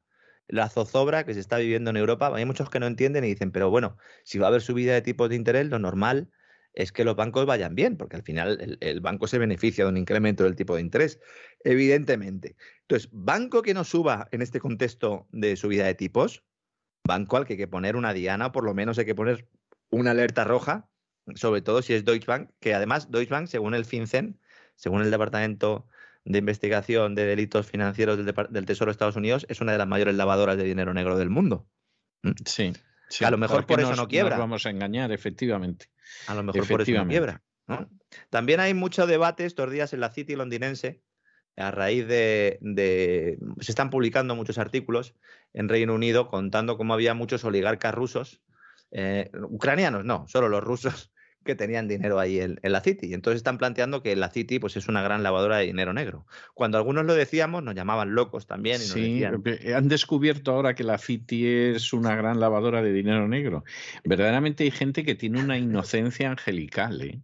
la zozobra que se está viviendo en Europa. Hay muchos que no entienden y dicen, pero bueno, si va a haber subida de tipos de interés, lo normal es que los bancos vayan bien, porque al final el, banco se beneficia de un incremento del tipo de interés, evidentemente. Entonces, banco que no suba en este contexto de subida de tipos, banco al que hay que poner una diana, por lo menos hay que poner una alerta roja, sobre todo si es Deutsche Bank, que además Deutsche Bank, según el FinCEN, según el Departamento de Investigación de Delitos Financieros del, Tesoro de Estados Unidos, es una de las mayores lavadoras de dinero negro del mundo. Sí. sí. Que a lo mejor por eso nos- no quiebra. nos vamos a engañar, efectivamente. A lo mejor por eso no quiebra. ¿no? También hay mucho debate estos días en la City londinense a raíz de, de- Se están publicando muchos artículos en Reino Unido contando cómo había muchos oligarcas rusos, eh, ucranianos no, solo los rusos que tenían dinero ahí en, en la City. Y entonces están planteando que la City pues, es una gran lavadora de dinero negro. Cuando algunos lo decíamos, nos llamaban locos también y nos Sí, decían... eh, han descubierto ahora que la Citi es una gran lavadora de dinero negro. Verdaderamente hay gente que tiene una inocencia angelical, ¿eh?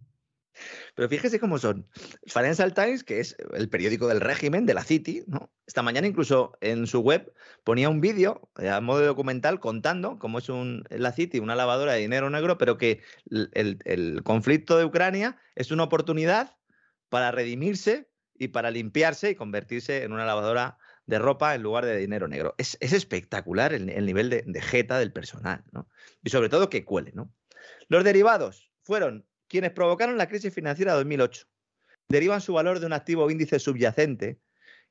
Pero fíjese cómo son. Financial Times, que es el periódico del régimen de la City, ¿no? Esta mañana incluso en su web ponía un vídeo eh, a modo documental contando cómo es un, la City una lavadora de dinero negro, pero que el, el- el conflicto de Ucrania es una oportunidad para redimirse y para limpiarse y convertirse en una lavadora de ropa en lugar de dinero negro. Es, espectacular el, nivel de, de, jeta del personal, ¿no? Y sobre todo que cuele, ¿no? Los derivados fueron quienes provocaron la crisis financiera de 2008. Derivan su valor de un activo índice subyacente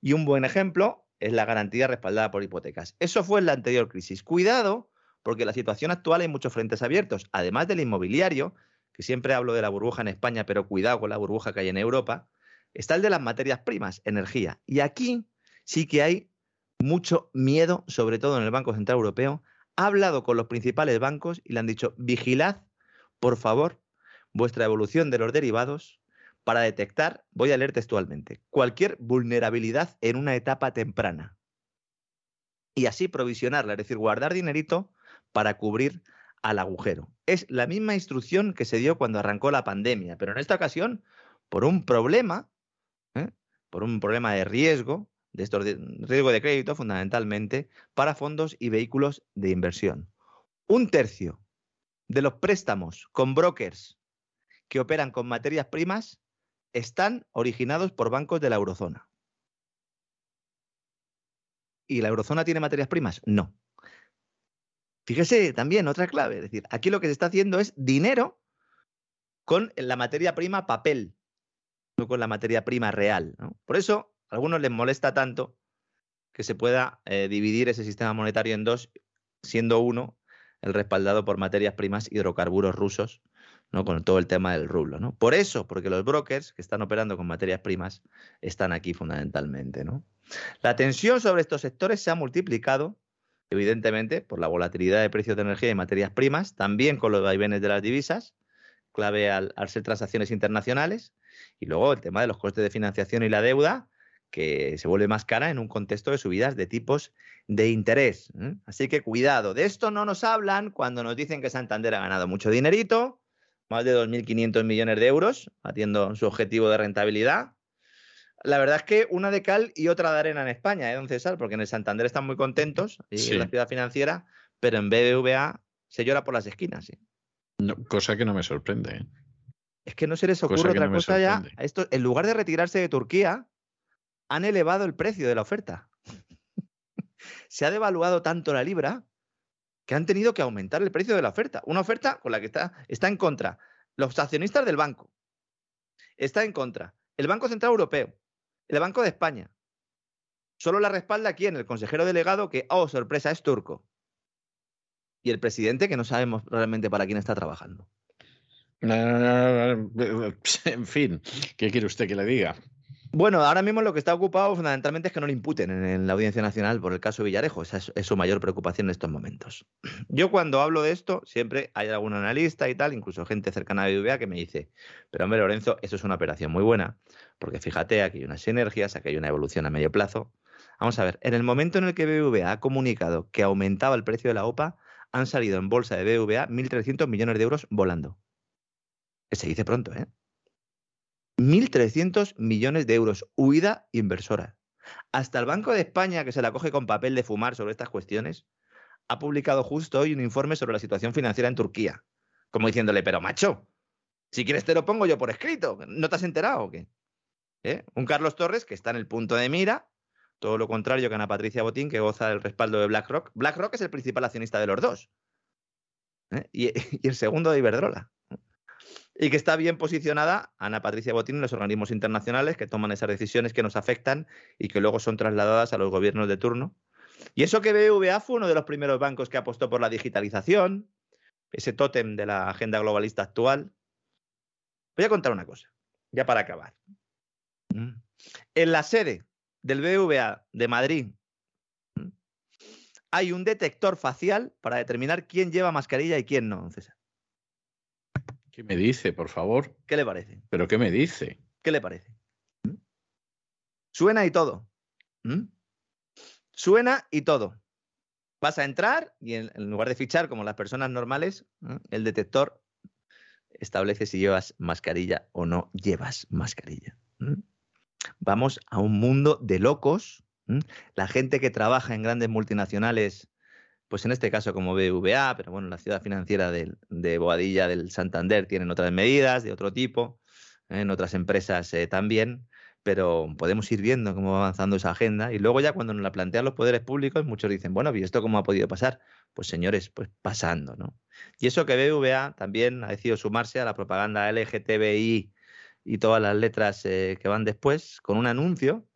y un buen ejemplo es la garantía respaldada por hipotecas. Eso fue en la anterior crisis. Cuidado, porque la situación actual hay muchos frentes abiertos, además del inmobiliario, que siempre hablo de la burbuja en España, pero cuidado con la burbuja que hay en Europa, está el de las materias primas, energía. Y aquí sí que hay mucho miedo, sobre todo en el Banco Central Europeo. Ha hablado con los principales bancos y le han dicho, vigilad, por favor, vuestra evolución de los derivados para detectar, voy a leer textualmente, cualquier vulnerabilidad en una etapa temprana. Y así provisionarla, es decir, guardar dinerito para cubrir al agujero. Es la misma instrucción que se dio cuando arrancó la pandemia, pero en esta ocasión por un problema, ¿eh? por un problema de riesgo, de estos riesgo de crédito fundamentalmente, para fondos y vehículos de inversión. Un tercio de los préstamos con brokers que operan con materias primas están originados por bancos de la eurozona. ¿Y la eurozona tiene materias primas? No. Fíjese también otra clave, es decir, aquí lo que se está haciendo es dinero con la materia prima papel, no con la materia prima real. Por eso, a algunos les molesta tanto que se pueda eh, dividir ese sistema monetario en dos, siendo uno el respaldado por materias primas hidrocarburos rusos, ¿no? con todo el tema del rublo. ¿no? Por eso, porque los brokers que están operando con materias primas están aquí fundamentalmente. ¿no? La tensión sobre estos sectores se ha multiplicado evidentemente, por la volatilidad de precios de energía y materias primas, también con los vaivenes de las divisas, clave al, ser transacciones internacionales, y luego el tema de los costes de financiación y la deuda, que se vuelve más cara en un contexto de subidas de tipos de interés. Así que cuidado, de esto no nos hablan cuando nos dicen que Santander ha ganado mucho dinerito, más de 2.500 millones de euros, batiendo su objetivo de rentabilidad, la verdad es que una de cal y otra de arena en España, ¿eh, don César? Porque en el Santander están muy contentos, y en la ciudad financiera, pero en BBVA se llora por las esquinas. ¿sí? cosa que no me sorprende. ¿eh? Es que no se les ocurre otra cosa ya. Esto, en lugar de retirarse de Turquía, han elevado el precio de la oferta. [LAUGHS] se ha devaluado tanto la libra que han tenido que aumentar el precio de la oferta. Una oferta con la que está, en contra los accionistas del banco. Está en contra el Banco Central Europeo el Banco de España. Solo la respalda aquí en el consejero delegado que, oh, sorpresa, es turco. Y el presidente que no sabemos realmente para quién está trabajando. En fin, ¿qué quiere usted que le diga? Bueno, ahora mismo lo que está ocupado fundamentalmente es que no le imputen en, la Audiencia Nacional por el caso Villarejo. Esa es, su mayor preocupación en estos momentos. [CLEARS THROAT] Yo cuando hablo de esto, siempre hay algún analista y tal, incluso gente cercana a BBVA que me dice, pero hombre Lorenzo, eso es una operación muy buena, porque fíjate, aquí hay unas sinergias, aquí hay una evolución a medio plazo. Vamos a ver, en el momento en el que BBVA ha comunicado que aumentaba el precio de la OPA, han salido en bolsa de BBVA 1.300 millones de euros volando. Se dice pronto, ¿eh? 1.300 millones de euros, huida inversora. Hasta el Banco de España, que se la coge con papel de fumar sobre estas cuestiones, ha publicado justo hoy un informe sobre la situación financiera en Turquía. Como diciéndole, pero macho, si quieres te lo pongo yo por escrito. ¿No te has enterado o qué? ¿Eh? Un Carlos Torres que está en el punto de mira, todo lo contrario que Ana Patricia Botín, que goza del respaldo de BlackRock. BlackRock es el principal accionista de los dos. ¿eh? Y, [LAUGHS] y, el segundo de Iberdrola y que está bien posicionada Ana Patricia Botín en los organismos internacionales que toman esas decisiones que nos afectan y que luego son trasladadas a los gobiernos de turno. Y eso que BBVA fue uno de los primeros bancos que apostó por la digitalización, ese tótem de la agenda globalista actual. Voy a contar una cosa, ya para acabar. Mm. En la sede del BBVA de Madrid mm, hay un detector facial para determinar quién lleva mascarilla y quién no, César. ¿Qué me dice, por favor? ¿Qué le parece? ¿Pero qué me dice? ¿Qué le parece? ¿Mm? Suena y todo. ¿Mm? Suena y todo. Vas a entrar y en, lugar de fichar como las personas normales, el detector establece si llevas mascarilla o no llevas mascarilla. Vamos a un mundo de locos. La gente que trabaja en grandes multinacionales pues en este caso como BVA, pero bueno, la ciudad financiera de, Boadilla del Santander tienen otras medidas de otro tipo. en otras empresas también, pero podemos ir viendo cómo va avanzando esa agenda y luego ya cuando nos la plantean los poderes públicos, muchos dicen, bueno, ¿y esto cómo ha podido pasar? Pues señores, pues pasando, ¿no? Y eso que BVA también ha decidido sumarse a la propaganda LGTBI y todas las letras que van después con un anuncio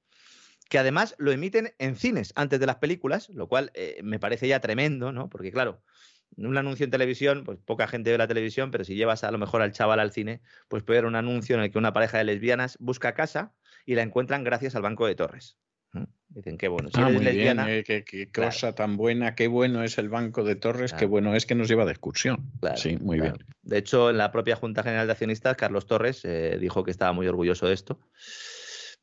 que además lo emiten en cines antes de las películas, lo cual eh, me parece ya tremendo, ¿no? Porque claro, un anuncio en televisión, pues poca gente ve la televisión, pero si llevas a lo mejor al chaval al cine, pues puede ver un anuncio en el que una pareja de lesbianas busca casa y la encuentran gracias al Banco de Torres. Dicen, qué bueno. Si ah, lesbiana, eh, qué, cosa tan buena, qué bueno es el Banco de Torres, qué bueno es que nos lleva de excursión. sí, muy bien. De hecho, en la propia Junta General de Accionistas, Carlos Torres eh, dijo que estaba muy orgulloso de esto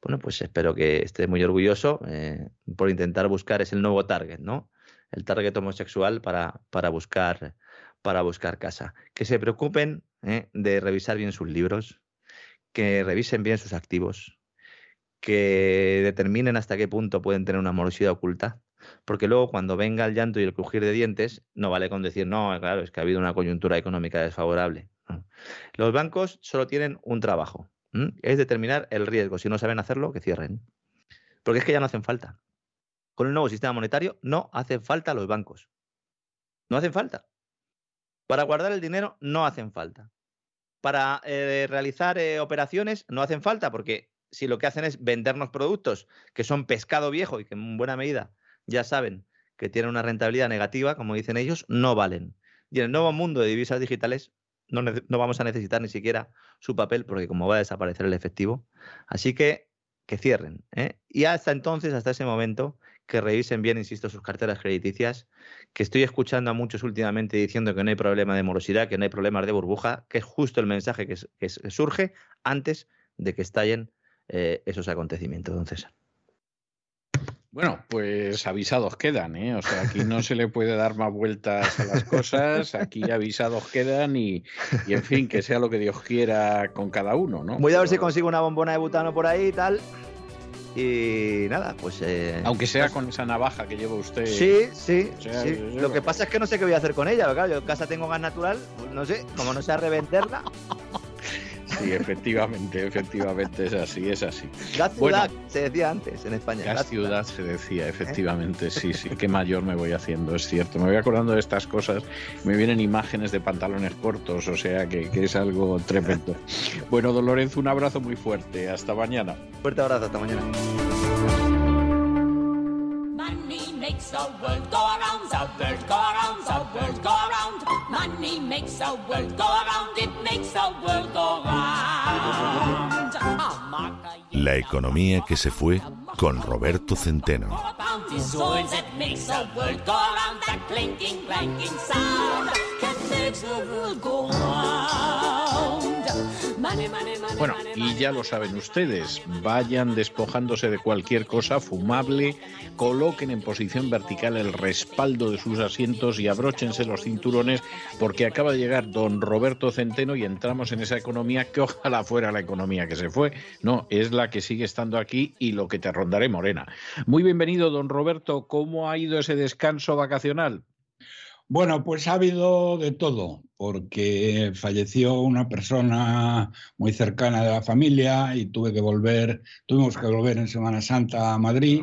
bueno, pues espero que esté muy orgulloso eh, por intentar buscar, es el nuevo target, ¿no? El target homosexual para, para, buscar, para buscar casa. Que se preocupen eh, de revisar bien sus libros, que revisen bien sus activos, que determinen hasta qué punto pueden tener una morosidad oculta, porque luego cuando venga el llanto y el crujir de dientes, no vale con decir, no, claro, es que ha habido una coyuntura económica desfavorable. Los bancos solo tienen un trabajo, es determinar el riesgo. Si no saben hacerlo, que cierren. Porque es que ya no hacen falta. Con el nuevo sistema monetario no hacen falta los bancos. No hacen falta. Para guardar el dinero no hacen falta. Para eh, realizar eh, operaciones no hacen falta porque si lo que hacen es vendernos productos que son pescado viejo y que en buena medida ya saben que tienen una rentabilidad negativa, como dicen ellos, no valen. Y en el nuevo mundo de divisas digitales no, vamos a necesitar ni siquiera su papel porque como va a desaparecer el efectivo. Así que que cierren. ¿eh? Y hasta entonces, hasta ese momento, que revisen bien, insisto, sus carteras crediticias, que estoy escuchando a muchos últimamente diciendo que no hay problema de morosidad, que no hay problemas de burbuja, que es justo el mensaje que, surge antes de que estallen eh, esos acontecimientos, don César. Bueno, pues avisados quedan, ¿eh? O sea, aquí no se le puede dar más vueltas a las cosas, aquí avisados quedan y, en fin, que sea lo que Dios quiera con cada uno, ¿no? Voy a ver si consigo una bombona de butano por ahí y tal. Y nada, pues... Eh, Aunque sea pues con esa navaja que lleva usted. Sí, sí, sí. Lo que pasa es que no sé qué voy a hacer con ella, claro, yo en casa tengo gas natural, pues no sé, como no sé revenderla... Sí, efectivamente, efectivamente es así, es así. Gas ciudad se decía antes en España. Gas, ciudad, se decía, ¿Eh? efectivamente, sí, sí. Qué mayor me voy haciendo, es cierto. Me voy acordando de estas cosas, me vienen imágenes de pantalones cortos, o sea que, que es algo tremendo. [LAUGHS] Bueno, don Lorenzo, un abrazo muy fuerte. Hasta mañana. Fuerte abrazo, hasta mañana. makes the world go around, the world go around, the world go around. Money makes the world go around, it makes the world go round. La economía que se fue con Roberto Centeno. Bueno, y ya lo saben ustedes, vayan despojándose de cualquier cosa fumable, coloquen en posición vertical el respaldo de sus asientos y abróchense los cinturones porque acaba de llegar don Roberto Centeno y entramos en esa economía que ojalá fuera la economía que se fue. No, es la que sigue estando aquí y lo que te rondaré morena. Muy bienvenido, don Roberto. ¿Cómo ha ido ese descanso vacacional? Bueno, pues ha habido de todo, porque falleció una persona muy cercana de la familia y tuve que volver, tuvimos que volver en Semana Santa a Madrid.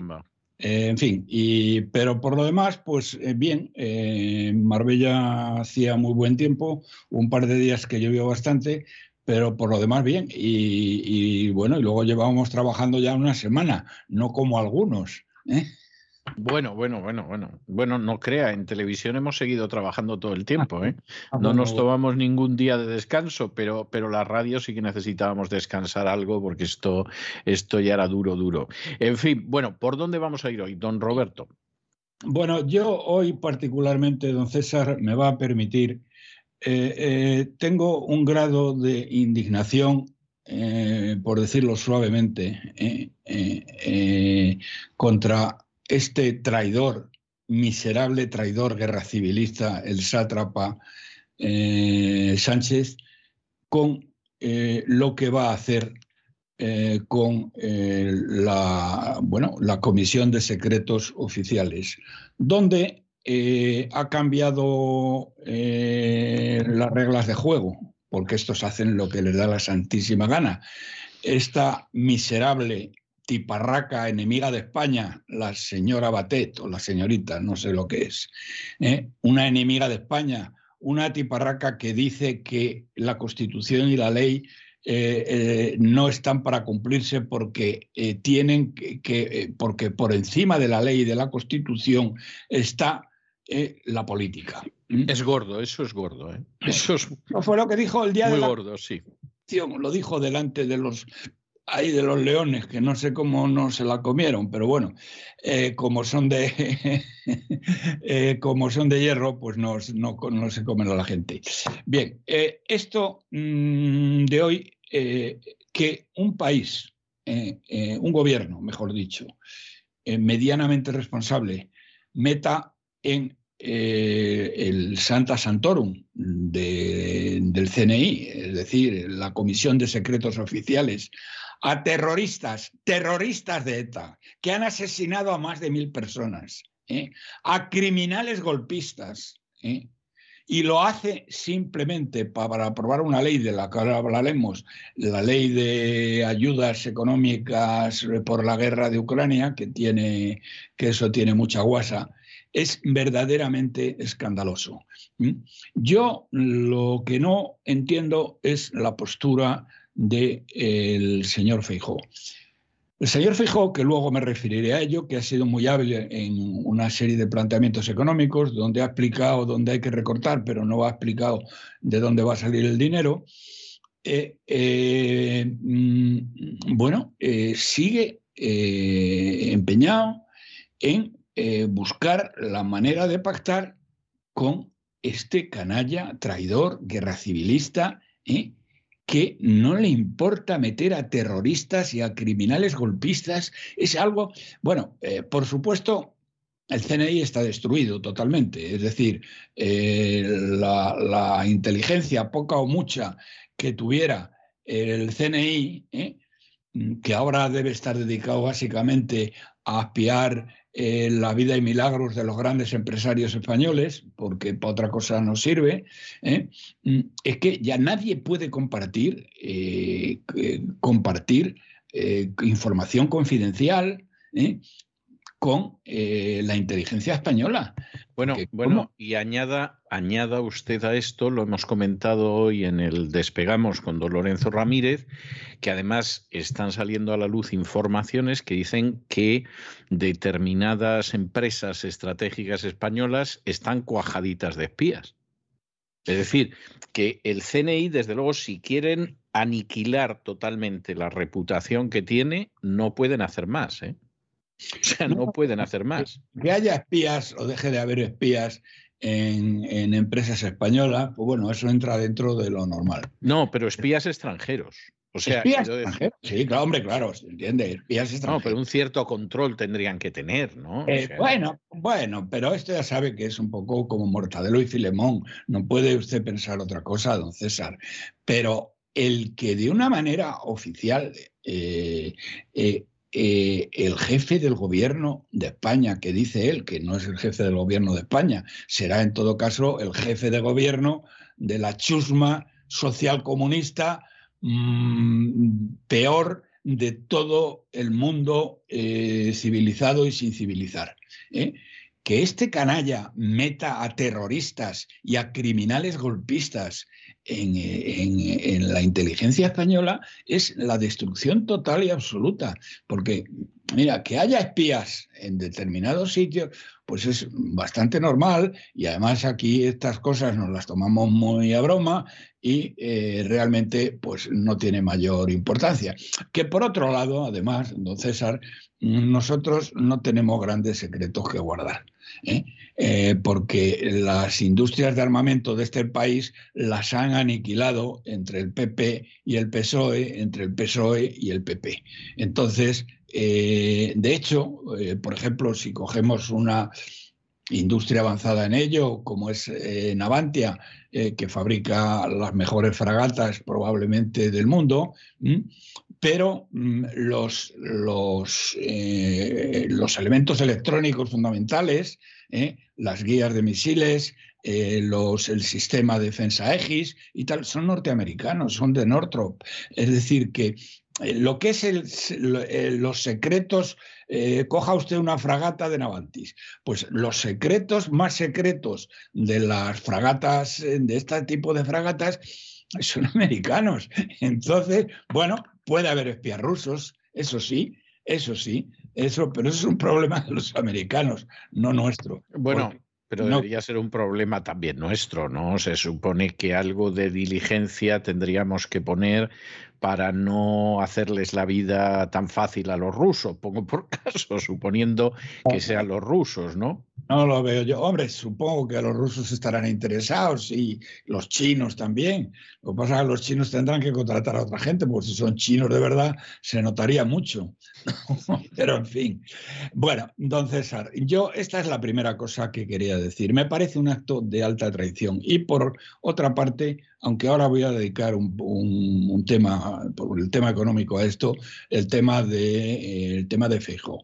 Eh, en fin, y, pero por lo demás, pues eh, bien, eh, Marbella hacía muy buen tiempo, un par de días que llovió bastante, pero por lo demás bien. Y, y bueno, y luego llevábamos trabajando ya una semana, no como algunos. ¿eh? Bueno, bueno, bueno, bueno. Bueno, no crea, en televisión hemos seguido trabajando todo el tiempo, ¿eh? Ah, no nos tomamos ningún día de descanso, pero, pero la radio sí que necesitábamos descansar algo porque esto, esto ya era duro, duro. En fin, bueno, ¿por dónde vamos a ir hoy, don Roberto? Bueno, yo hoy particularmente, don César, me va a permitir, eh, eh, tengo un grado de indignación eh, por decirlo suavemente, contra este traidor, miserable traidor guerra civilista, el sátrapa eh, Sánchez, con eh, lo que va a hacer eh, con la, bueno, la Comisión de Secretos Oficiales, donde ha cambiado las reglas de juego. porque estos hacen lo que les da la santísima gana. Esta miserable tiparraca enemiga de España, la señora Batet o la señorita, no sé lo que es, ¿eh? una enemiga de España, una tiparraca que dice que la Constitución y la ley eh, eh, no están para cumplirse porque tienen que, porque por encima de la ley y de la Constitución está la política. Es gordo, eso es gordo. Eso fue lo que dijo el día de la... gordo, sí. Lo dijo delante de los hay de los leones, que no sé cómo no se la comieron, pero bueno, eh, como, son de, [LAUGHS] eh, como son de hierro, pues no, se comen a la gente. Bien, eh, esto mm, de hoy, que un país, un gobierno, mejor dicho, medianamente responsable, meta en el Santa Santorum del CNI, es decir, la Comisión de Secretos Oficiales, a terroristas, terroristas de ETA, que han asesinado a más de mil personas, ¿eh? a criminales golpistas, ¿eh? y lo hace simplemente para aprobar una ley de la que ahora hablaremos, la ley de ayudas económicas por la guerra de Ucrania, que tiene, que eso tiene mucha guasa, es verdaderamente escandaloso. Yo lo que no entiendo es la postura del señor Feijó. El señor Feijó, que luego me referiré a ello, que ha sido muy hábil en una serie de planteamientos económicos, donde ha explicado dónde hay que recortar, pero no ha explicado de dónde va a salir el dinero, eh, eh, mm, bueno, eh, sigue empeñado en buscar la manera de pactar con este canalla, traidor, guerra civilista, que no le importa meter a terroristas y a criminales golpistas. Es algo, bueno, eh, por supuesto, el CNI está destruido totalmente. Es decir, eh, la, inteligencia, poca o mucha, que tuviera el CNI, ¿eh? Que ahora debe estar dedicado básicamente a espiar eh, la vida y milagros de los grandes empresarios españoles, porque para otra cosa no sirve, ¿eh? mm, es que ya nadie puede compartir, eh, compartir información confidencial con la inteligencia española. Bueno, bueno, y añada, añada usted a esto, lo hemos comentado hoy en el Despegamos con don Lorenzo Ramírez, que además están saliendo a la luz informaciones que dicen que determinadas empresas estratégicas españolas están cuajaditas de espías. Es decir, que el CNI, desde luego, si quieren aniquilar totalmente la reputación que tiene, no pueden hacer más. ¿eh? [LAUGHS] O sea, no, pueden hacer más. Que haya espías o deje de haber espías en, empresas españolas, pues bueno, eso entra dentro de lo normal. No, pero espías extranjeros. O sea, espías extranjeros. Sí, claro, hombre, claro, se entiende. Espías extranjeros. No, pero un cierto control tendrían que tener, ¿no? Eh, bueno, bueno, pero esto ya sabe que es un poco como Mortadelo y Filemón. No puede usted pensar otra cosa, don César. Pero el que de una manera oficial eh, eh, eh, el jefe del gobierno de España, que dice él que no es el jefe del gobierno de España, será en todo caso el jefe de gobierno de la chusma social comunista mm, peor de todo el mundo eh, civilizado y sin civilizar. ¿eh? Que este canalla meta a terroristas y a criminales golpistas en, la inteligencia española es la destrucción total y absoluta. Porque, mira, que haya espías en determinados sitios, pues es bastante normal y además aquí estas cosas nos las tomamos muy a broma y eh, realmente pues no tiene mayor importancia. Que por otro lado, además, don César, nosotros no tenemos grandes secretos que guardar. ¿eh? Eh, porque las industrias de armamento de este país las han aniquilado entre el PP y el PSOE, entre el PSOE y el PP. Entonces, eh, de hecho, por ejemplo, si cogemos una industria avanzada en ello, como es Navantia, que fabrica las mejores fragatas probablemente del mundo, pero mm, los, los, los elementos electrónicos fundamentales, ¿eh? las guías de misiles, eh, los, el sistema de defensa Aegis y tal, son norteamericanos, son de Northrop. Es decir, que eh, lo que es el, los secretos, coja usted una fragata de Navantis, pues los secretos más secretos de las fragatas, de este tipo de fragatas, son [LAUGHS] americanos. Entonces, bueno, puede haber espías rusos, eso sí, eso sí, eso, pero eso es un problema de los americanos, no nuestro. Bueno, pero debería ser un problema también nuestro, ¿no? Se supone que algo de diligencia tendríamos que poner para no hacerles la vida tan fácil a los rusos, pongo por [LAUGHS] caso, suponiendo que sean los rusos, ¿no? No lo veo yo. Hombre, supongo que los rusos estarán interesados y los chinos también. Lo que pasa es que los chinos tendrán que contratar a otra gente, porque si son chinos de verdad se notaría mucho. [LAUGHS] Pero en fin. Bueno, don César, yo esta es la primera cosa que quería decir. Me parece un acto de alta traición. Y por otra parte, aunque ahora voy a dedicar un, tema, por el tema económico a esto, el tema de, el tema de Feijóo.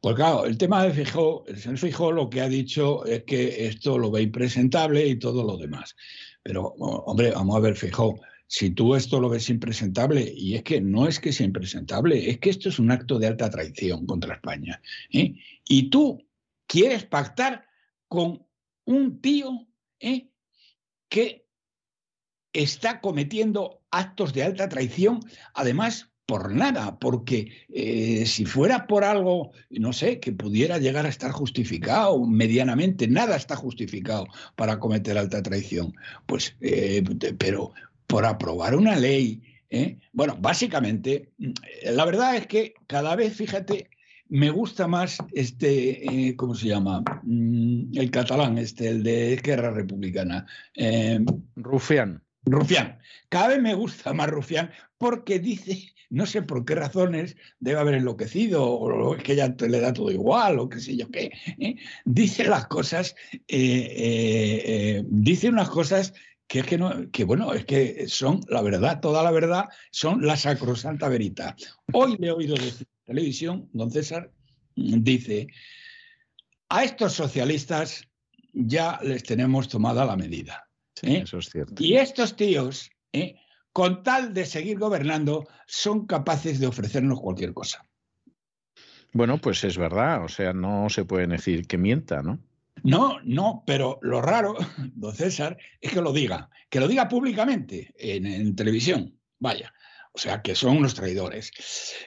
Pues claro, el tema de Fijó, el señor Fijó lo que ha dicho es que esto lo ve impresentable y todo lo demás. Pero, hombre, vamos a ver, Fijó, si tú esto lo ves impresentable, y es que no es que sea impresentable, es que esto es un acto de alta traición contra España. ¿eh? Y tú quieres pactar con un tío ¿eh? que está cometiendo actos de alta traición, además por nada, porque eh, si fuera por algo, no sé, que pudiera llegar a estar justificado medianamente, nada está justificado para cometer alta traición. Pues, eh, pero por aprobar una ley, ¿eh? bueno, básicamente, la verdad es que cada vez, fíjate, me gusta más este, ¿cómo se llama? Mm, el catalán, este, el de Guerra Republicana. Rufián. Rufián. Cada vez me gusta más Rufián porque dice, no sé por qué razones, debe haber enloquecido o es que ya le da todo igual o qué sé yo qué. ¿eh? Dice las cosas, eh, eh, dice unas cosas que es que no, que bueno, es que son la verdad, toda la verdad, son la sacrosanta verita. Hoy le he oído decir en televisión, don César, dice, a estos socialistas ya les tenemos tomada la medida. ¿Eh? eso es cierto. Y estos tíos, ¿eh? con tal de seguir gobernando, son capaces de ofrecernos cualquier cosa. Bueno, pues es verdad, o sea, no se puede decir que mienta, ¿no? No, no, pero lo raro, [LAUGHS] don César, es que lo diga, que lo diga públicamente en televisión, vaya, o sea, que son unos traidores.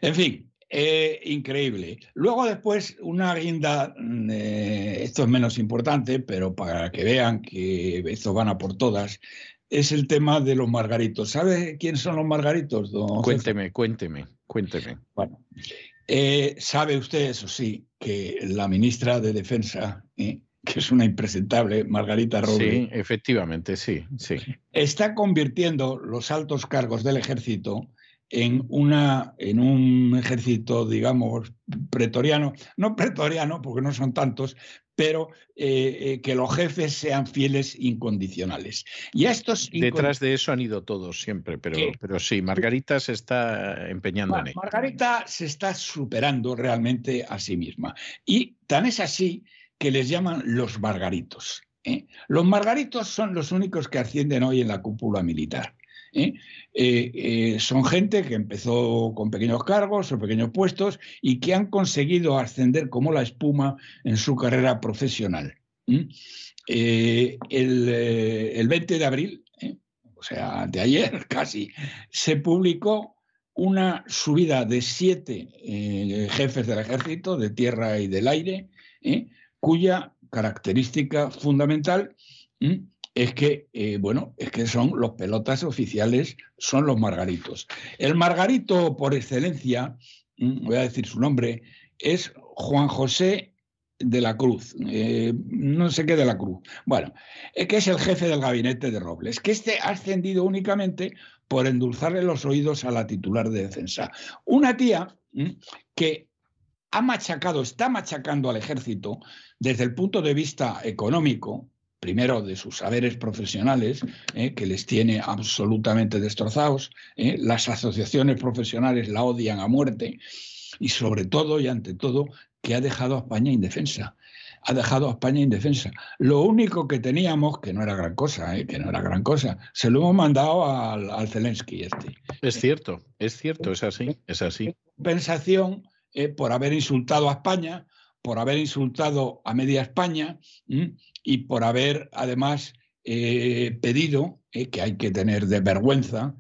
En fin, eh, increíble. Luego después una guinda, mm, eh, esto es menos importante, pero para que vean que esto van a por todas, es el tema de los margaritos. ¿Sabe quién son los margaritos? cuénteme, cuénteme, cuénteme. Bueno, eh, sabe usted, eso sí, que la ministra de Defensa, que es una impresentable, Margarita Robles. Sí, efectivamente, sí, sí. Está convirtiendo los altos cargos del ejército en, una, en un ejército, digamos, pretoriano, no pretoriano, porque no son tantos, pero eh, eh, que los jefes sean fieles incondicionales. Y estos Detrás de eso han ido todos siempre, pero, pero sí, Margarita se está empeñando en ello. Margarita se está superando realmente a sí misma. Y tan es así que les llaman los margaritos. ¿eh? Los margaritos son los únicos que ascienden hoy en la cúpula militar. ¿Eh? Eh, eh, son gente que empezó con pequeños cargos o pequeños puestos y que han conseguido ascender como la espuma en su carrera profesional. El, el, 20 de abril, o sea, de ayer [LAUGHS] casi, se publicó una subida de siete jefes del ejército, de tierra y del aire, cuya característica fundamental es que, eh, bueno, es que son los pelotas oficiales, son los margaritos. El margarito por excelencia, mm, voy a decir su nombre, es Juan José de la Cruz, eh, no sé qué de la Cruz. Bueno, es que es el jefe del gabinete de Robles, que este ha ascendido únicamente por endulzarle los oídos a la titular de defensa. Una tía mm, que ha machacado, está machacando al ejército desde el punto de vista económico, primero de sus saberes profesionales, eh, que les tiene absolutamente destrozados, eh, las asociaciones profesionales la odian a muerte y sobre todo y ante todo que ha dejado a España indefensa. ha dejado a España indefensa. Lo único que teníamos, que no era gran cosa, ¿eh? que no era gran cosa, se lo hemos mandado al, Zelensky este. Es cierto, es cierto, es así, es así. Compensación eh, por haber insultado a España, por haber insultado a media España y por haber además eh, pedido, que hay que tener de vergüenza,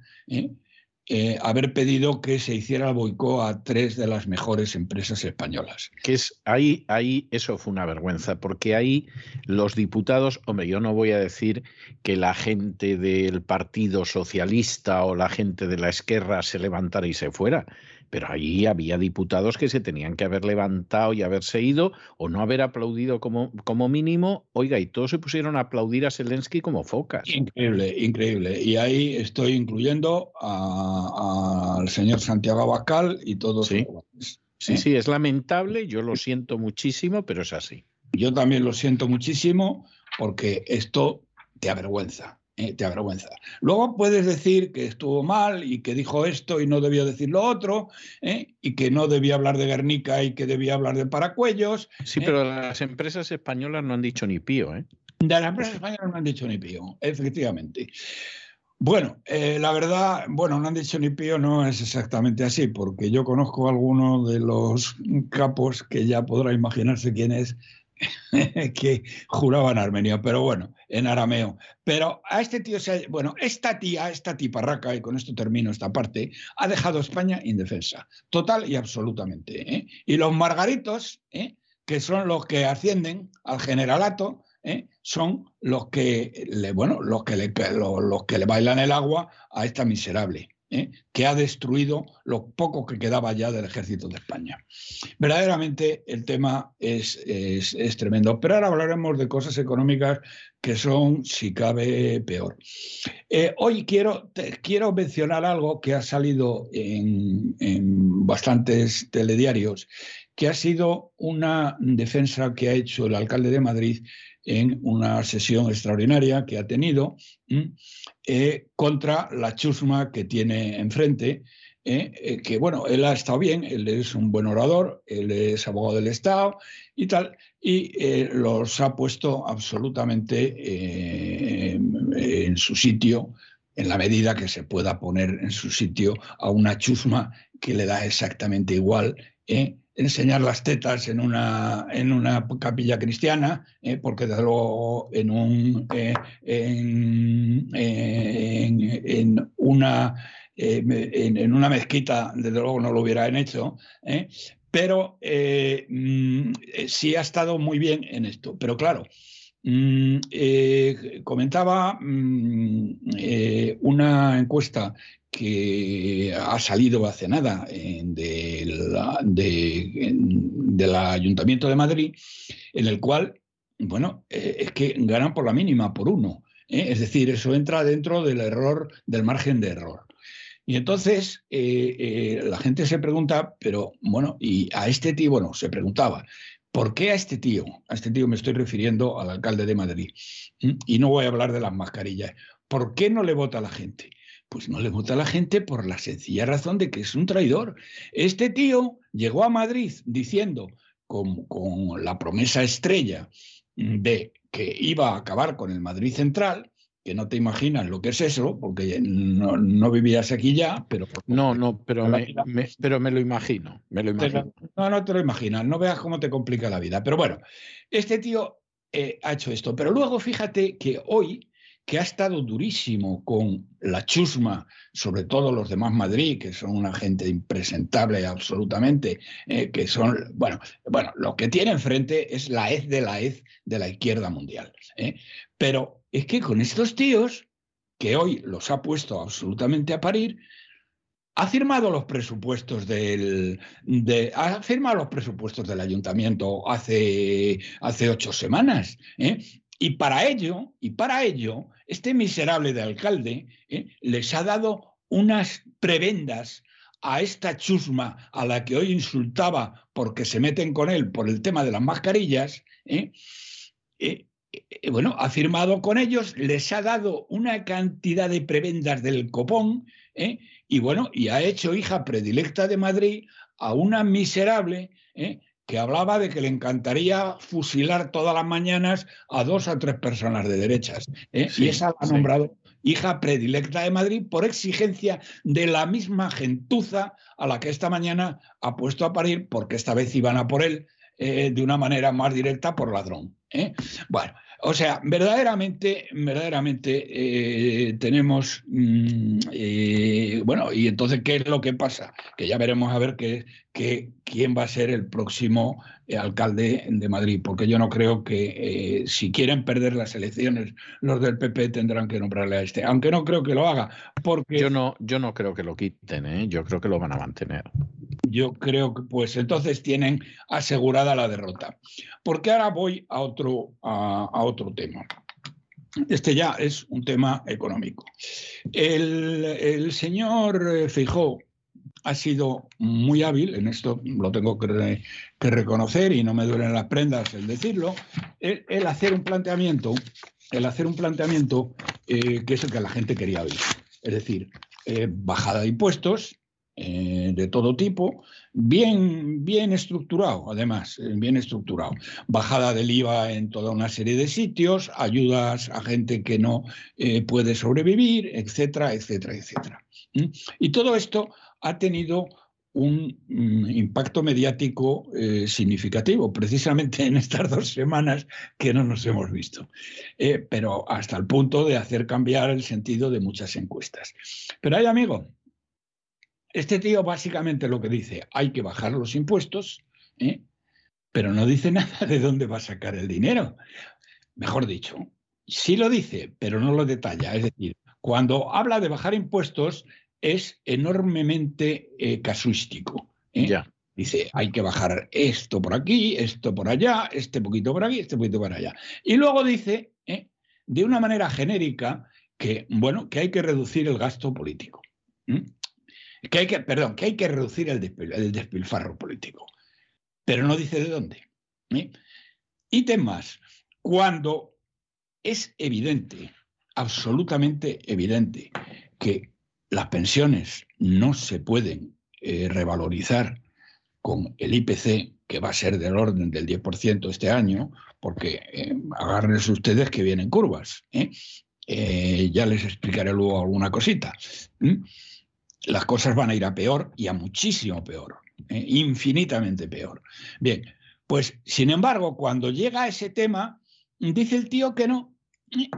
eh, haber pedido que se hiciera el boicot a tres de las mejores empresas españolas. Que es ahí, ahí eso fue una vergüenza, porque ahí los diputados, hombre, yo no voy a decir que la gente del Partido Socialista o la gente de la izquierda se levantara y se fuera, pero allí había diputados que se tenían que haber levantado y haberse ido o no haber aplaudido como, como mínimo. Oiga, y todos se pusieron a aplaudir a Zelensky como focas. Increíble, increíble. Y ahí estoy incluyendo al señor Santiago Abascal y todos. Sí, sí, ¿eh? sí, es lamentable, yo lo siento muchísimo, pero es así. Yo también lo siento muchísimo porque esto te avergüenza. Eh, te avergüenza. Luego puedes decir que estuvo mal y que dijo esto y no debió decir lo otro, ¿eh? y que no debía hablar de Guernica y que debía hablar de Paracuellos. Sí, ¿eh? pero las empresas españolas no han dicho ni pío. ¿eh? De las empresas españolas no han dicho ni pío, efectivamente. Bueno, la verdad, bueno, no han dicho ni pío, no es exactamente así, porque yo conozco a alguno de los capos que ya podrá imaginarse quién es, [LAUGHS] que juraban armenio, pero bueno, en arameo. Pero a este tío, se bueno, esta tía, esta tiparraca, y con esto termino esta parte, ha dejado España indefensa, total y absolutamente. ¿eh? Y los margaritos, ¿eh? que son los que ascienden al generalato, ¿eh? son los que le, bueno, los que le, los que le bailan el agua a esta miserable. ¿Eh? que ha destruido lo poco que quedaba ya del ejército de España. Verdaderamente el tema es, es, tremendo, pero ahora hablaremos de cosas económicas que son, si cabe, peor. Eh, hoy quiero, quiero mencionar algo que ha salido en, bastantes telediarios, que ha sido una defensa que ha hecho el alcalde de Madrid en una sesión extraordinaria que ha tenido contra la chusma que tiene enfrente. Eh, eh, que bueno, él ha estado bien, él es un buen orador, él es abogado del Estado y tal, y los ha puesto absolutamente en su sitio, en la medida que se pueda poner en su sitio a una chusma que le da exactamente igual enseñar las tetas en una, en una capilla cristiana, eh, porque desde luego en, un, eh, en, una, eh, en, una mezquita, desde luego no lo hubieran hecho, pero mm, sí ha estado muy bien en esto. Pero claro, mm, comentaba mm, una encuesta que ha salido hace nada del Ayuntamiento de Madrid, en el cual, bueno, eh, es que ganan por la mínima, por uno. ¿eh? Es decir, eso entra dentro del error, del margen de error. Y entonces eh, la gente se pregunta, pero bueno, y a este tío, bueno, se preguntaba, ¿por qué a este tío? A este tío me estoy refiriendo al alcalde de Madrid. Y no voy a hablar de las mascarillas. ¿Por qué no le vota la gente? Pues no le vota a la gente por la sencilla razón de que es un traidor. Este tío llegó a Madrid diciendo, con, la promesa estrella de que iba a acabar con el Madrid Central, que no te imaginas lo que es eso, porque no, vivías aquí ya, pero... No, no, pero me, pero me lo imagino, me lo imagino. no, no te lo imaginas, no veas cómo te complica la vida. Pero bueno, este tío eh, ha hecho esto. Pero luego fíjate que hoy que ha estado durísimo con la chusma, sobre todo los demás Madrid, que son una gente impresentable absolutamente, eh, que son, bueno, bueno, lo que tiene enfrente es la hez de la hez de la izquierda mundial. ¿eh? Pero es que con estos tíos, que hoy los ha puesto absolutamente a parir, ha firmado los presupuestos del de, ha firmado los presupuestos del ayuntamiento hace, hace ocho semanas ¿eh? Y para ello, y para ello, este miserable de alcalde ¿eh? les ha dado unas prebendas a esta chusma a la que hoy insultaba porque se meten con él por el tema de las mascarillas, ¿eh? Eh, bueno, ha firmado con ellos, les ha dado una cantidad de prebendas del copón, y bueno, y ha hecho hija predilecta de Madrid a una miserable que hablaba de que le encantaría fusilar todas las mañanas a dos o tres personas de derechas. ¿eh? y esa la ha nombrado hija predilecta de Madrid por exigencia de la misma gentuza a la que esta mañana ha puesto a parir, porque esta vez iban a por él eh, de una manera más directa por ladrón. ¿eh? Bueno, o sea, verdaderamente, verdaderamente eh, tenemos, mm, eh, bueno, y entonces, ¿qué es lo que pasa? Que ya veremos a ver qué, quién va a ser el próximo eh, alcalde de Madrid, porque yo no creo que si quieren perder las elecciones, los del PP tendrán que nombrarle a este, aunque no creo que lo haga, porque... Yo no, yo no creo que lo quiten, yo creo que lo van a mantener. Yo creo que, pues entonces tienen asegurada la derrota. Porque ahora voy a otro, a, otro tema. Este ya es un tema económico. El, señor Fijó ha sido muy hábil, en esto lo tengo que, reconocer y no me duelen las prendas el decirlo, el, hacer un planteamiento, el hacer un planteamiento eh, que es el que la gente quería oír. Es decir, eh, bajada de impuestos, eh, de todo tipo, bien, bien estructurado, además, bien estructurado. Bajada del IVA en toda una serie de sitios, ayudas a gente que no puede sobrevivir, etcétera, etcétera, etcétera. Y todo esto ha tenido un mm, impacto mediático significativo, precisamente en estas dos semanas que no nos hemos visto, pero hasta el punto de hacer cambiar el sentido de muchas encuestas. Pero hay, amigo, este tío básicamente lo que dice, hay que bajar los impuestos, ¿eh? pero no dice [LAUGHS] nada de dónde va a sacar el dinero. Mejor dicho, sí lo dice, pero no lo detalla. Es decir, cuando habla de bajar impuestos es enormemente eh, casuístico. ¿eh? Ya. Dice, hay que bajar esto por aquí, esto por allá, este poquito por aquí, este poquito por allá. Y luego dice, de una manera genérica, que, bueno, que hay que reducir el gasto político que hay que, perdón, que hay que reducir el, despilfarro político, pero no dice de dónde. ¿eh? Ítem más, cuando es evidente, absolutamente evidente, que las pensiones no se pueden eh, revalorizar con el IPC, que va a ser del orden del 10% este año, porque eh, agárrense ustedes que vienen curvas. ya les explicaré luego alguna cosita las cosas van a ir a peor y a muchísimo peor, ¿eh? infinitamente peor. Bien, pues sin embargo, cuando llega a ese tema, dice el tío que no,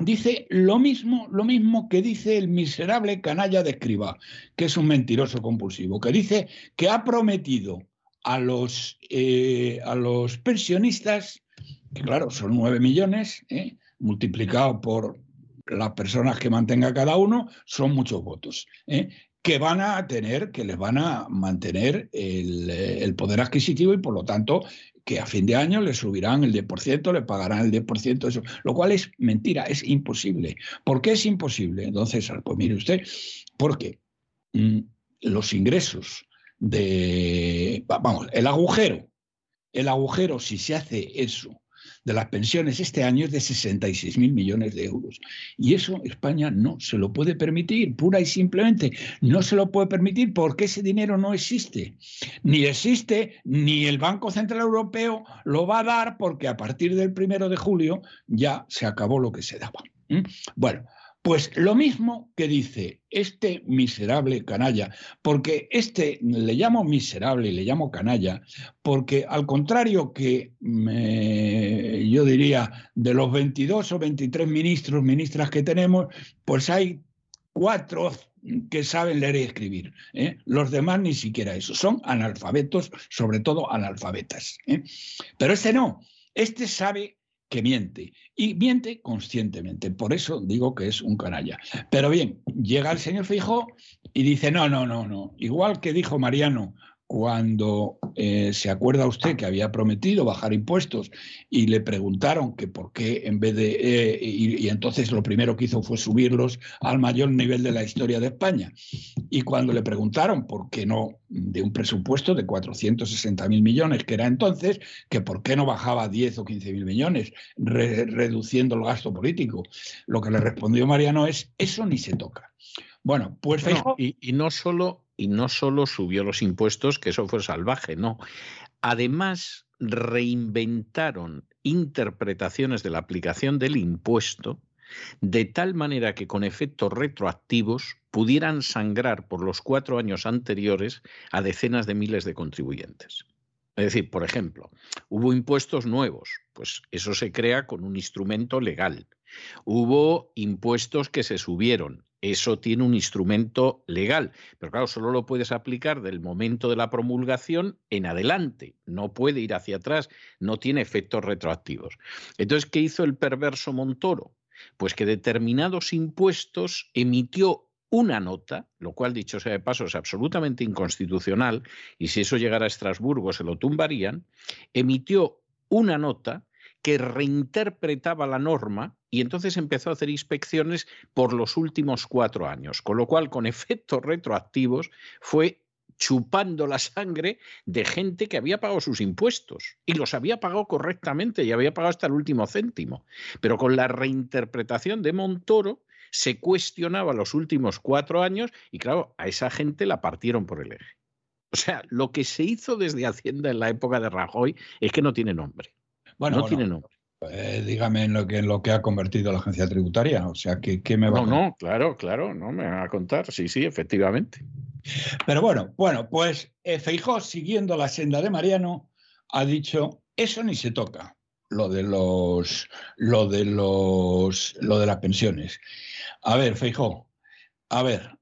dice lo mismo, lo mismo que dice el miserable canalla de escriba, que es un mentiroso compulsivo, que dice que ha prometido a los, eh, a los pensionistas, que claro, son nueve millones, ¿eh? multiplicado por las personas que mantenga cada uno, son muchos votos que van a tener, que les van a mantener el, poder adquisitivo y por lo tanto que a fin de año les subirán el 10%, le pagarán el 10%, eso, lo cual es mentira, es imposible. ¿Por qué es imposible, Entonces, Pues mire usted, porque mm, los ingresos de, vamos, el agujero, el agujero, si se hace eso de las pensiones este año es de 66 mil millones de euros. Y eso España no se lo puede permitir, pura y simplemente no se lo puede permitir porque ese dinero no existe. Ni existe, ni el Banco Central Europeo lo va a dar porque a partir del primero de julio ya se acabó lo que se daba. Bueno, pues lo mismo que dice este miserable canalla, porque este le llamo miserable y le llamo canalla, porque al contrario que yo diría de los 22 o 23 ministros, ministras que tenemos, pues hay cuatro que saben leer y escribir. ¿eh? Los demás ni siquiera eso. Son analfabetos, sobre todo analfabetas. ¿eh? Pero este no. Este sabe que miente y miente conscientemente. Por eso digo que es un canalla. Pero bien, llega el señor Fijo y dice, no, no, no, no. Igual que dijo Mariano, cuando eh, se acuerda usted que había prometido bajar impuestos y le preguntaron que por qué en vez de... Eh, y, entonces lo primero que hizo fue subirlos al mayor nivel de la historia de España. Y cuando le preguntaron por qué no de un presupuesto de 460 mil millones, que era entonces, que por qué no bajaba 10 o 15 mil millones, reduciendo el gasto político, lo que le respondió Mariano es, eso ni se toca. Bueno, pues y, y, no solo y no solo subió los impuestos, que eso fue salvaje, no. además reinventaron interpretaciones de la aplicación del impuesto de tal manera que con efectos retroactivos pudieran sangrar por los cuatro años anteriores a decenas de miles de contribuyentes. Es decir, por ejemplo, hubo impuestos nuevos, pues eso se crea con un instrumento legal. Hubo impuestos que se subieron, eso tiene un instrumento legal, pero claro, solo lo puedes aplicar del momento de la promulgación en adelante, no puede ir hacia atrás, no tiene efectos retroactivos. Entonces, ¿qué hizo el perverso Montoro? Pues que determinados impuestos emitió una nota, lo cual, dicho sea de paso, es absolutamente inconstitucional, y si eso llegara a Estrasburgo se lo tumbarían, emitió una nota que reinterpretaba la norma y entonces empezó a hacer inspecciones por los últimos cuatro años, con lo cual, con [LAUGHS] efectos retroactivos, fue chupando la sangre de gente que había pagado sus impuestos y los había pagado correctamente y había pagado hasta el último céntimo. Pero con la reinterpretación de Montoro, se cuestionaba los últimos cuatro años y claro, a esa gente la partieron por el eje. O sea, lo que se hizo desde Hacienda en la época de Rajoy es que no tiene nombre. Bueno, no tiene nombre. Eh, dígame en lo, que, en lo que ha convertido la agencia tributaria. O sea, ¿qué, qué me va no, a No, claro, claro, no me va a contar. Sí, sí, efectivamente. Pero bueno, bueno, pues eh, Feijó, siguiendo la senda de Mariano, ha dicho, eso ni se toca, lo de los, lo de los, lo de las pensiones. A ver, Feijó, a ver,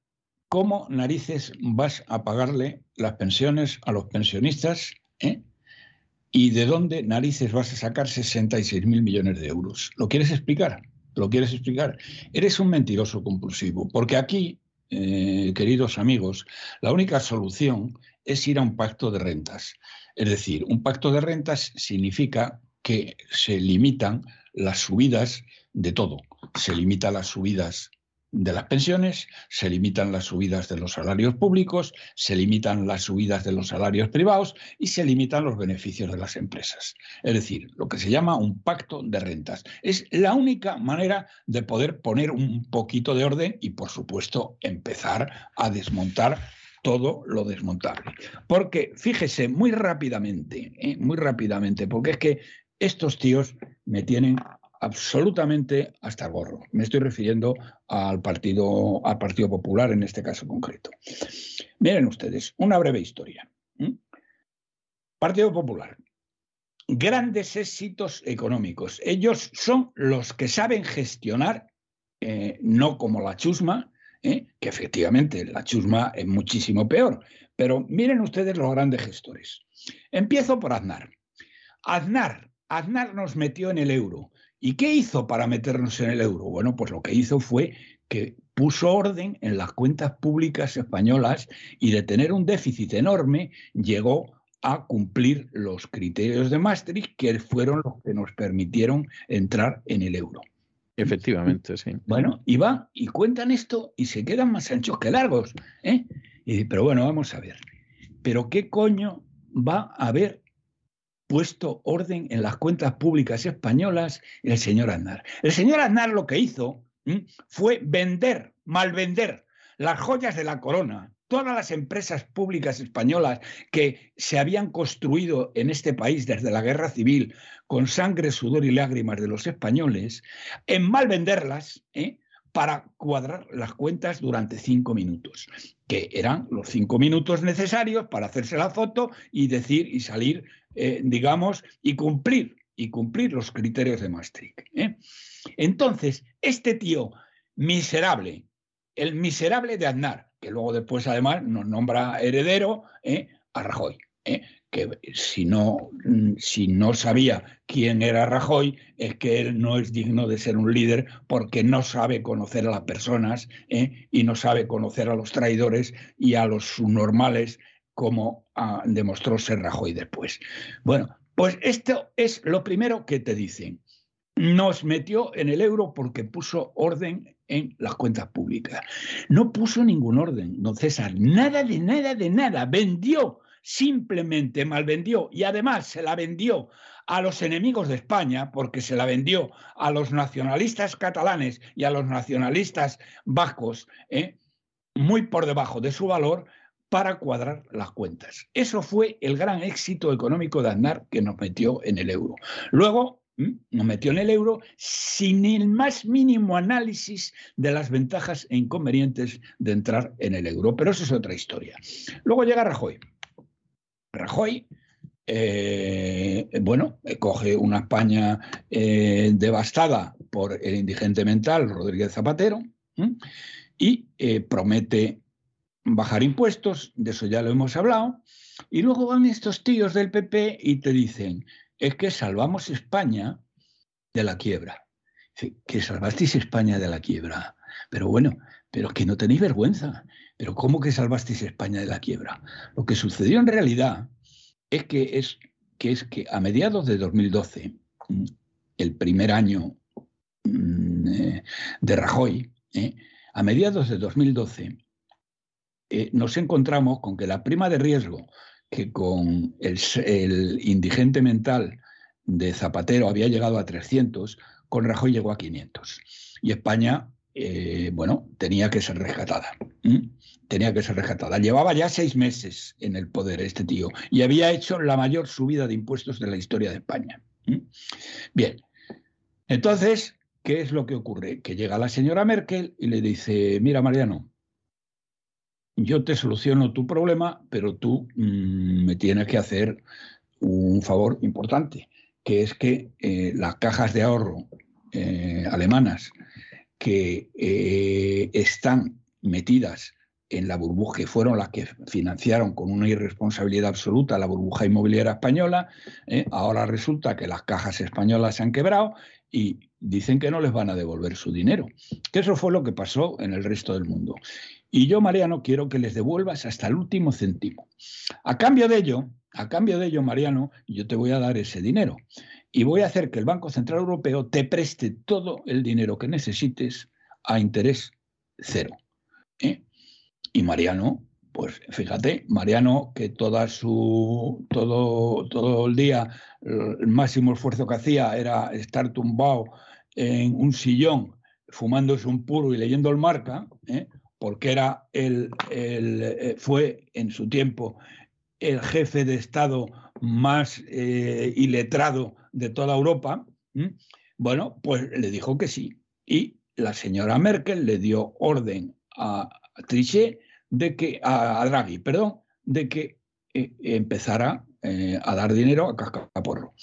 ¿cómo narices vas a pagarle las pensiones a los pensionistas? Eh? ¿Y de dónde narices vas a sacar 66 mil millones de euros? ¿Lo quieres explicar? ¿Lo quieres explicar? Eres un mentiroso compulsivo, porque aquí, eh, queridos amigos, la única solución es ir a un pacto de rentas. Es decir, un pacto de rentas significa que se limitan las subidas de todo. Se limitan las subidas de las pensiones, se limitan las subidas de los salarios públicos, se limitan las subidas de los salarios privados y se limitan los beneficios de las empresas. Es decir, lo que se llama un pacto de rentas. Es la única manera de poder poner un poquito de orden y, por supuesto, empezar a desmontar todo lo desmontable. Porque, fíjese, muy rápidamente, ¿eh? muy rápidamente, porque es que estos tíos me tienen absolutamente hasta el gorro. Me estoy refiriendo al Partido, al partido Popular en este caso concreto. Miren ustedes, una breve historia. Partido Popular. Grandes éxitos económicos. Ellos son los que saben gestionar, eh, no como la chusma, ¿eh? que efectivamente la chusma es muchísimo peor. Pero miren ustedes los grandes gestores. Empiezo por Aznar. Aznar Aznar nos metió en el euro. ¿Y qué hizo para meternos en el euro? Bueno, pues lo que hizo fue que puso orden en las cuentas públicas españolas y de tener un déficit enorme llegó a cumplir los criterios de Maastricht, que fueron los que nos permitieron entrar en el euro. Efectivamente, sí. Bueno, y va, y cuentan esto y se quedan más anchos que largos. ¿eh? Y, pero bueno, vamos a ver. ¿Pero qué coño va a haber puesto orden en las cuentas públicas españolas el señor Aznar. El señor Aznar lo que hizo fue vender, malvender las joyas de la corona, todas las empresas públicas españolas que se habían construido en este país desde la guerra civil con sangre, sudor y lágrimas de los españoles, en malvenderlas, ¿eh? Para cuadrar las cuentas durante cinco minutos, que eran los cinco minutos necesarios para hacerse la foto y decir y salir, eh, digamos, y cumplir, y cumplir los criterios de Maastricht. ¿eh? Entonces, este tío miserable, el miserable de Aznar, que luego después además nos nombra heredero ¿eh? a Rajoy, que si no, mm, si no sabía quién era Rajoy, es que él no es digno de ser un líder porque no sabe conocer a las personas ¿eh? y no sabe conocer a los traidores y a los subnormales como ah, demostró ser Rajoy después. Bueno, pues esto es lo primero que te dicen. Nos metió en el euro porque puso orden en las cuentas públicas. No puso ningún orden, don César, nada de nada de nada. Vendió simplemente malvendió y además se la vendió a los enemigos de España, porque se la vendió a los nacionalistas catalanes y a los nacionalistas vascos, ¿eh? muy por debajo de su valor, para cuadrar las cuentas. Eso fue el gran éxito económico de Aznar que nos metió en el euro. Luego nos metió en el euro sin el más mínimo análisis de las ventajas e inconvenientes de entrar en el euro. Pero eso es otra historia. Luego llega Rajoy. Rajoy eh, bueno, coge una España eh, devastada por el indigente mental Rodríguez Zapatero y eh, promete bajar impuestos, de eso ya lo hemos hablado, y luego van estos tíos del PP y te dicen, es que salvamos España de la quiebra. Que salvasteis España de la quiebra. Pero bueno, pero que no tenéis vergüenza. Pero ¿cómo que salvasteis España de la quiebra? Lo que sucedió en realidad es que, es, que, es que a mediados de 2012, mm, el primer año mm, eh, de Rajoy, eh, a mediados de 2012, eh, nos encontramos con que la prima de riesgo que con el, indigente mental de Zapatero había llegado a 300, con Rajoy llegó a 500. Y España, bueno, tenía que ser rescatada tenía que ser rescatada. Llevaba ya seis meses en el poder este tío y había hecho la mayor subida de impuestos de la historia de España. Bien, entonces, ¿qué es lo que ocurre? Que llega la señora Merkel y le dice, mira Mariano, yo te soluciono tu problema, pero tú mm, me tienes que hacer un favor importante, que es que eh, las cajas de ahorro eh, alemanas que eh, están metidas en la burbuja, que fueron las que financiaron con una irresponsabilidad absoluta la burbuja inmobiliaria española, ¿eh? ahora resulta que las cajas españolas se han quebrado y dicen que no les van a devolver su dinero. Que eso fue lo que pasó en el resto del mundo. Y yo, Mariano, quiero que les devuelvas hasta el último céntimo. A cambio de ello, a cambio de ello, Mariano, yo te voy a dar ese dinero y voy a hacer que el Banco Central Europeo te preste todo el dinero que necesites a interés cero. ¿eh? Y Mariano, pues fíjate, Mariano, que toda su, todo, todo el día el máximo esfuerzo que hacía era estar tumbado en un sillón fumándose un puro y leyendo el marca, ¿eh? porque era el, eh, fue en su tiempo el jefe de Estado más eh, iletrado de toda Europa, bueno, pues le dijo que sí. Y la señora Merkel le dio orden a Trichet de que, a, Draghi, perdón, de que eh, empezara eh, a dar dinero a Cascaporro.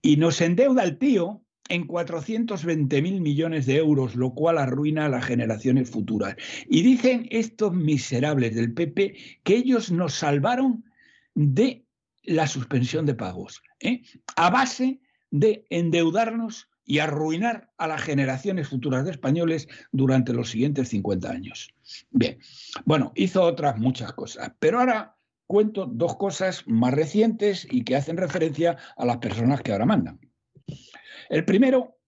Y nos endeuda el tío en 420 mil millones de euros, lo cual arruina a las generaciones futuras. Y dicen estos miserables del PP que ellos nos salvaron de la suspensión de pagos, ¿eh? a base de endeudarnos y arruinar a las generaciones futuras de españoles durante los siguientes 50 años. Bien, bueno, hizo otras muchas cosas, pero ahora cuento dos cosas más recientes y que hacen referencia a las personas que ahora mandan. El primero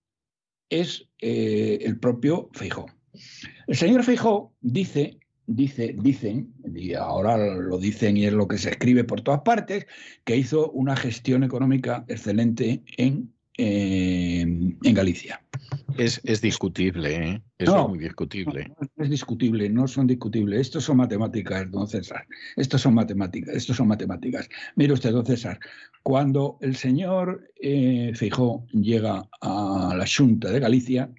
es eh, el propio Feijó. El señor Feijó dice, dice, dicen, y ahora lo dicen y es lo que se escribe por todas partes, que hizo una gestión económica excelente en en Galicia. Es, discutible, ¿eh? es muy discutible. No, es discutible, no son discutibles. Estos son matemáticas, don César. Estos son matemáticas, estos son matemáticas. Mire usted, don César, cuando el señor eh, Feijó llega a la Junta de Galicia,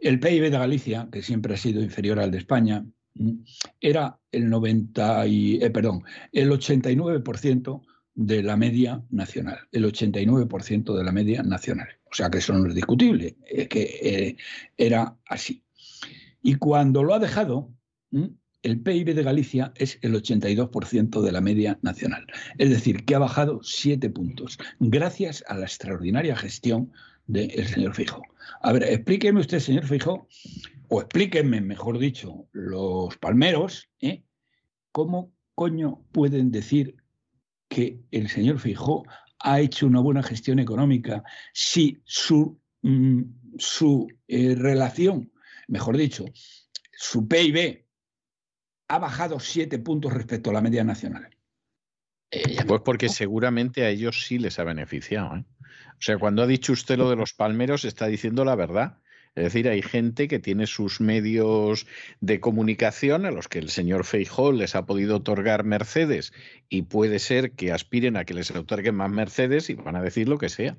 el PIB de Galicia, que siempre ha sido inferior al de España, era el 90 y, eh, perdón, el 89% de la media nacional, el 89% de la media nacional. O sea que eso no es discutible, que eh, era así. Y cuando lo ha dejado, el PIB de Galicia es el 82% de la media nacional. Es decir, que ha bajado siete puntos, gracias a la extraordinaria gestión del señor Fijo. A ver, explíqueme usted, señor Fijo, o explíquenme, mejor dicho, los palmeros, ¿eh? ¿cómo coño pueden decir que el señor Fijó ha hecho una buena gestión económica si su, mm, su eh, relación, mejor dicho, su PIB ha bajado siete puntos respecto a la media nacional. Eh, pues porque seguramente a ellos sí les ha beneficiado. ¿eh? O sea, cuando ha dicho usted lo de los palmeros, está diciendo la verdad. Es decir, hay gente que tiene sus medios de comunicación a los que el señor Feijóo les ha podido otorgar Mercedes y puede ser que aspiren a que les otorguen más Mercedes y van a decir lo que sea.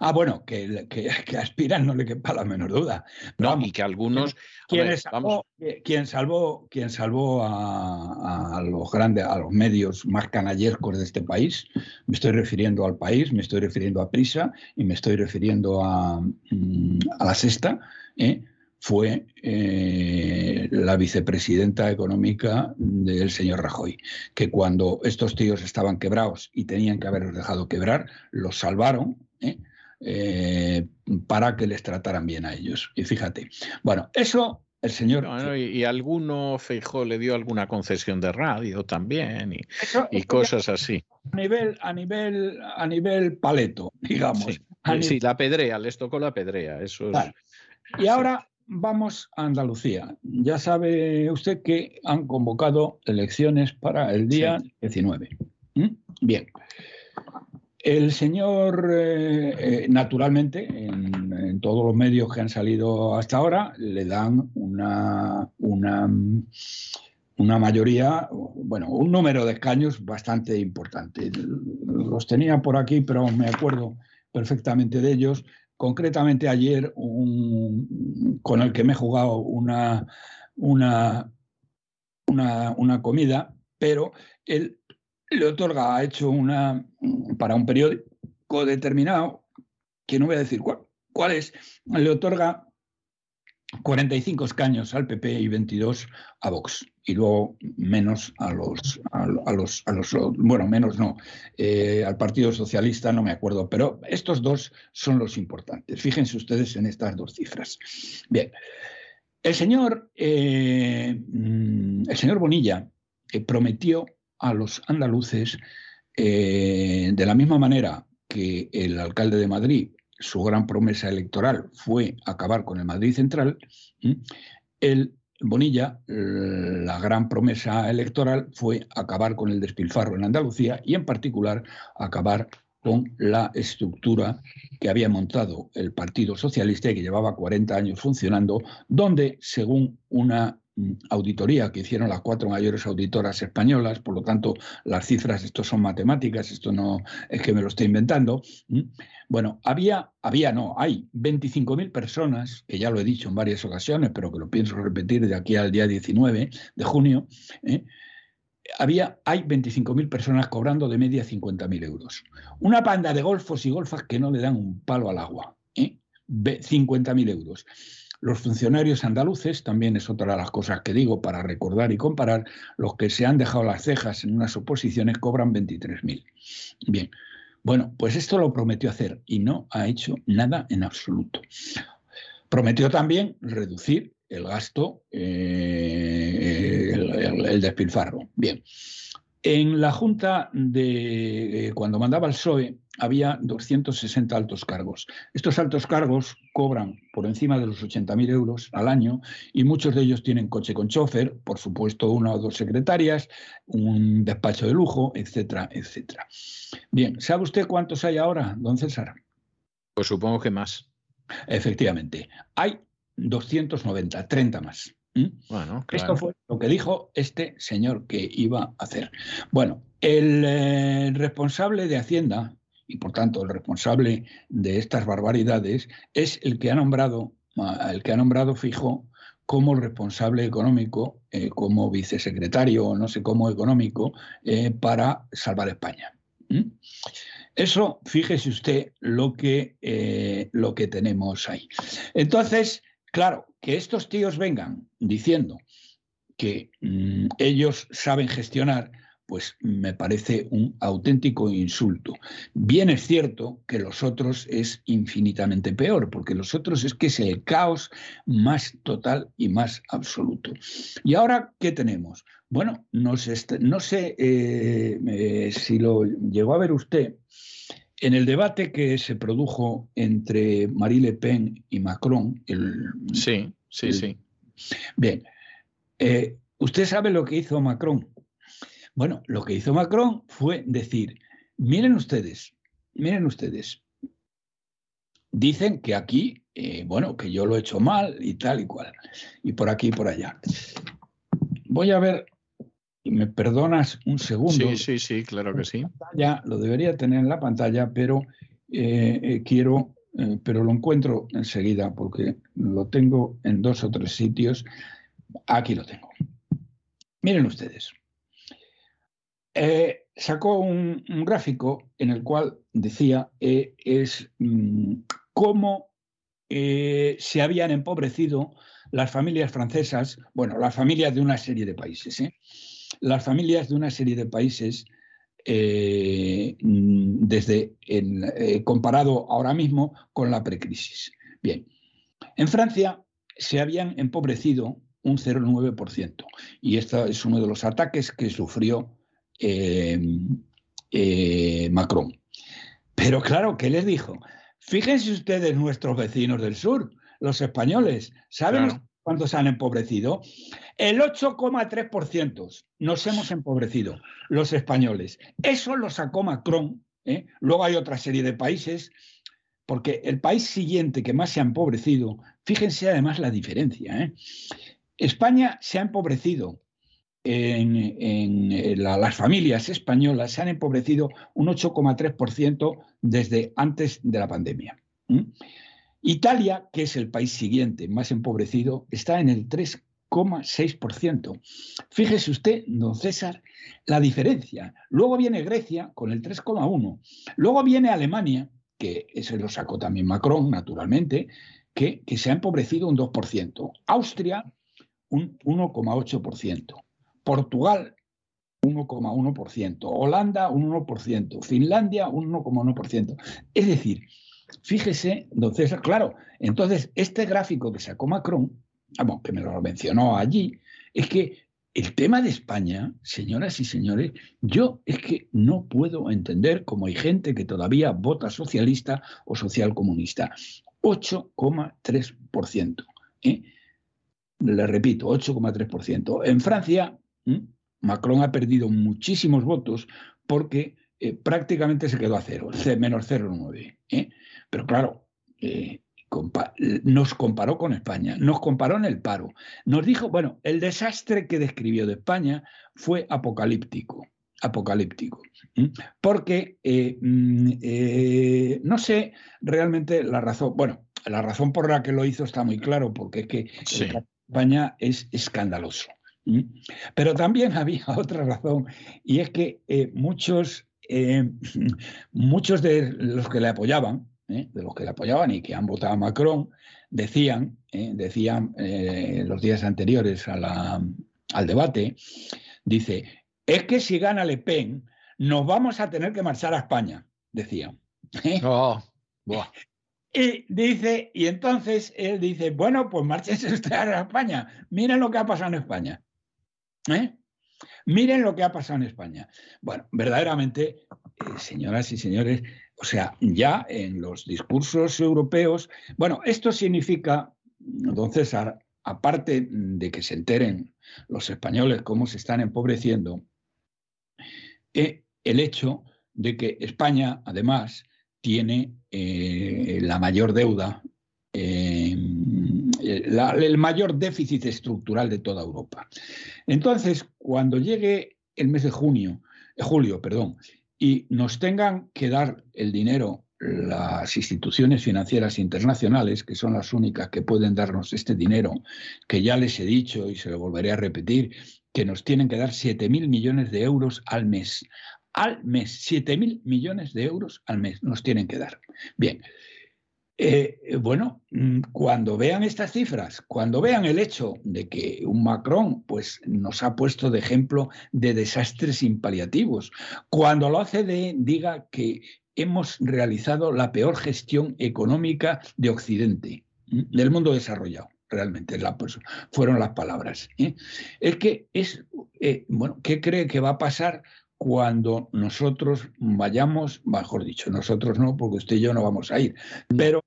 Ah, bueno, que, que, [LAUGHS] aspiran no le quepa la menor duda. no, y que algunos. ¿Quién, salvó, quien salvó, quien salvó a, a, los grandes, a los medios más canallescos de este país? Me estoy refiriendo al país, me estoy refiriendo a Prisa y me estoy refiriendo a, mm, a la Sexta. ¿eh? fue eh, la vicepresidenta económica del señor Rajoy, que cuando estos tíos estaban quebrados y tenían que haberlos dejado quebrar, los salvaron. ¿Eh? Eh, para que les trataran bien a ellos. Y fíjate, bueno, eso el señor... y, alguno, Feijó, le dio alguna concesión de radio también y, cosas así. A nivel, a nivel, a nivel paleto, digamos. Sí, la pedrea, les tocó la pedrea, eso Y ahora vamos a Andalucía. Ya sabe usted que han convocado elecciones para el día 19. Bien. El señor, eh, eh, naturalmente, en, todos los medios que han salido hasta ahora, le dan una, una, una, mayoría, bueno, un número de escaños bastante importante. Los tenía por aquí, pero me acuerdo perfectamente de ellos. Concretamente ayer, con el que me he jugado una, una, una, una comida, pero él le otorga, ha hecho una, para un periódico determinado, que no voy a decir cuál, cuál es, le otorga 45 escaños al PP y 22 a Vox. Y luego menos a los, a, los, a los bueno, menos no, eh, al Partido Socialista no me acuerdo, pero estos dos son los importantes. Fíjense ustedes en estas dos cifras. Bien, el señor, eh, mm, el señor Bonilla eh, prometió a los andaluces eh, de la misma manera que el alcalde de Madrid, su gran promesa electoral fue acabar con el Madrid Central, el Bonilla, la gran promesa electoral fue acabar con el despilfarro en Andalucía y en particular acabar con la estructura que había montado el Partido Socialista y que llevaba 40 años funcionando, donde, según una auditoría que hicieron las cuatro mayores auditoras españolas, por lo tanto las cifras, esto son matemáticas, esto no es que me lo estoy inventando. Bueno, había, había no, hay 25.000 personas, que ya lo he dicho en varias ocasiones, pero que lo pienso repetir de aquí al día 19 de junio, ¿eh? había, hay 25.000 personas cobrando de media 50.000 euros. Una banda de golfos y golfas que no le dan un palo al agua. ¿eh? 50.000 euros. Los funcionarios andaluces, también es otra de las cosas que digo para recordar y comparar, los que se han dejado las cejas en unas oposiciones cobran 23.000. Bien, bueno, pues esto lo prometió hacer y no ha hecho nada en absoluto. Prometió también reducir el gasto, eh, el, despilfarro. Bien, en la Junta de eh, cuando mandaba el PSOE había 260 altos cargos. Estos altos cargos cobran por encima de los 80.000 euros al año y muchos de ellos tienen coche con chofer, por supuesto una o dos secretarias, un despacho de lujo, etcétera, etcétera. Bien, ¿sabe usted cuántos hay ahora, don César? Pues supongo que más. Efectivamente, hay 290, 30 más. ¿Mm? Bueno, Esto fue lo que dijo este señor que iba a hacer. Bueno, el eh, responsable de Hacienda, y por tanto el responsable de estas barbaridades, es el que ha nombrado, el que ha nombrado fijo como responsable económico, eh, como vicesecretario o no sé cómo económico, eh, para salvar España. Eso, fíjese usted lo que, lo que tenemos ahí. Entonces, Claro, que estos tíos vengan diciendo que mm, ellos saben gestionar, pues me parece un auténtico insulto. Bien es cierto que los otros es infinitamente peor, porque los otros es que es el caos más total y más absoluto. ¿Y ahora qué tenemos? Bueno, no sé, no sé eh, eh, si lo llegó a ver usted, en el debate que se produjo entre Marie Le Pen y Macron, el, sí, sí, sí. Bien, eh, ¿usted sabe lo que hizo Macron? Bueno, lo que hizo Macron fue decir, miren ustedes, miren ustedes, dicen que aquí, eh, bueno, que yo lo he hecho mal y tal y cual, y por aquí y por allá. Voy a ver, y me perdonas un segundo. Sí, sí, sí, claro que sí. Ya lo debería tener en la pantalla, pero eh, eh, quiero, pero lo encuentro enseguida porque lo tengo en dos o tres sitios. Aquí lo tengo. Miren ustedes. Sacó un, gráfico en el cual decía es mm, cómo eh, se habían empobrecido las familias francesas, bueno, las familias de una serie de países, ¿eh? las familias de una serie de países eh, desde comparado ahora mismo con la precrisis. Bien, en Francia se habían empobrecido un 0,9% y este es uno de los ataques que sufrió Macron. Pero claro, ¿qué les dijo? Fíjense ustedes nuestros vecinos del sur, los españoles, ¿saben cuántos se han empobrecido? El 8,3% nos hemos empobrecido, los españoles. Eso lo sacó Macron. ¿eh? Luego hay otra serie de países, porque el país siguiente que más se ha empobrecido, fíjense además la diferencia. ¿eh? España se ha empobrecido en, las familias españolas se han empobrecido un 8,3% desde antes de la pandemia. Italia, que es el país siguiente más empobrecido, está en el 3,6%. Fíjese usted, don César, la diferencia. Luego viene Grecia con el 3,1%. Luego viene Alemania, que ese lo sacó también Macron, naturalmente, que, que se ha empobrecido un 2%. Austria, un 1,8%. Portugal, 1,1%, Holanda, un 1%, Finlandia, un 1,1%. Es decir, fíjese, entonces, claro, entonces este gráfico que sacó Macron, vamos, que me lo mencionó allí, es que el tema de España, señoras y señores, yo es que no puedo entender cómo hay gente que todavía vota socialista o socialcomunista. 8,3%. ¿eh? Le repito, 8,3%. En Francia, ¿Mm? Macron ha perdido muchísimos votos porque eh, prácticamente se quedó a cero, menos 0,9. ¿eh? Pero claro, eh, nos comparó con España, nos comparó en el paro, nos dijo, bueno, el desastre que describió de España fue apocalíptico, apocalíptico, porque mm, no sé realmente la razón, bueno, la razón por la que lo hizo está muy claro, porque es que España es escandaloso. Pero también [LAUGHS] había otra razón, y es que eh, muchos, eh, [LAUGHS] muchos de los que le apoyaban, ¿eh? de los que le apoyaban y que han votado a Macron, decían, decían los días anteriores al debate, dice, es que si gana Le Pen, nos vamos a tener que marchar a España, decían. [LAUGHS] Oh, y dice, y entonces él dice, bueno, pues márchense ustedes a España. Miren lo que ha pasado en España. ¿Eh? Miren lo que ha pasado en España. Bueno, verdaderamente, eh, señoras y señores, o sea, ya en los discursos europeos, bueno, esto significa, don aparte de que se enteren los españoles cómo se están empobreciendo, eh, el hecho de que España, además, tiene la mayor deuda el mayor déficit estructural de toda Europa. Entonces, cuando llegue el mes de junio, eh, julio, perdón, y nos tengan que dar el dinero las instituciones financieras internacionales, que son las únicas que pueden darnos este dinero, que ya les he dicho y se lo volveré a repetir, que nos tienen que dar 7.000 millones de euros al mes. Al mes, 7.000 millones de euros al mes nos tienen que dar. Bien, eh, eh, bueno, mm, cuando vean estas cifras, cuando vean el hecho de que un Macron pues, nos ha puesto de ejemplo de desastres impaliativos, cuando la OCDE diga que hemos realizado la peor gestión económica de Occidente, del mundo desarrollado, realmente la, pues, fueron las palabras. ¿eh? Es que es, bueno, ¿qué cree que va a pasar cuando nosotros vayamos, mejor dicho, nosotros no, porque usted y yo no vamos a ir, pero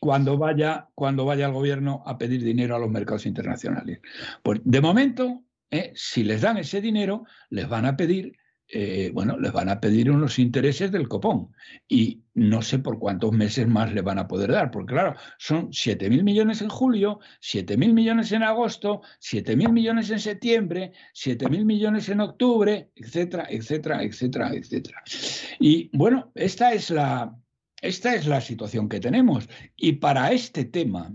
cuando vaya, cuando vaya el gobierno a pedir dinero a los mercados internacionales. Pues de momento, eh, si les dan ese dinero, les van a pedir eh, bueno, les van a pedir unos intereses del copón y no sé por cuántos meses más le van a poder dar, porque claro, son 7.000 millones en julio, 7.000 millones en agosto, 7.000 millones en septiembre, 7.000 millones en octubre, etcétera, etcétera, etcétera, etcétera. Y bueno, esta es la, esta es la situación que tenemos. Y para este tema,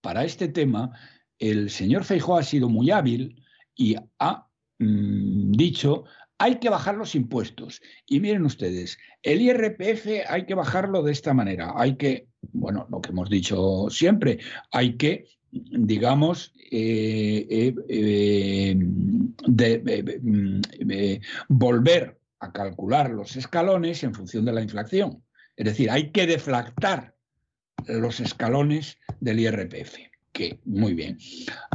para este tema, el señor Feijóo ha sido muy hábil y ha mm, dicho hay que bajar los impuestos. Y miren ustedes, el IRPF hay que bajarlo de esta manera. Hay que, bueno, lo que hemos dicho siempre, hay que, digamos, eh, eh, eh, mm, volver a calcular los escalones en función de la inflación. Es decir, hay que deflactar los escalones del IRPF, que muy bien.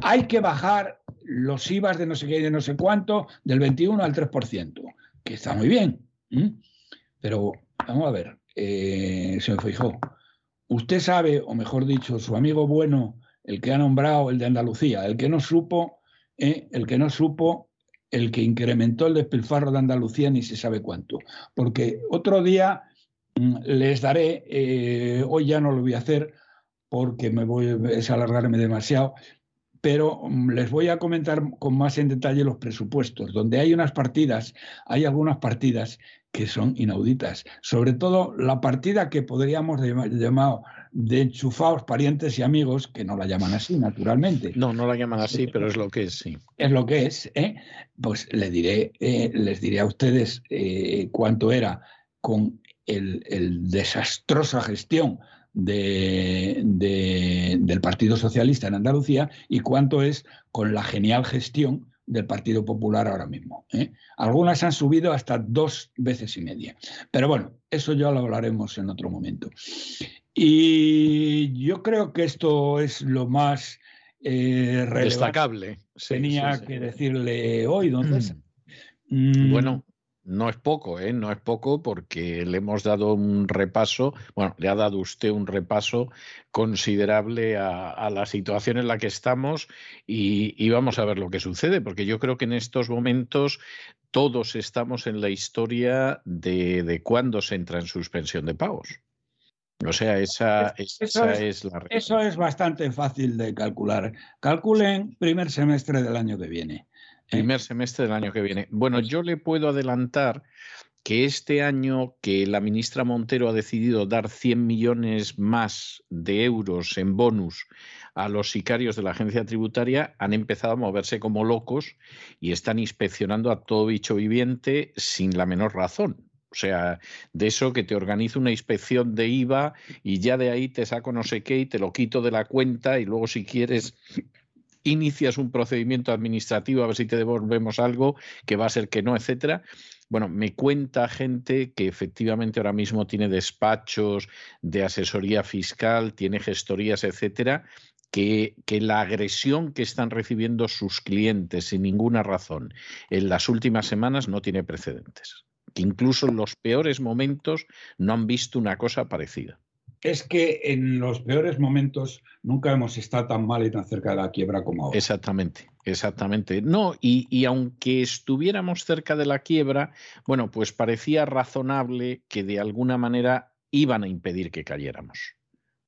Hay que bajar los IVAs de no sé qué y de no sé cuánto del 21 al 3%, que está muy bien. Pero vamos a ver, eh, señor Feijó, usted sabe, o mejor dicho, su amigo bueno, el que ha nombrado el de Andalucía, el que no supo, eh, el que no supo, el que incrementó el despilfarro de Andalucía ni se sabe cuánto. Porque otro día les daré, eh, hoy ya no lo voy a hacer porque me voy a alargarme demasiado, pero mm, les voy a comentar con más en detalle los presupuestos, donde hay unas partidas, hay algunas partidas que son inauditas, sobre todo la partida que podríamos llamar de enchufados parientes y amigos, que no la llaman así, naturalmente. No, no la llaman así, pero es lo que es, sí. Es lo que es, ¿eh? Pues le diré, eh, les diré a ustedes cuánto era con el, desastrosa gestión del Partido Socialista en Andalucía y cuánto es con la genial gestión del Partido Popular ahora mismo. ¿eh? Algunas han subido hasta dos veces y media. Pero bueno, eso ya lo hablaremos en otro momento. Y yo creo que esto es lo más eh, destacable. Tenía que decirle hoy, don mm. Bueno, no es poco, ¿eh? No es poco porque le hemos dado un repaso, bueno, le ha dado usted un repaso considerable a, la situación en la que estamos y, vamos a ver lo que sucede, porque yo creo que en estos momentos todos estamos en la historia de, de cuándo se entra en suspensión de pagos. O sea, esa, esa es, la Eso es bastante fácil de calcular. Calculen primer semestre del año que viene. Primer semestre del año que viene. Bueno, yo le puedo adelantar que este año que la ministra Montero ha decidido dar 100 millones más de euros en bonus a los sicarios de la agencia tributaria, han empezado a moverse como locos y están inspeccionando a todo bicho viviente sin la menor razón. O sea, de eso que te organizo una inspección de IVA y ya de ahí te saco no sé qué y te lo quito de la cuenta y luego si quieres inicias un procedimiento administrativo a ver si te devolvemos algo, que va a ser que no, etcétera. Bueno, me cuenta gente que efectivamente ahora mismo tiene despachos de asesoría fiscal, tiene gestorías, etcétera, que, que, la agresión que están recibiendo sus clientes sin ninguna razón en las últimas semanas no tiene precedentes. Que incluso en los peores momentos no han visto una cosa parecida es que en los peores momentos nunca hemos estado tan mal y tan cerca de la quiebra como ahora. Exactamente, exactamente. No, y, aunque estuviéramos cerca de la quiebra, bueno, pues parecía razonable que de alguna manera iban a impedir que cayéramos.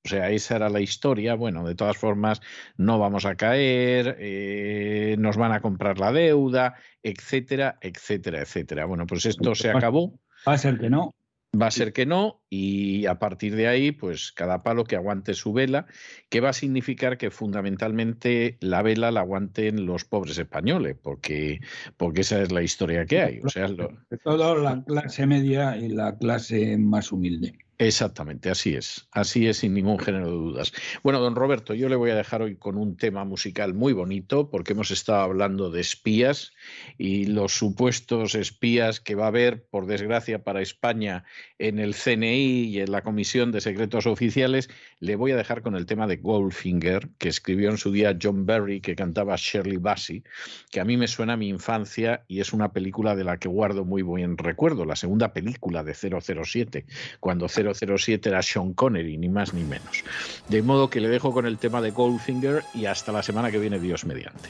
O sea, esa era la historia. Bueno, de todas formas, no vamos a caer, eh, nos van a comprar la deuda, etcétera, etcétera, etcétera. Bueno, pues esto se acabó. Va a ser que no. Va a ser que no, y a partir de ahí, pues cada palo que aguante su vela, que va a significar que fundamentalmente la vela la aguanten los pobres españoles, porque, porque esa es la historia que hay. O sea, lo... todo la clase media y la clase más humilde. Exactamente, así es, así es sin ningún género de dudas. Bueno, don Roberto, yo le voy a dejar hoy con un tema musical muy bonito porque hemos estado hablando de espías y los supuestos espías que va a haber, por desgracia para España, en el CNI y en la Comisión de Secretos Oficiales. Le voy a dejar con el tema de Goldfinger, que escribió en su día John Barry, que cantaba Shirley Bassey, que a mí me suena a mi infancia y es una película de la que guardo muy buen recuerdo, la segunda película de 007, cuando 007 007 era Sean Connery, ni más ni menos. De modo que le dejo con el tema de Goldfinger y hasta la semana que viene, Dios mediante.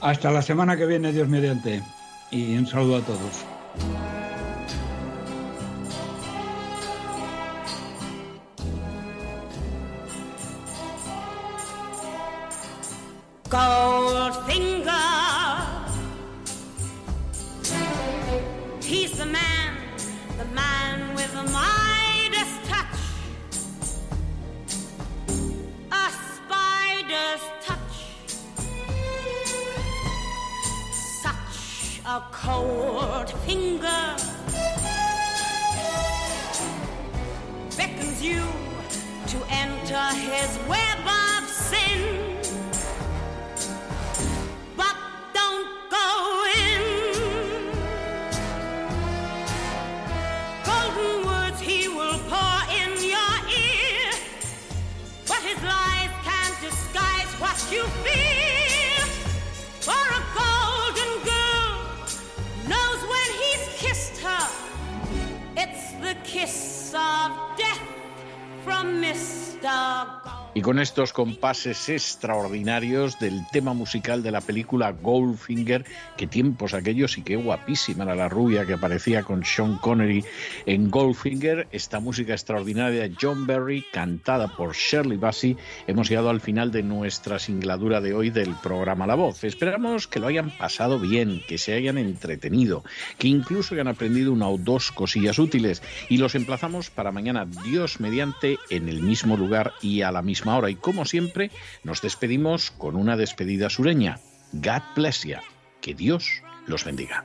Hasta la semana que viene, Dios mediante. Y un saludo a todos. Goldfinger. He's the man, the man with the Midas a cold finger beckons you to enter his web of sin. But don't go in. Golden words he will pour in your ear. But his lies can't disguise what you feel. Kiss of death from Mr. Y con estos compases extraordinarios del tema musical de la película Goldfinger, que tiempos aquellos y qué guapísima era la rubia que aparecía con Sean Connery en Goldfinger, esta música extraordinaria de John Berry, cantada por Shirley Bassey, hemos llegado al final de nuestra singladura de hoy del programa La Voz. Esperamos que lo hayan pasado bien, que se hayan entretenido, que incluso hayan aprendido una o dos cosillas útiles y los emplazamos para mañana, Dios mediante, en el mismo lugar y a la misma hora. Y como siempre, nos despedimos con una despedida sureña. God bless ya. Que Dios los bendiga.